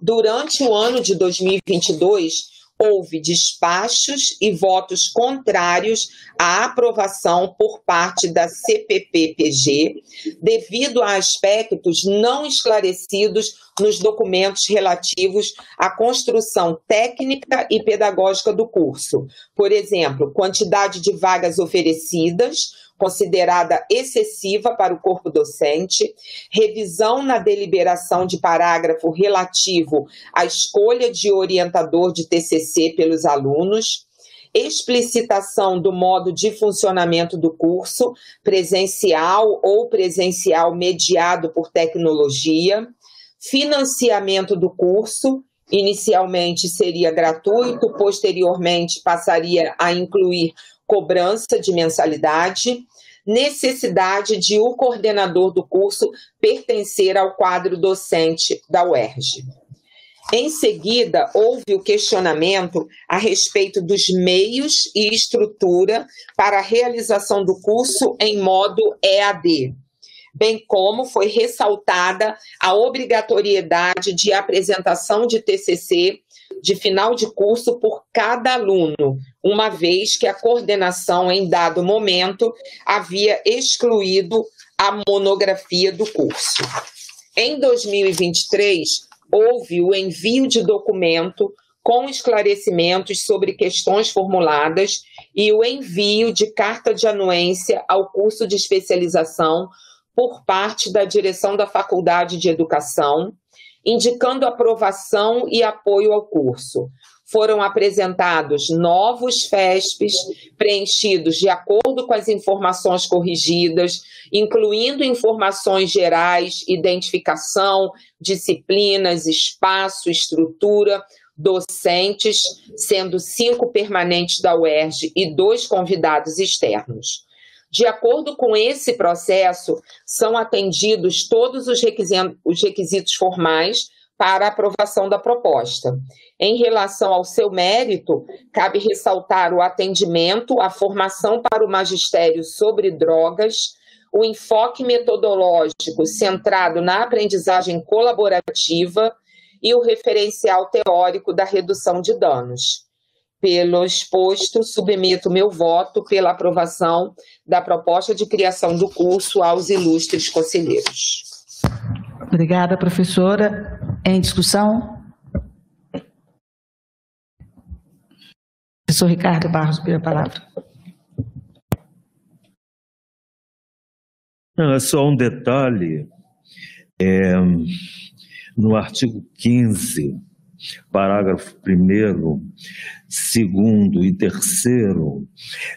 Durante o ano de 2022, houve despachos e votos contrários à aprovação por parte da CPPPG, devido a aspectos não esclarecidos nos documentos relativos à construção técnica e pedagógica do curso. Por exemplo, quantidade de vagas oferecidas, considerada excessiva para o corpo docente, revisão na deliberação de parágrafo relativo à escolha de orientador de TCC pelos alunos, explicitação do modo de funcionamento do curso, presencial ou presencial mediado por tecnologia, financiamento do curso, inicialmente seria gratuito, posteriormente passaria a incluir cobrança de mensalidade, necessidade de o coordenador do curso pertencer ao quadro docente da UERJ. Em seguida, houve o questionamento a respeito dos meios e estrutura para a realização do curso em modo EAD, bem como foi ressaltada a obrigatoriedade de apresentação de TCC de final de curso por cada aluno, uma vez que a coordenação, em dado momento, havia excluído a monografia do curso. Em 2023, houve o envio de documento com esclarecimentos sobre questões formuladas e o envio de carta de anuência ao curso de especialização por parte da direção da Faculdade de Educação, indicando aprovação e apoio ao curso. Foram apresentados novos FESPs, preenchidos de acordo com as informações corrigidas, incluindo informações gerais, identificação, disciplinas, espaço, estrutura, docentes, sendo cinco permanentes da UERJ e dois convidados externos. De acordo com esse processo, são atendidos todos os requisitos, os requisitos formais para a aprovação da proposta. Em relação ao seu mérito, cabe ressaltar o atendimento, a formação para o magistério sobre drogas, o enfoque metodológico centrado na aprendizagem colaborativa e o referencial teórico da redução de danos. Pelo exposto, submeto meu voto pela aprovação da proposta de criação do curso aos ilustres conselheiros. Obrigada, professora. Em discussão? Professor Ricardo Barros, pela palavra. Não, é só um detalhe. É, no artigo 15, parágrafo 1 segundo e terceiro,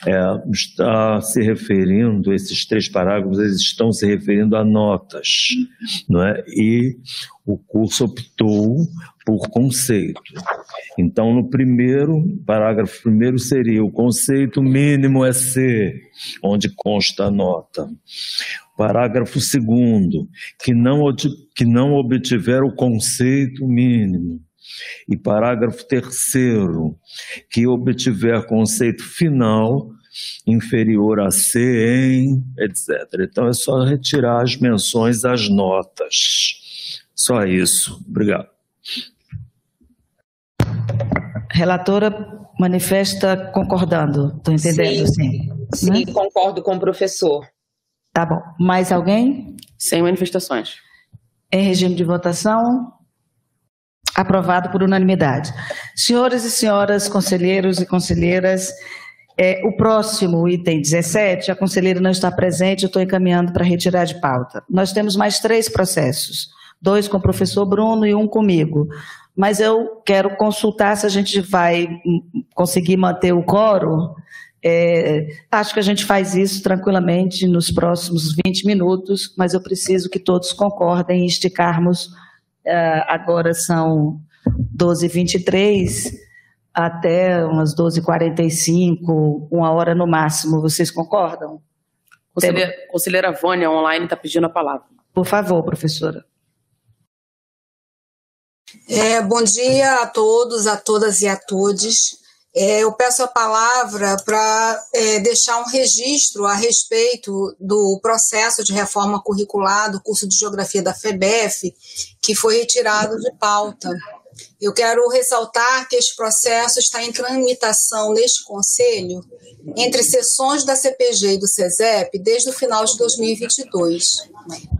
é, está se referindo, esses três parágrafos, eles estão se referindo a notas, não é? E o curso optou por conceito. Então, no primeiro, parágrafo primeiro seria o conceito mínimo é C, onde consta a nota. Parágrafo segundo, que não, que não obtiver o conceito mínimo E parágrafo terceiro, que obtiver conceito final inferior a C em, etc. Então é só retirar as menções às notas. Só isso. Obrigado. Relatora manifesta concordando. Estou entendendo, sim. Sim, sim concordo com o professor. Tá bom. Mais alguém? Sem manifestações. Em regime de votação, aprovado por unanimidade. Senhoras e senhoras, conselheiros e conselheiras, é, o próximo item 17, a conselheira não está presente, eu estou encaminhando para retirar de pauta. Nós temos mais três processos, dois com o professor Bruno e um comigo. Mas eu quero consultar se a gente vai conseguir manter o coro. É, acho que a gente faz isso tranquilamente nos próximos 20 minutos, mas eu preciso que todos concordem em esticarmos. Uh, agora são 12h23 até umas 12h45, uma hora no máximo. Vocês concordam? Conselheira, conselheira Vânia, online, está pedindo a palavra. Por favor, professora. É, bom dia a todos, a todas e a todos. É, eu peço a palavra para é, deixar um registro a respeito do processo de reforma curricular do curso de Geografia da FEBEF, que foi retirado de pauta. Eu quero ressaltar que este processo está em tramitação neste Conselho entre sessões da CPG e do CESEP desde o final de 2022.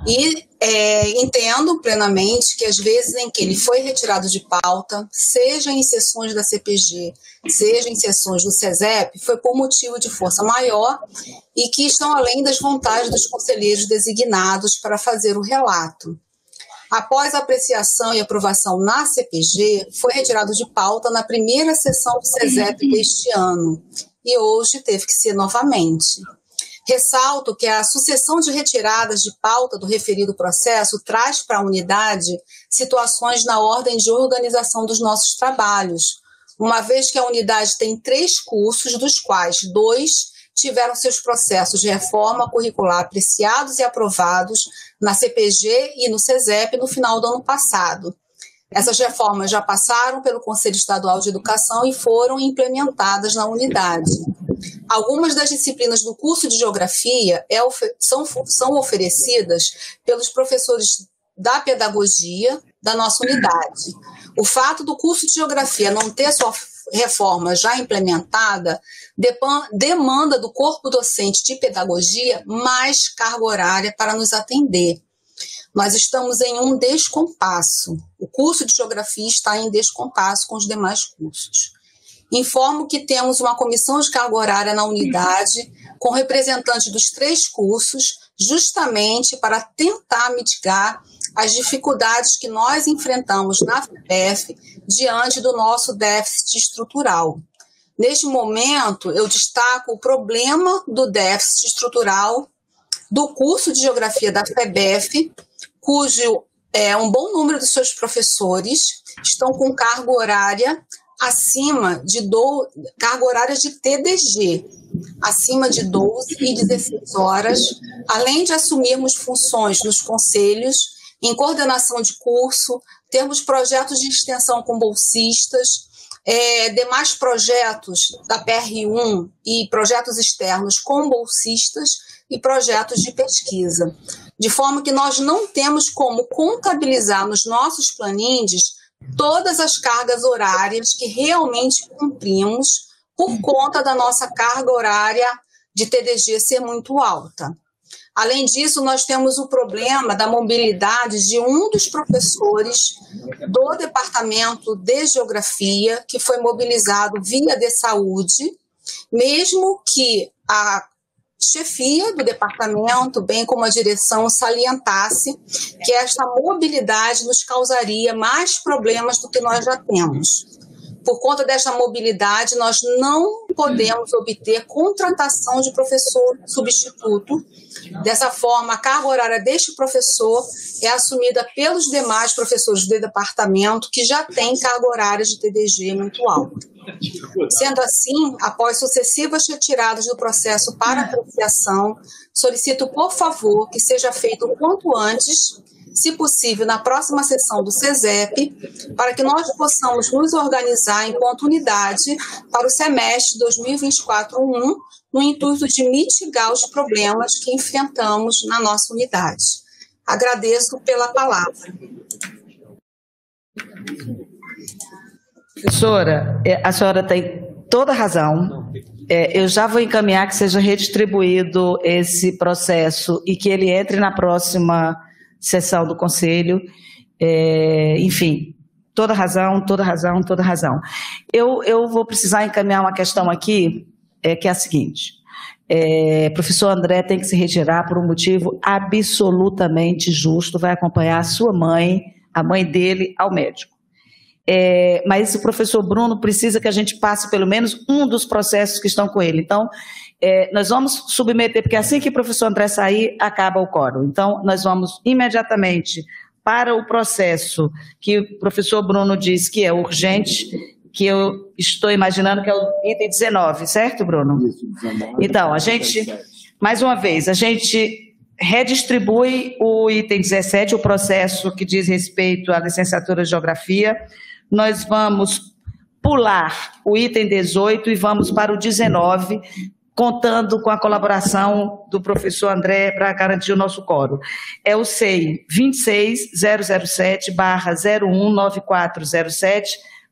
E é, entendo plenamente que as vezes em que ele foi retirado de pauta, seja em sessões da CPG, seja em sessões do CESEP, foi por motivo de força maior e que estão além das vontades dos conselheiros designados para fazer o relato. Após a apreciação e aprovação na CPG, foi retirado de pauta na primeira sessão do CESEP deste ano e hoje teve que ser novamente. Ressalto que a sucessão de retiradas de pauta do referido processo traz para a unidade situações na ordem de organização dos nossos trabalhos, uma vez que a unidade tem três cursos, dos quais dois tiveram seus processos de reforma curricular apreciados e aprovados na CPG e no CESEP no final do ano passado. Essas reformas já passaram pelo Conselho Estadual de Educação e foram implementadas na unidade. Algumas das disciplinas do curso de Geografia é, são, são oferecidas pelos professores da pedagogia da nossa unidade. O fato do curso de Geografia não ter sua reforma já implementada demanda do corpo docente de pedagogia mais carga horária para nos atender. Nós estamos em um descompasso. O curso de geografia está em descompasso com os demais cursos. Informo que temos uma comissão de carga horária na unidade, com representantes dos três cursos, justamente para tentar mitigar as dificuldades que nós enfrentamos na FPF diante do nosso déficit estrutural. Neste momento, eu destaco o problema do déficit estrutural do curso de Geografia da FEBEF, cujo é, um bom número de seus professores estão com carga horária acima de do, carga horária de TDG, acima de 12 e 16 horas, além de assumirmos funções nos conselhos, em coordenação de curso, termos projetos de extensão com bolsistas, é, demais projetos da PR1 e projetos externos com bolsistas e projetos de pesquisa. De forma que nós não temos como contabilizar nos nossos planindes todas as cargas horárias que realmente cumprimos por conta da nossa carga horária de TDG ser muito alta. Além disso, nós temos o problema da mobilidade de um dos professores do Departamento de Geografia, que foi mobilizado via de saúde, mesmo que a chefia do departamento, bem como a direção, salientasse que esta mobilidade nos causaria mais problemas do que nós já temos por conta desta mobilidade, nós não podemos obter contratação de professor substituto. Dessa forma, a carga horária deste professor é assumida pelos demais professores do departamento que já têm carga horária de TDG muito alta. Sendo assim, após sucessivas retiradas do processo para apreciação, solicito, por favor, que seja feito o quanto antes se possível, na próxima sessão do CESEP, para que nós possamos nos organizar enquanto unidade para o semestre 2024-1, no intuito de mitigar os problemas que enfrentamos na nossa unidade. Agradeço pela palavra. Professora, é, a senhora tem toda razão. É, eu já vou encaminhar que seja redistribuído esse processo e que ele entre na próxima sessão do Conselho. É, enfim, toda razão, toda razão, toda razão. Eu, eu vou precisar encaminhar uma questão aqui, é, que é a seguinte. É, professor André tem que se retirar por um motivo absolutamente justo, vai acompanhar a sua mãe, a mãe dele, ao médico. É, mas o professor Bruno precisa que a gente passe pelo menos um dos processos que estão com ele. Então, é, nós vamos submeter, porque assim que o professor André sair, acaba o quórum. Então, nós vamos imediatamente para o processo que o professor Bruno diz que é urgente, que eu estou imaginando que é o item 19, certo, Bruno? Isso, 19. Então, a gente, mais uma vez, a gente redistribui o item 17, o processo que diz respeito à licenciatura de Geografia, nós vamos pular o item 18 e vamos para o 19, contando com a colaboração do professor André para garantir o nosso coro. É o SEI 26007-019407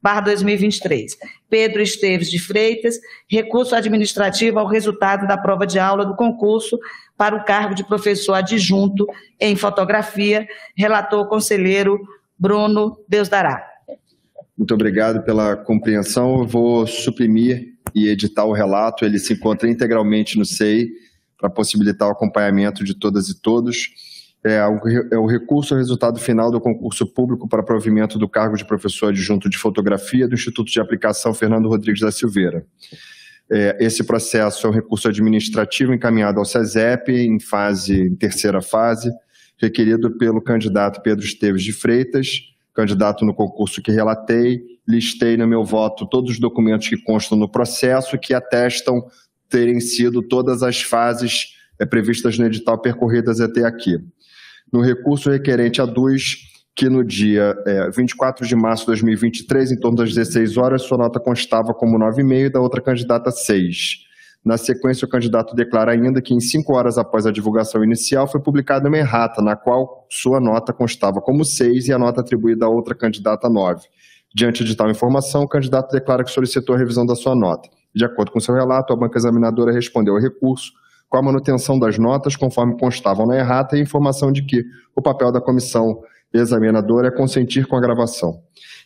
barra 2023. Pedro Esteves de Freitas, recurso administrativo ao resultado da prova de aula do concurso para o cargo de professor adjunto em fotografia, relator conselheiro Bruno Deus dará. Muito obrigado pela compreensão. Eu vou suprimir e editar o relato. Ele se encontra integralmente no SEI para possibilitar o acompanhamento de todas e todos. É, é o recurso ao resultado final do concurso público para provimento do cargo de professor adjunto de fotografia do Instituto de Aplicação Fernando Rodrigues da Silveira. É, esse processo é um recurso administrativo encaminhado ao SESEP em fase, em terceira fase, requerido pelo candidato Pedro Esteves de Freitas, candidato no concurso que relatei, listei no meu voto todos os documentos que constam no processo que atestam terem sido todas as fases é, previstas no edital percorridas até aqui. No recurso requerente a DUS, que no dia é, 24 de março de 2023, em torno das 16 horas, sua nota constava como 9,5 e da outra candidata 6. Na sequência, o candidato declara ainda que, em cinco horas após a divulgação inicial, foi publicada uma errata, na qual sua nota constava como seis e a nota atribuída à outra candidata nove. Diante de tal informação, o candidato declara que solicitou a revisão da sua nota. De acordo com seu relato, a banca examinadora respondeu ao recurso com a manutenção das notas conforme constavam na errata e informação de que o papel da comissão examinadora é consentir com a gravação.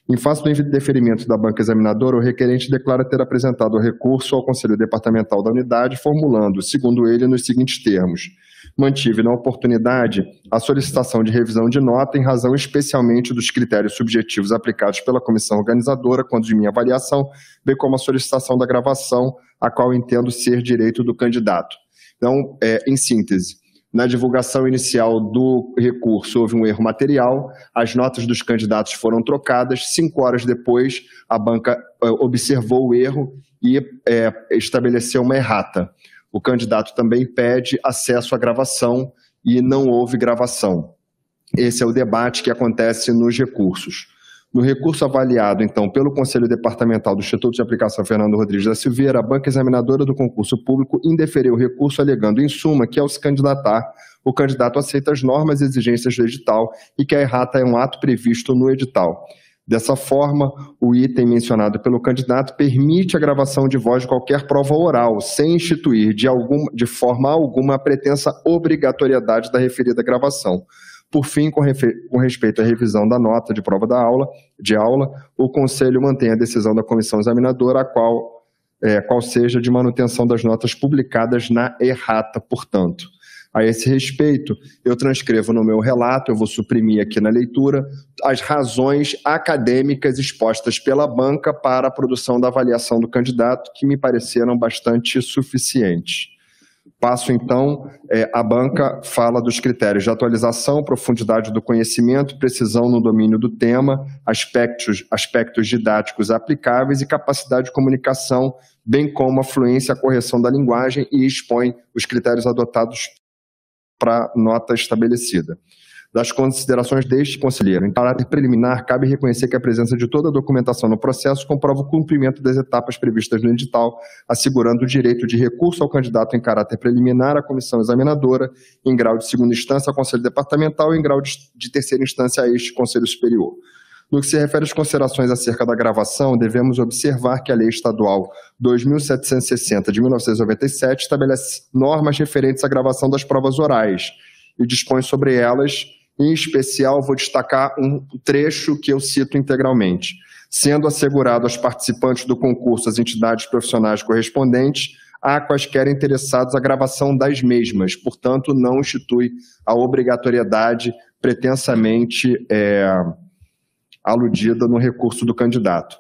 Em face do indeferimento da banca examinadora, o requerente declara ter apresentado o recurso ao Conselho Departamental da Unidade, formulando, segundo ele, nos seguintes termos: mantive na oportunidade a solicitação de revisão de nota em razão especialmente dos critérios subjetivos aplicados pela comissão organizadora quando de minha avaliação, bem como a solicitação da gravação, a qual entendo ser direito do candidato. Então, é, em síntese, na divulgação inicial do recurso, houve um erro material, as notas dos candidatos foram trocadas. Cinco horas depois, a banca eh, observou o erro e é, estabeleceu uma errata. O candidato também pede acesso à gravação e não houve gravação. Esse é o debate que acontece nos recursos. No recurso avaliado, então, pelo Conselho Departamental do Instituto de Aplicação Fernando Rodrigues da Silveira, a banca examinadora do concurso público indeferiu o recurso, alegando, em suma, que ao se candidatar, o candidato aceita as normas e exigências do edital e que a errata é um ato previsto no edital. Dessa forma, o item mencionado pelo candidato permite a gravação de voz de qualquer prova oral, sem instituir de, algum, de forma alguma a pretensa obrigatoriedade da referida gravação. Por fim, com, com, respeito à revisão da nota de prova da aula, de aula, o Conselho mantém a decisão da comissão examinadora, a qual, é, qual seja de manutenção das notas publicadas na errata, portanto. A esse respeito, eu transcrevo no meu relato, eu vou suprimir aqui na leitura, as razões acadêmicas expostas pela banca para a produção da avaliação do candidato, que me pareceram bastante suficientes. Passo então, é, a banca fala dos critérios de atualização, profundidade do conhecimento, precisão no domínio do tema, aspectos, aspectos didáticos aplicáveis e capacidade de comunicação, bem como a fluência a correção da linguagem e expõe os critérios adotados para nota estabelecida. das considerações deste conselheiro. Em caráter preliminar, cabe reconhecer que a presença de toda a documentação no processo comprova o cumprimento das etapas previstas no edital, assegurando o direito de recurso ao candidato em caráter preliminar à comissão examinadora, em grau de segunda instância ao Conselho Departamental e em grau de, terceira instância a este Conselho Superior. No que se refere às considerações acerca da gravação, devemos observar que a Lei Estadual 2760 de 1997 estabelece normas referentes à gravação das provas orais e dispõe sobre elas em especial, vou destacar um trecho que eu cito integralmente. Sendo assegurado aos participantes do concurso as entidades profissionais correspondentes, há quaisquer interessados a gravação das mesmas, portanto, não institui a obrigatoriedade pretensamente é, aludida no recurso do candidato.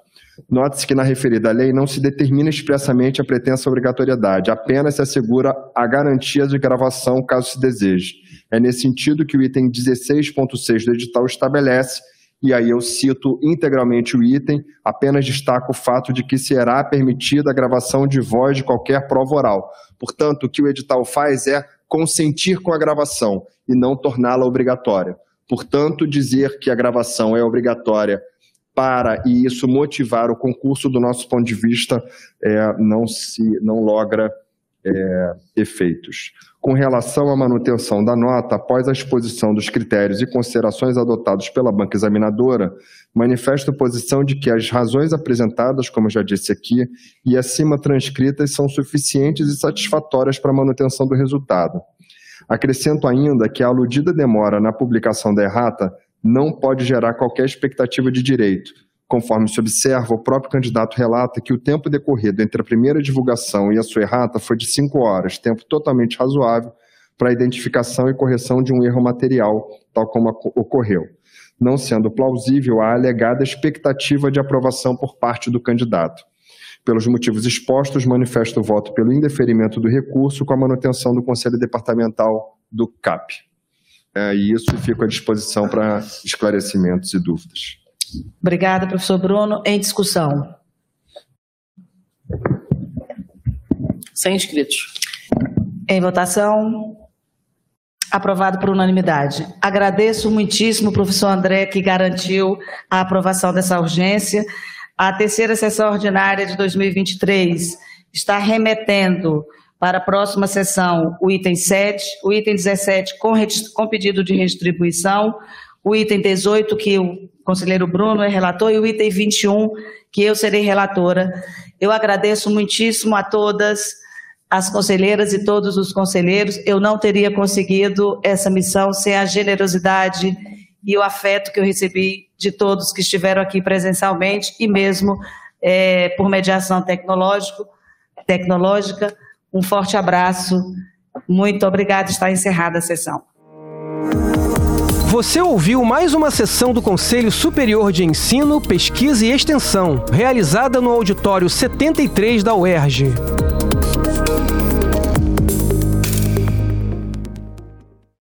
Note-se que na referida lei não se determina expressamente a pretensa obrigatoriedade, apenas se assegura a garantia de gravação caso se deseje. É nesse sentido que o item 16.6 do edital estabelece, e aí eu cito integralmente o item, apenas destaco o fato de que será permitida a gravação de voz de qualquer prova oral. Portanto, o que o edital faz é consentir com a gravação e não torná-la obrigatória. Portanto, dizer que a gravação é obrigatória para e isso motivar o concurso, do nosso ponto de vista, é, não se não logra é, efeitos. Com relação à manutenção da nota, após a exposição dos critérios e considerações adotados pela banca examinadora, manifesto posição de que as razões apresentadas, como já disse aqui, e acima transcritas são suficientes e satisfatórias para a manutenção do resultado. Acrescento ainda que a aludida demora na publicação da errata não pode gerar qualquer expectativa de direito, Conforme se observa, o próprio candidato relata que o tempo decorrido entre a primeira divulgação e a sua errata foi de cinco horas, tempo totalmente razoável para a identificação e correção de um erro material, tal como ocorreu, não sendo plausível a alegada expectativa de aprovação por parte do candidato. Pelos motivos expostos, manifesto o voto pelo indeferimento do recurso com a manutenção do Conselho Departamental do CAP. É, e isso fica à disposição para esclarecimentos e dúvidas. Obrigada, professor Bruno. Em discussão. Sem inscritos. Em votação. Aprovado por unanimidade. Agradeço muitíssimo o professor André, que garantiu a aprovação dessa urgência. A terceira sessão ordinária de 2023 está remetendo para a próxima sessão o item 7, o item 17 com, com pedido de redistribuição, o item 18, que o conselheiro Bruno é relator, e o item 21, que eu serei relatora. Eu agradeço muitíssimo a todas as conselheiras e todos os conselheiros. Eu não teria conseguido essa missão sem a generosidade e o afeto que eu recebi de todos que estiveram aqui presencialmente e mesmo é, por mediação tecnológico, tecnológica. Um forte abraço. Muito obrigada. Está encerrada a sessão. Você ouviu mais uma sessão do Conselho Superior de Ensino, Pesquisa e Extensão, realizada no auditório 73 da UERJ.